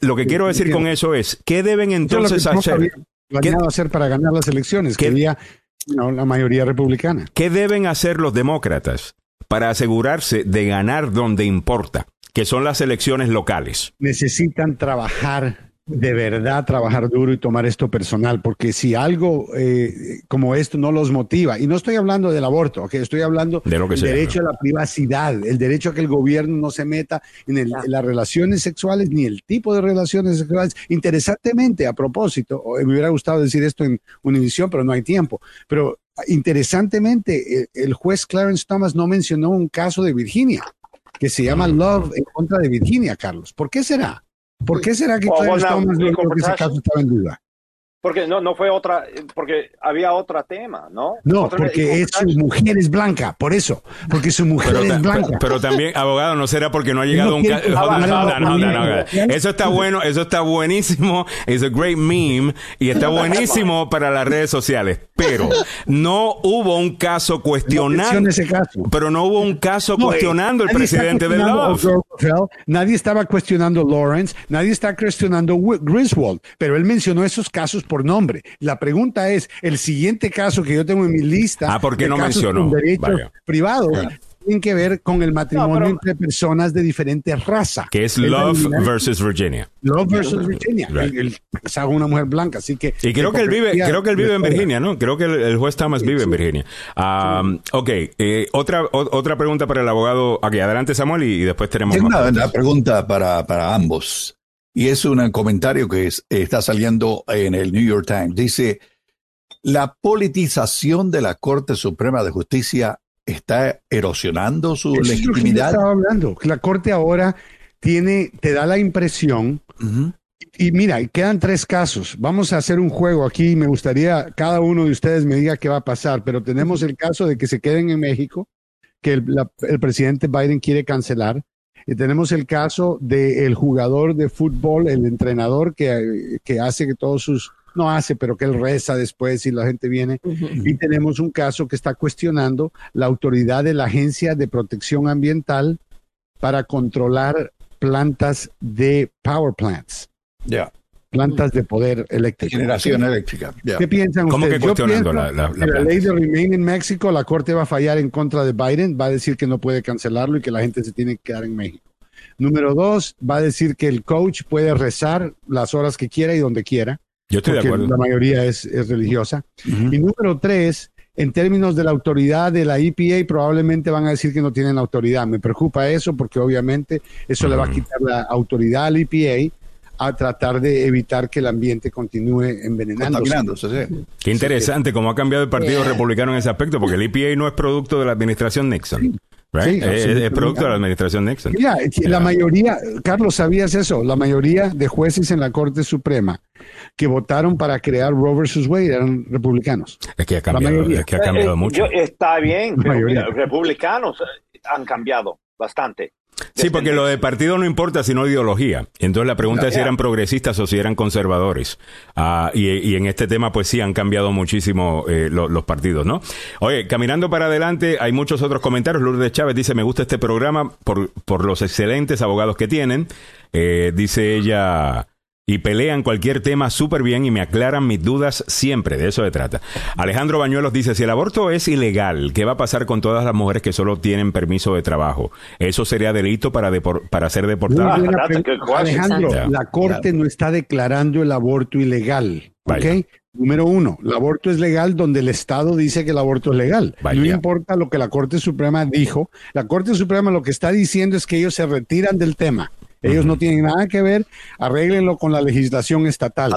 lo que quiero decir con eso es, ¿qué deben entonces hacer? ¿Qué hacer para ganar las elecciones? Que había la mayoría republicana. ¿Qué deben hacer los demócratas para asegurarse de ganar donde importa? que son las elecciones locales. Necesitan trabajar de verdad trabajar duro y tomar esto personal, porque si algo eh, como esto no los motiva, y no estoy hablando del aborto, que estoy hablando del derecho a la privacidad, el derecho a que el gobierno no se meta en, las relaciones sexuales ni el tipo de relaciones sexuales. Interesantemente, a propósito, me hubiera gustado decir esto en Univision, pero no hay tiempo, pero interesantemente, el, el juez Clarence Thomas no mencionó un caso de Virginia que se llama mm. Love en contra de Virginia, Carlos. ¿Por qué será? ¿Por qué será que Clarence Thomas dijo que ese caso estaba en duda? Porque no, no fue otra, porque había otro tema, ¿no? No, porque es, su mujer es blanca, por eso, porque su mujer es blanca. Pero, también, abogado, no será porque no ha llegado un caso. Eso está bueno, eso está buenísimo, es a great meme y está buenísimo para las redes sociales. Pero no hubo un caso cuestionando. Pero no hubo un caso cuestionando el presidente del Love. Nadie estaba cuestionando Lawrence, nadie está cuestionando Griswold, pero él mencionó esos casos por nombre. La pregunta es, el siguiente caso que yo tengo en mi lista ah, ¿por qué no mencionó? derechos privados tiene que ver con el matrimonio entre personas de diferentes razas. Que es Love versus Virginia. Love versus Virginia. El, una mujer blanca, así que... Y creo que él vive, creo que él vive en Virginia, ¿no? Creo que el, juez Thomas vive en Virginia. Um, ok, eh, otra, otra pregunta para el abogado. Aquí, adelante Samuel y, después tenemos... una, pregunta para, para ambos. Y es un comentario que está saliendo en el New York Times. Dice, la politización de la Corte Suprema de Justicia está erosionando su legitimidad. estaba hablando. La Corte ahora tiene, te da la impresión, y mira, quedan tres casos. Vamos a hacer un juego aquí. Me gustaría cada uno de ustedes me diga qué va a pasar, pero tenemos el caso de que se queden en México, que el presidente Biden quiere cancelar. Y tenemos el caso del jugador de fútbol, el entrenador que, que, hace que todos sus no hace, pero que él reza después y la gente viene. Y tenemos un caso que está cuestionando la autoridad de la Agencia de Protección Ambiental para controlar plantas de power plants. Ya. Plantas de poder eléctrico. Generación eléctrica. ¿Qué piensan ¿Cómo ustedes? que Yo cuestionando pienso la- la- la que planta? ley de Remain en México, la corte va a fallar en contra de Biden, va a decir que no puede cancelarlo y que la gente se tiene que quedar en México. Número dos, va a decir que el coach puede rezar las horas que quiera y donde quiera. Yo estoy de acuerdo. La mayoría es, es religiosa. Y número tres, en términos de la autoridad de la EPA, probablemente van a decir que no tienen autoridad. Me preocupa eso porque obviamente eso le va a quitar la autoridad al EPA a tratar de evitar que el ambiente continúe envenenándose. Sí. Qué interesante cómo ha cambiado el Partido Republicano en ese aspecto, porque el EPA no es producto de la administración Nixon. right? Sí, es, producto de la administración Nixon. Mira, la mayoría, Carlos, ¿sabías eso? La mayoría de jueces en la Corte Suprema que votaron para crear Roe versus Wade eran republicanos. Es que ha La cambiado, mayoría. es que ha cambiado Eh, mucho. yo- está bien, pero mira, republicanos eh, han cambiado bastante. Sí, porque lo de partido no importa sino ideología. Entonces la pregunta es si eran progresistas o si eran conservadores. Ah, y, y en este tema, pues sí, han cambiado muchísimo eh, lo- los partidos, ¿no? Oye, caminando para adelante, hay muchos otros comentarios. Lourdes Chávez dice, me gusta este programa por, por los excelentes abogados que tienen. Eh, dice ella... Y pelean cualquier tema súper bien y me aclaran mis dudas siempre. De eso se trata. Alejandro Bañuelos dice, si el aborto es ilegal, ¿qué va a pasar con todas las mujeres que solo tienen permiso de trabajo? ¿Eso sería delito para, depor- para ser Muy deportadas? buena that's a pre- good question. Alejandro, Yeah. la Corte no está declarando el aborto ilegal. Número uno, el aborto es legal donde el Estado dice que el aborto es legal. Vaya. No importa lo que la Corte Suprema dijo. La Corte Suprema lo que está diciendo es que ellos se retiran del tema. Ellos no tienen nada que ver, arréglenlo con la legislación estatal.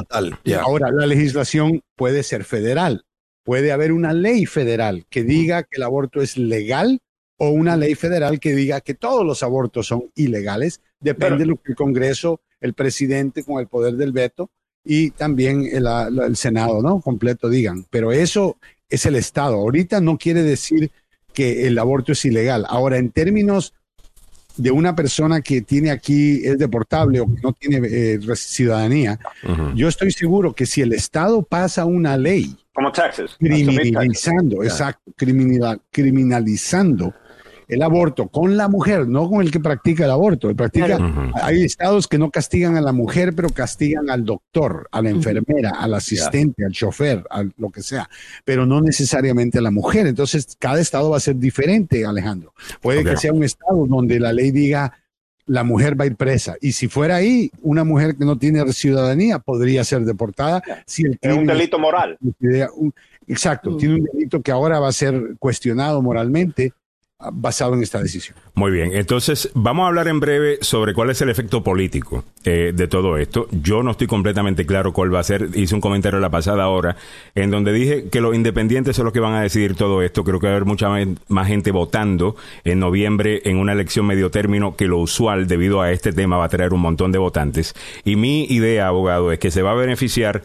Ahora, la legislación puede ser federal. Puede haber una ley federal que diga que el aborto es legal o una ley federal que diga que todos los abortos son ilegales. Depende de lo que el Congreso, el presidente con el poder del veto y también el, el Senado, ¿no? Completo digan. Pero eso es el Estado. Ahorita no quiere decir que el aborto es ilegal. Ahora, en términos de una persona que tiene aquí, es deportable o que no tiene eh, res- ciudadanía, yo estoy seguro que si el Estado pasa una ley Como Texas. criminalizando, exacto, criminal- criminalizando el aborto con la mujer, no con el que practica el aborto. El practica. Hay estados que no castigan a la mujer, pero castigan al doctor, a la enfermera, al asistente, al chofer, a lo que sea, pero no necesariamente a la mujer. Entonces, cada estado va a ser diferente, Alejandro. Puede que sea un estado donde la ley diga la mujer va a ir presa. Y si fuera ahí, una mujer que no tiene ciudadanía podría ser deportada si el Es un delito moral. un- exacto, tiene un delito que ahora va a ser cuestionado moralmente basado en esta decisión. Muy bien, entonces vamos a hablar en breve sobre cuál es el efecto político eh, de todo esto. Yo no estoy completamente claro cuál va a ser. Hice un comentario la pasada hora en donde dije que los independientes son los que van a decidir todo esto. Creo que va a haber mucha más gente votando en noviembre en una elección medio término que lo usual debido a este tema va a traer un montón de votantes. Y mi idea, abogado, es que se va a beneficiar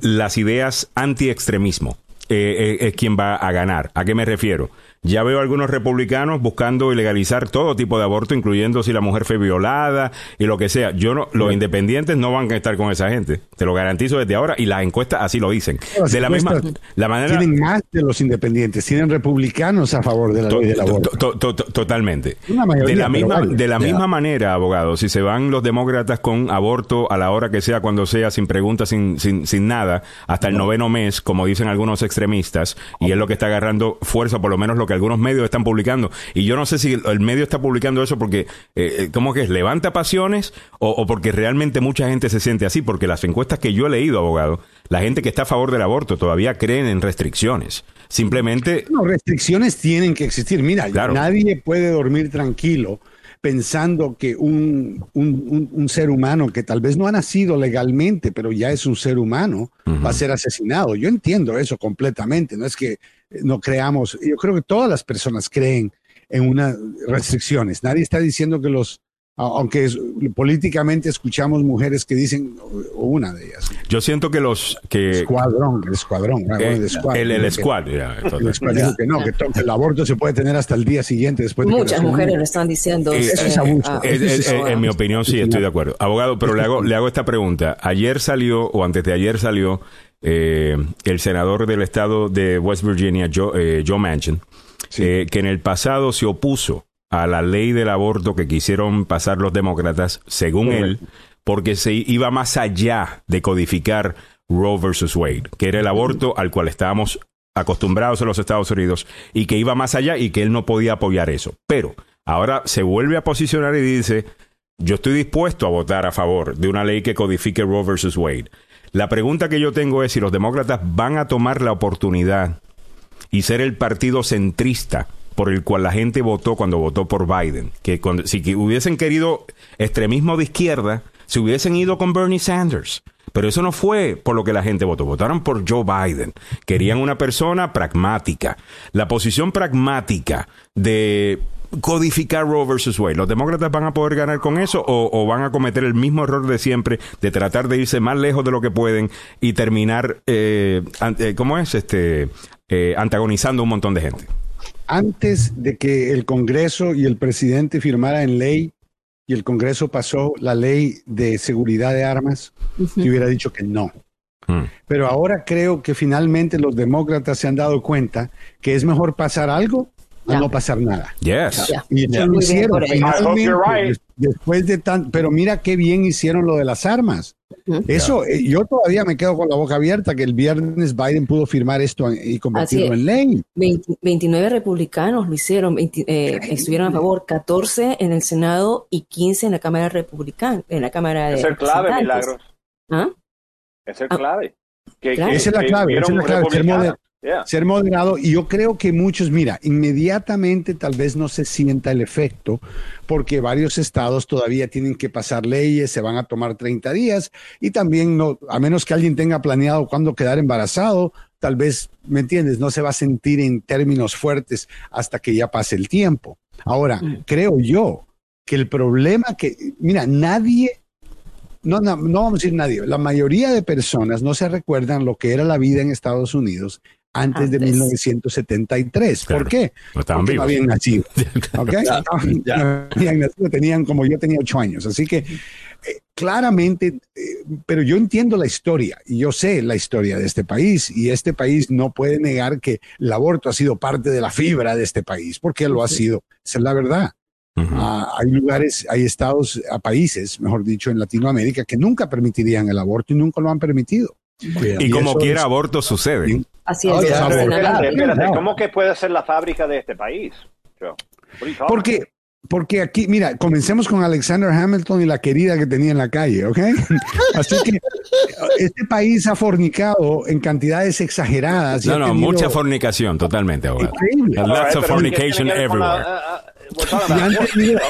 las ideas anti-extremismo. Eh, eh, es quien va a ganar. ¿A qué me refiero? Ya veo algunos republicanos buscando ilegalizar todo tipo de aborto, incluyendo si la mujer fue violada y lo que sea. Yo no, los independientes no van a estar con esa gente. Te lo garantizo desde ahora y las encuestas así lo dicen. Las De la misma, la manera. Tienen más de los independientes, tienen republicanos a favor de la To- ley del aborto. to- to- to- Totalmente. Una mayoría, de la misma, de la misma manera, abogado, si se van los demócratas con aborto a la hora que sea, cuando sea, sin preguntas, sin, sin, sin nada, hasta el noveno mes, como dicen algunos extremistas, y es lo que está agarrando fuerza, por lo menos lo que algunos medios están publicando. Y yo no sé si el, medio está publicando eso porque, eh, eh, ¿cómo que es? ¿Levanta pasiones? O, o porque realmente mucha gente se siente así? Porque las encuestas que yo he leído, abogado, la gente que está a favor del aborto todavía creen en restricciones. Simplemente No, restricciones tienen que existir. Mira, Claro. nadie puede dormir tranquilo pensando que un, un- un- un ser humano que tal vez no ha nacido legalmente, pero ya es un ser humano, va a ser asesinado. Yo entiendo eso completamente. No es que no creamos, yo creo que todas las personas creen en unas restricciones. Nadie está diciendo que los aunque es, políticamente escuchamos mujeres que dicen, o una de ellas. Yo siento que los que escuadrón, el escuadrón, eh, el, squad, el, el, squad, que, ya, el squad dijo que no, que, que, el aborto se puede tener hasta el día siguiente después. Muchas mujeres lo están diciendo. Eh, eso es abuso. Es, en mi opinión sí estoy de acuerdo, abogado, pero le hago le hago esta pregunta. Ayer salió o antes de ayer salió eh, el senador del estado de West Virginia, Joe, Joe Manchin, que en el pasado se opuso a la ley del aborto que quisieron pasar los demócratas, según él, porque se iba más allá de codificar Roe versus Wade, que era el aborto al cual estábamos acostumbrados en los Estados Unidos y que iba más allá y que él no podía apoyar eso. Pero ahora se vuelve a posicionar y dice, yo estoy dispuesto a votar a favor de una ley que codifique Roe versus Wade. La pregunta que yo tengo es si los demócratas van a tomar la oportunidad y ser el partido centrista por el cual la gente votó cuando votó por Biden. Que si hubiesen querido extremismo de izquierda, se hubiesen ido con Bernie Sanders. Pero eso no fue por lo que la gente votó. Votaron por Joe Biden. Querían una persona pragmática. La posición pragmática de codificar Roe versus Wade. ¿Los demócratas van a poder ganar con eso o, van a cometer el mismo error de siempre de tratar de irse más lejos de lo que pueden y terminar, eh, eh ¿cómo es? Este, eh, antagonizando a un montón de gente antes de que el Congreso y el presidente firmaran ley y el Congreso pasó la ley de seguridad de armas, uh hubiera dicho que no. Hmm. Pero ahora creo que finalmente los demócratas se han dado cuenta que es mejor pasar algo a no pasar nada. Yes. Y lo hicieron. Después de tan, pero mira qué bien hicieron lo de las armas. Eso, eh, yo todavía me quedo con la boca abierta que el viernes Biden pudo firmar esto y convertirlo en ley. 29 republicanos lo hicieron, eh, estuvieron a favor, 14 en el Senado y 15 en la Cámara Republicana, en la Cámara de Es el clave, Milagros. ¿Ah? Es el clave. esa es la clave, esa es la clave ser moderado y yo creo que muchos, mira, inmediatamente tal vez no se sienta el efecto porque varios estados todavía tienen que pasar leyes, se van a tomar 30 días y también no, a menos que alguien tenga planeado cuándo quedar embarazado, tal vez, ¿me entiendes? No se va a sentir en términos fuertes hasta que ya pase el tiempo. Ahora, mm. creo yo que el problema que, mira, nadie no, no, no, vamos a decir nadie, la mayoría de personas no se recuerdan lo que era la vida en Estados Unidos antes, de 1973. ¿Por qué? No estaban vivos. No habían nacido. ¿okay? no, habían nacido, tenían como yo tenía ocho años. Así que eh, claramente, eh, pero yo entiendo la historia y yo sé la historia de este país y este país no puede negar que el aborto ha sido parte de la fibra de este país, porque lo ha sido. Esa es la verdad. Ah, hay lugares, hay estados, a países, mejor dicho, en Latinoamérica que nunca permitirían el aborto y nunca lo han permitido. Y, como quiera aborto sucede. Así es. espérate, ¿cómo que puede ser la fábrica de este país? Porque, porque aquí, mira, comencemos con Alexander Hamilton y la querida que tenía en la calle, ¿ok? Así que este país ha fornicado en cantidades exageradas. No, no, mucha fornicación, totalmente, abogado. Lots of fornication everywhere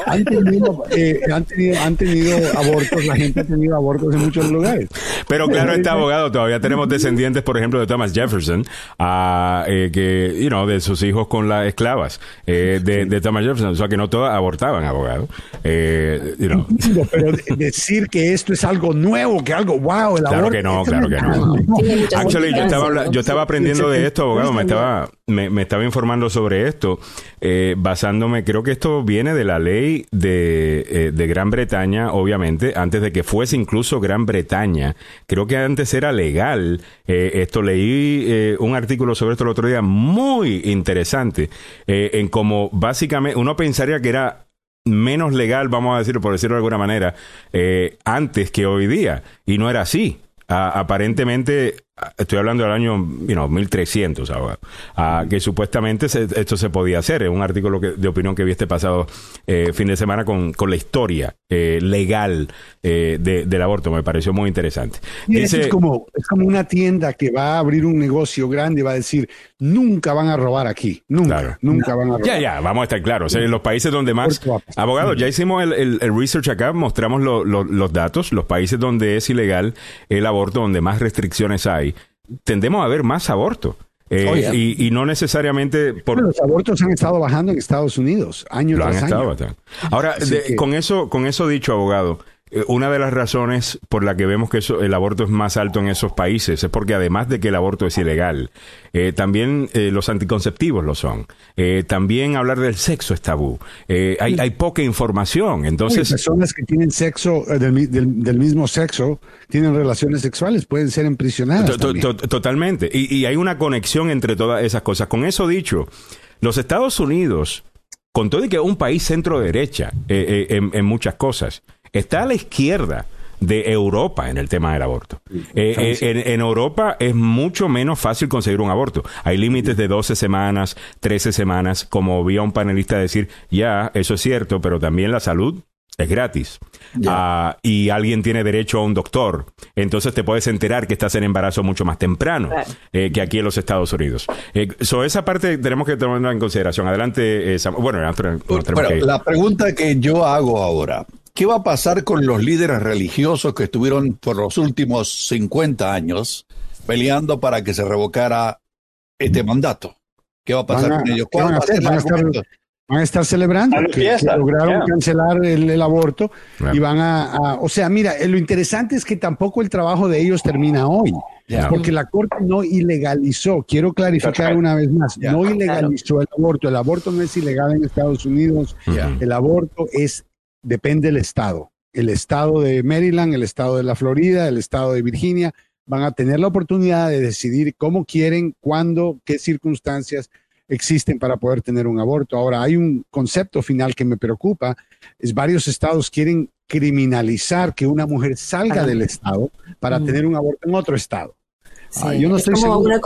han tenido, eh, han, tenido, han, tenido, abortos, la gente ha tenido abortos en muchos lugares. Pero claro, este abogado, todavía tenemos descendientes, por ejemplo, de Thomas Jefferson, uh, eh, que, you know, de sus hijos con las esclavas eh, de, de, Thomas Jefferson, o sea que no todas abortaban, abogado. Eh, you know. Pero decir que esto es algo nuevo, que algo, wow, el claro Que no, claro que no, Actually, yo estaba, yo estaba aprendiendo de esto, abogado, me estaba, me, me estaba informando sobre esto, eh, basándome, creo que esto viene de la ley de, eh, de, Gran Bretaña, obviamente, antes de que fuese incluso Gran Bretaña. Creo que antes era legal. Eh, esto leí eh, un artículo sobre esto el otro día muy interesante, en cómo básicamente uno pensaría que era menos legal, vamos a decirlo por decirlo de alguna manera, antes que hoy día. Y no era así. aparentemente estoy hablando del año you know, 1300 ahora, que supuestamente esto se podía hacer. Es un artículo de opinión que vi este pasado eh, fin de semana con, con la historia eh, legal eh, del aborto. Me pareció muy interesante. es, como, es como una tienda que va a abrir un negocio grande y va a decir, nunca van a robar aquí, nunca, nunca van a robar. Ya, ya, vamos a estar claros. en los países donde más... Abogados, ya hicimos el, el, research acá, mostramos los datos, los países donde es ilegal el aborto, donde más restricciones hay tendemos a ver más aborto. Eh, y, y, no necesariamente por los abortos han estado bajando en Estados Unidos año tras año. Ahora, con eso, con eso dicho, abogado, una de las razones por la que vemos que eso, el aborto es más alto en esos países es porque además de que el aborto es ilegal, eh, también eh, los anticonceptivos lo son. también hablar del sexo es tabú. hay, hay, poca información. Entonces, personas que tienen sexo del, del, mismo sexo tienen relaciones sexuales pueden ser imprisionadas. totalmente. Y, y hay una conexión entre todas esas cosas. Con eso dicho, los Estados Unidos, con todo y que es un país centro derecha en, en muchas cosas, está a la izquierda de Europa en el tema del aborto. Eh, eh, en, Europa es mucho menos fácil conseguir un aborto. Hay límites de 12 semanas, 13 semanas, como vi a un panelista decir, ya, eso es cierto, pero también la salud es gratis. Ah, y alguien tiene derecho a un doctor. Entonces te puedes enterar que estás en embarazo mucho más temprano eh, que aquí en los Estados Unidos. Eh, esa parte tenemos que tomarla en consideración. Adelante, bueno, la pregunta que yo hago ahora, ¿Qué va a pasar con los líderes religiosos que estuvieron por los últimos 50 años peleando para que se revocara este mandato? ¿Qué va a pasar con ellos? Van a, van, a estar, celebrando que, lograron cancelar el, aborto y van a, o sea, mira, lo interesante es que tampoco el trabajo de ellos termina hoy. Porque la Corte no ilegalizó, quiero clarificar una vez más, no ilegalizó el aborto. El aborto no es ilegal en Estados Unidos. El aborto es depende del estado. El estado de Maryland, el estado de la Florida, el estado de Virginia van a tener la oportunidad de decidir cómo quieren, cuándo, qué circunstancias existen para poder tener un aborto. Ahora, hay un concepto final que me preocupa, es varios estados quieren criminalizar que una mujer salga del estado para mm. tener un aborto en otro estado. Ah, yo no es como una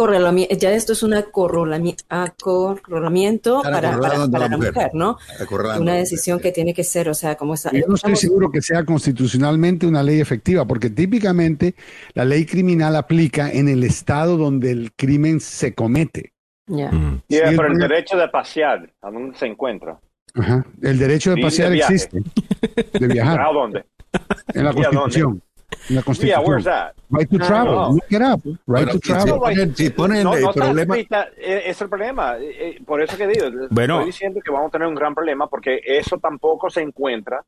ya esto es un acorralamiento para, para, para, la mujer, ¿no? Una decisión que tiene que ser, o sea, como esa, Yo no estoy seguro que sea constitucionalmente una ley efectiva, porque típicamente la ley criminal aplica en el estado donde el crimen se comete. Ya. Y por el derecho de pasear, ¿a dónde se encuentra? Ajá. El derecho de pasear existe. De viajar. ¿A dónde? En la Constitución. La Constitución. Yeah, where's that? Right to travel. No, Look it up. Right to travel. Si ponen, no, el problema. Eh, es el problema. Eh, eh, por eso que digo, bueno, estoy diciendo que vamos a tener un gran problema porque eso tampoco se encuentra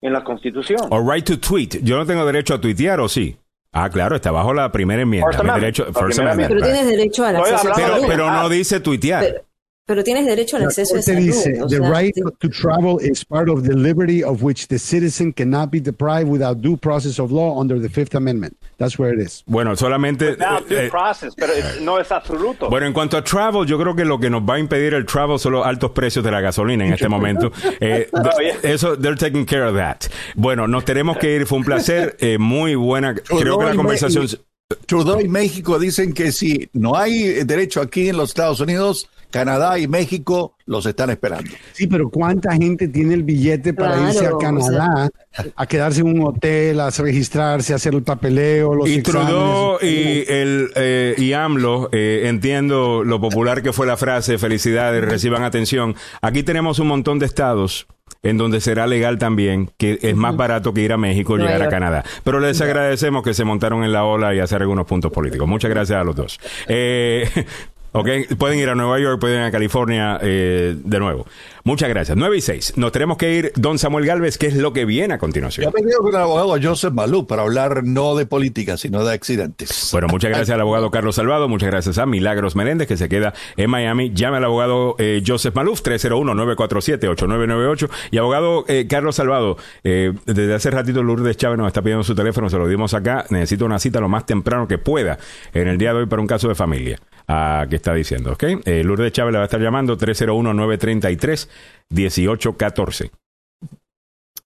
en la Constitución. O right to tweet. Yo no tengo derecho a tuitear, ¿o sí? Ah, claro, está bajo la primera enmienda. First derecho, first pero tienes derecho a acceso pero, pero no dice tuitear. Pero, pero tienes derecho al acceso a salud. Dice, the right to travel is part of the liberty of which the citizen cannot be deprived without due process of law under the Fifth Amendment. That's where it is. Bueno, solamente... Due eh, process, pero no es absoluto. Bueno, en cuanto a travel, yo creo que lo que nos va a impedir el travel son los altos precios de la gasolina en este momento. Eh, eso, they're taking care of that. Bueno, nos tenemos que ir. Fue un placer. Eh, muy buena. Creo que la conversación... Trudeau y México dicen que si no hay derecho aquí en los Estados Unidos Canadá y México los están esperando. Sí, pero ¿cuánta gente tiene el billete para irse a Canadá, a quedarse en un hotel, a registrarse, a hacer el papeleo, los Y Trudeau y, el, eh, y AMLO, eh, entiendo lo popular que fue la frase, felicidades, reciban atención. Aquí tenemos un montón de estados en donde será legal también, que es más barato que ir a México o llegar a Canadá. Pero les agradecemos que se montaron en la ola y hacer algunos puntos políticos. Muchas gracias a los dos. Eh, pueden ir a Nueva York, pueden ir a California eh, de nuevo. Muchas gracias. 9 y 6. Nos tenemos que ir, don Samuel Galvez, ¿qué es lo que viene a continuación? Ya venido con el abogado Joseph Malú para hablar no de política, sino de accidentes. Bueno, muchas gracias al abogado Carlos Salvado, muchas gracias a Milagros Meléndez, que se queda en Miami. Llame al abogado eh, Joseph Maluf, 301-947-8998. Y abogado eh, Carlos Salvado, eh, desde hace ratito Lourdes Chávez nos está pidiendo su teléfono, se lo dimos acá. Necesito una cita lo más temprano que pueda en el día de hoy para un caso de familia. Ah, que está diciendo, ¿ok? Lourdes Chávez le va a estar llamando 301-933. 1814.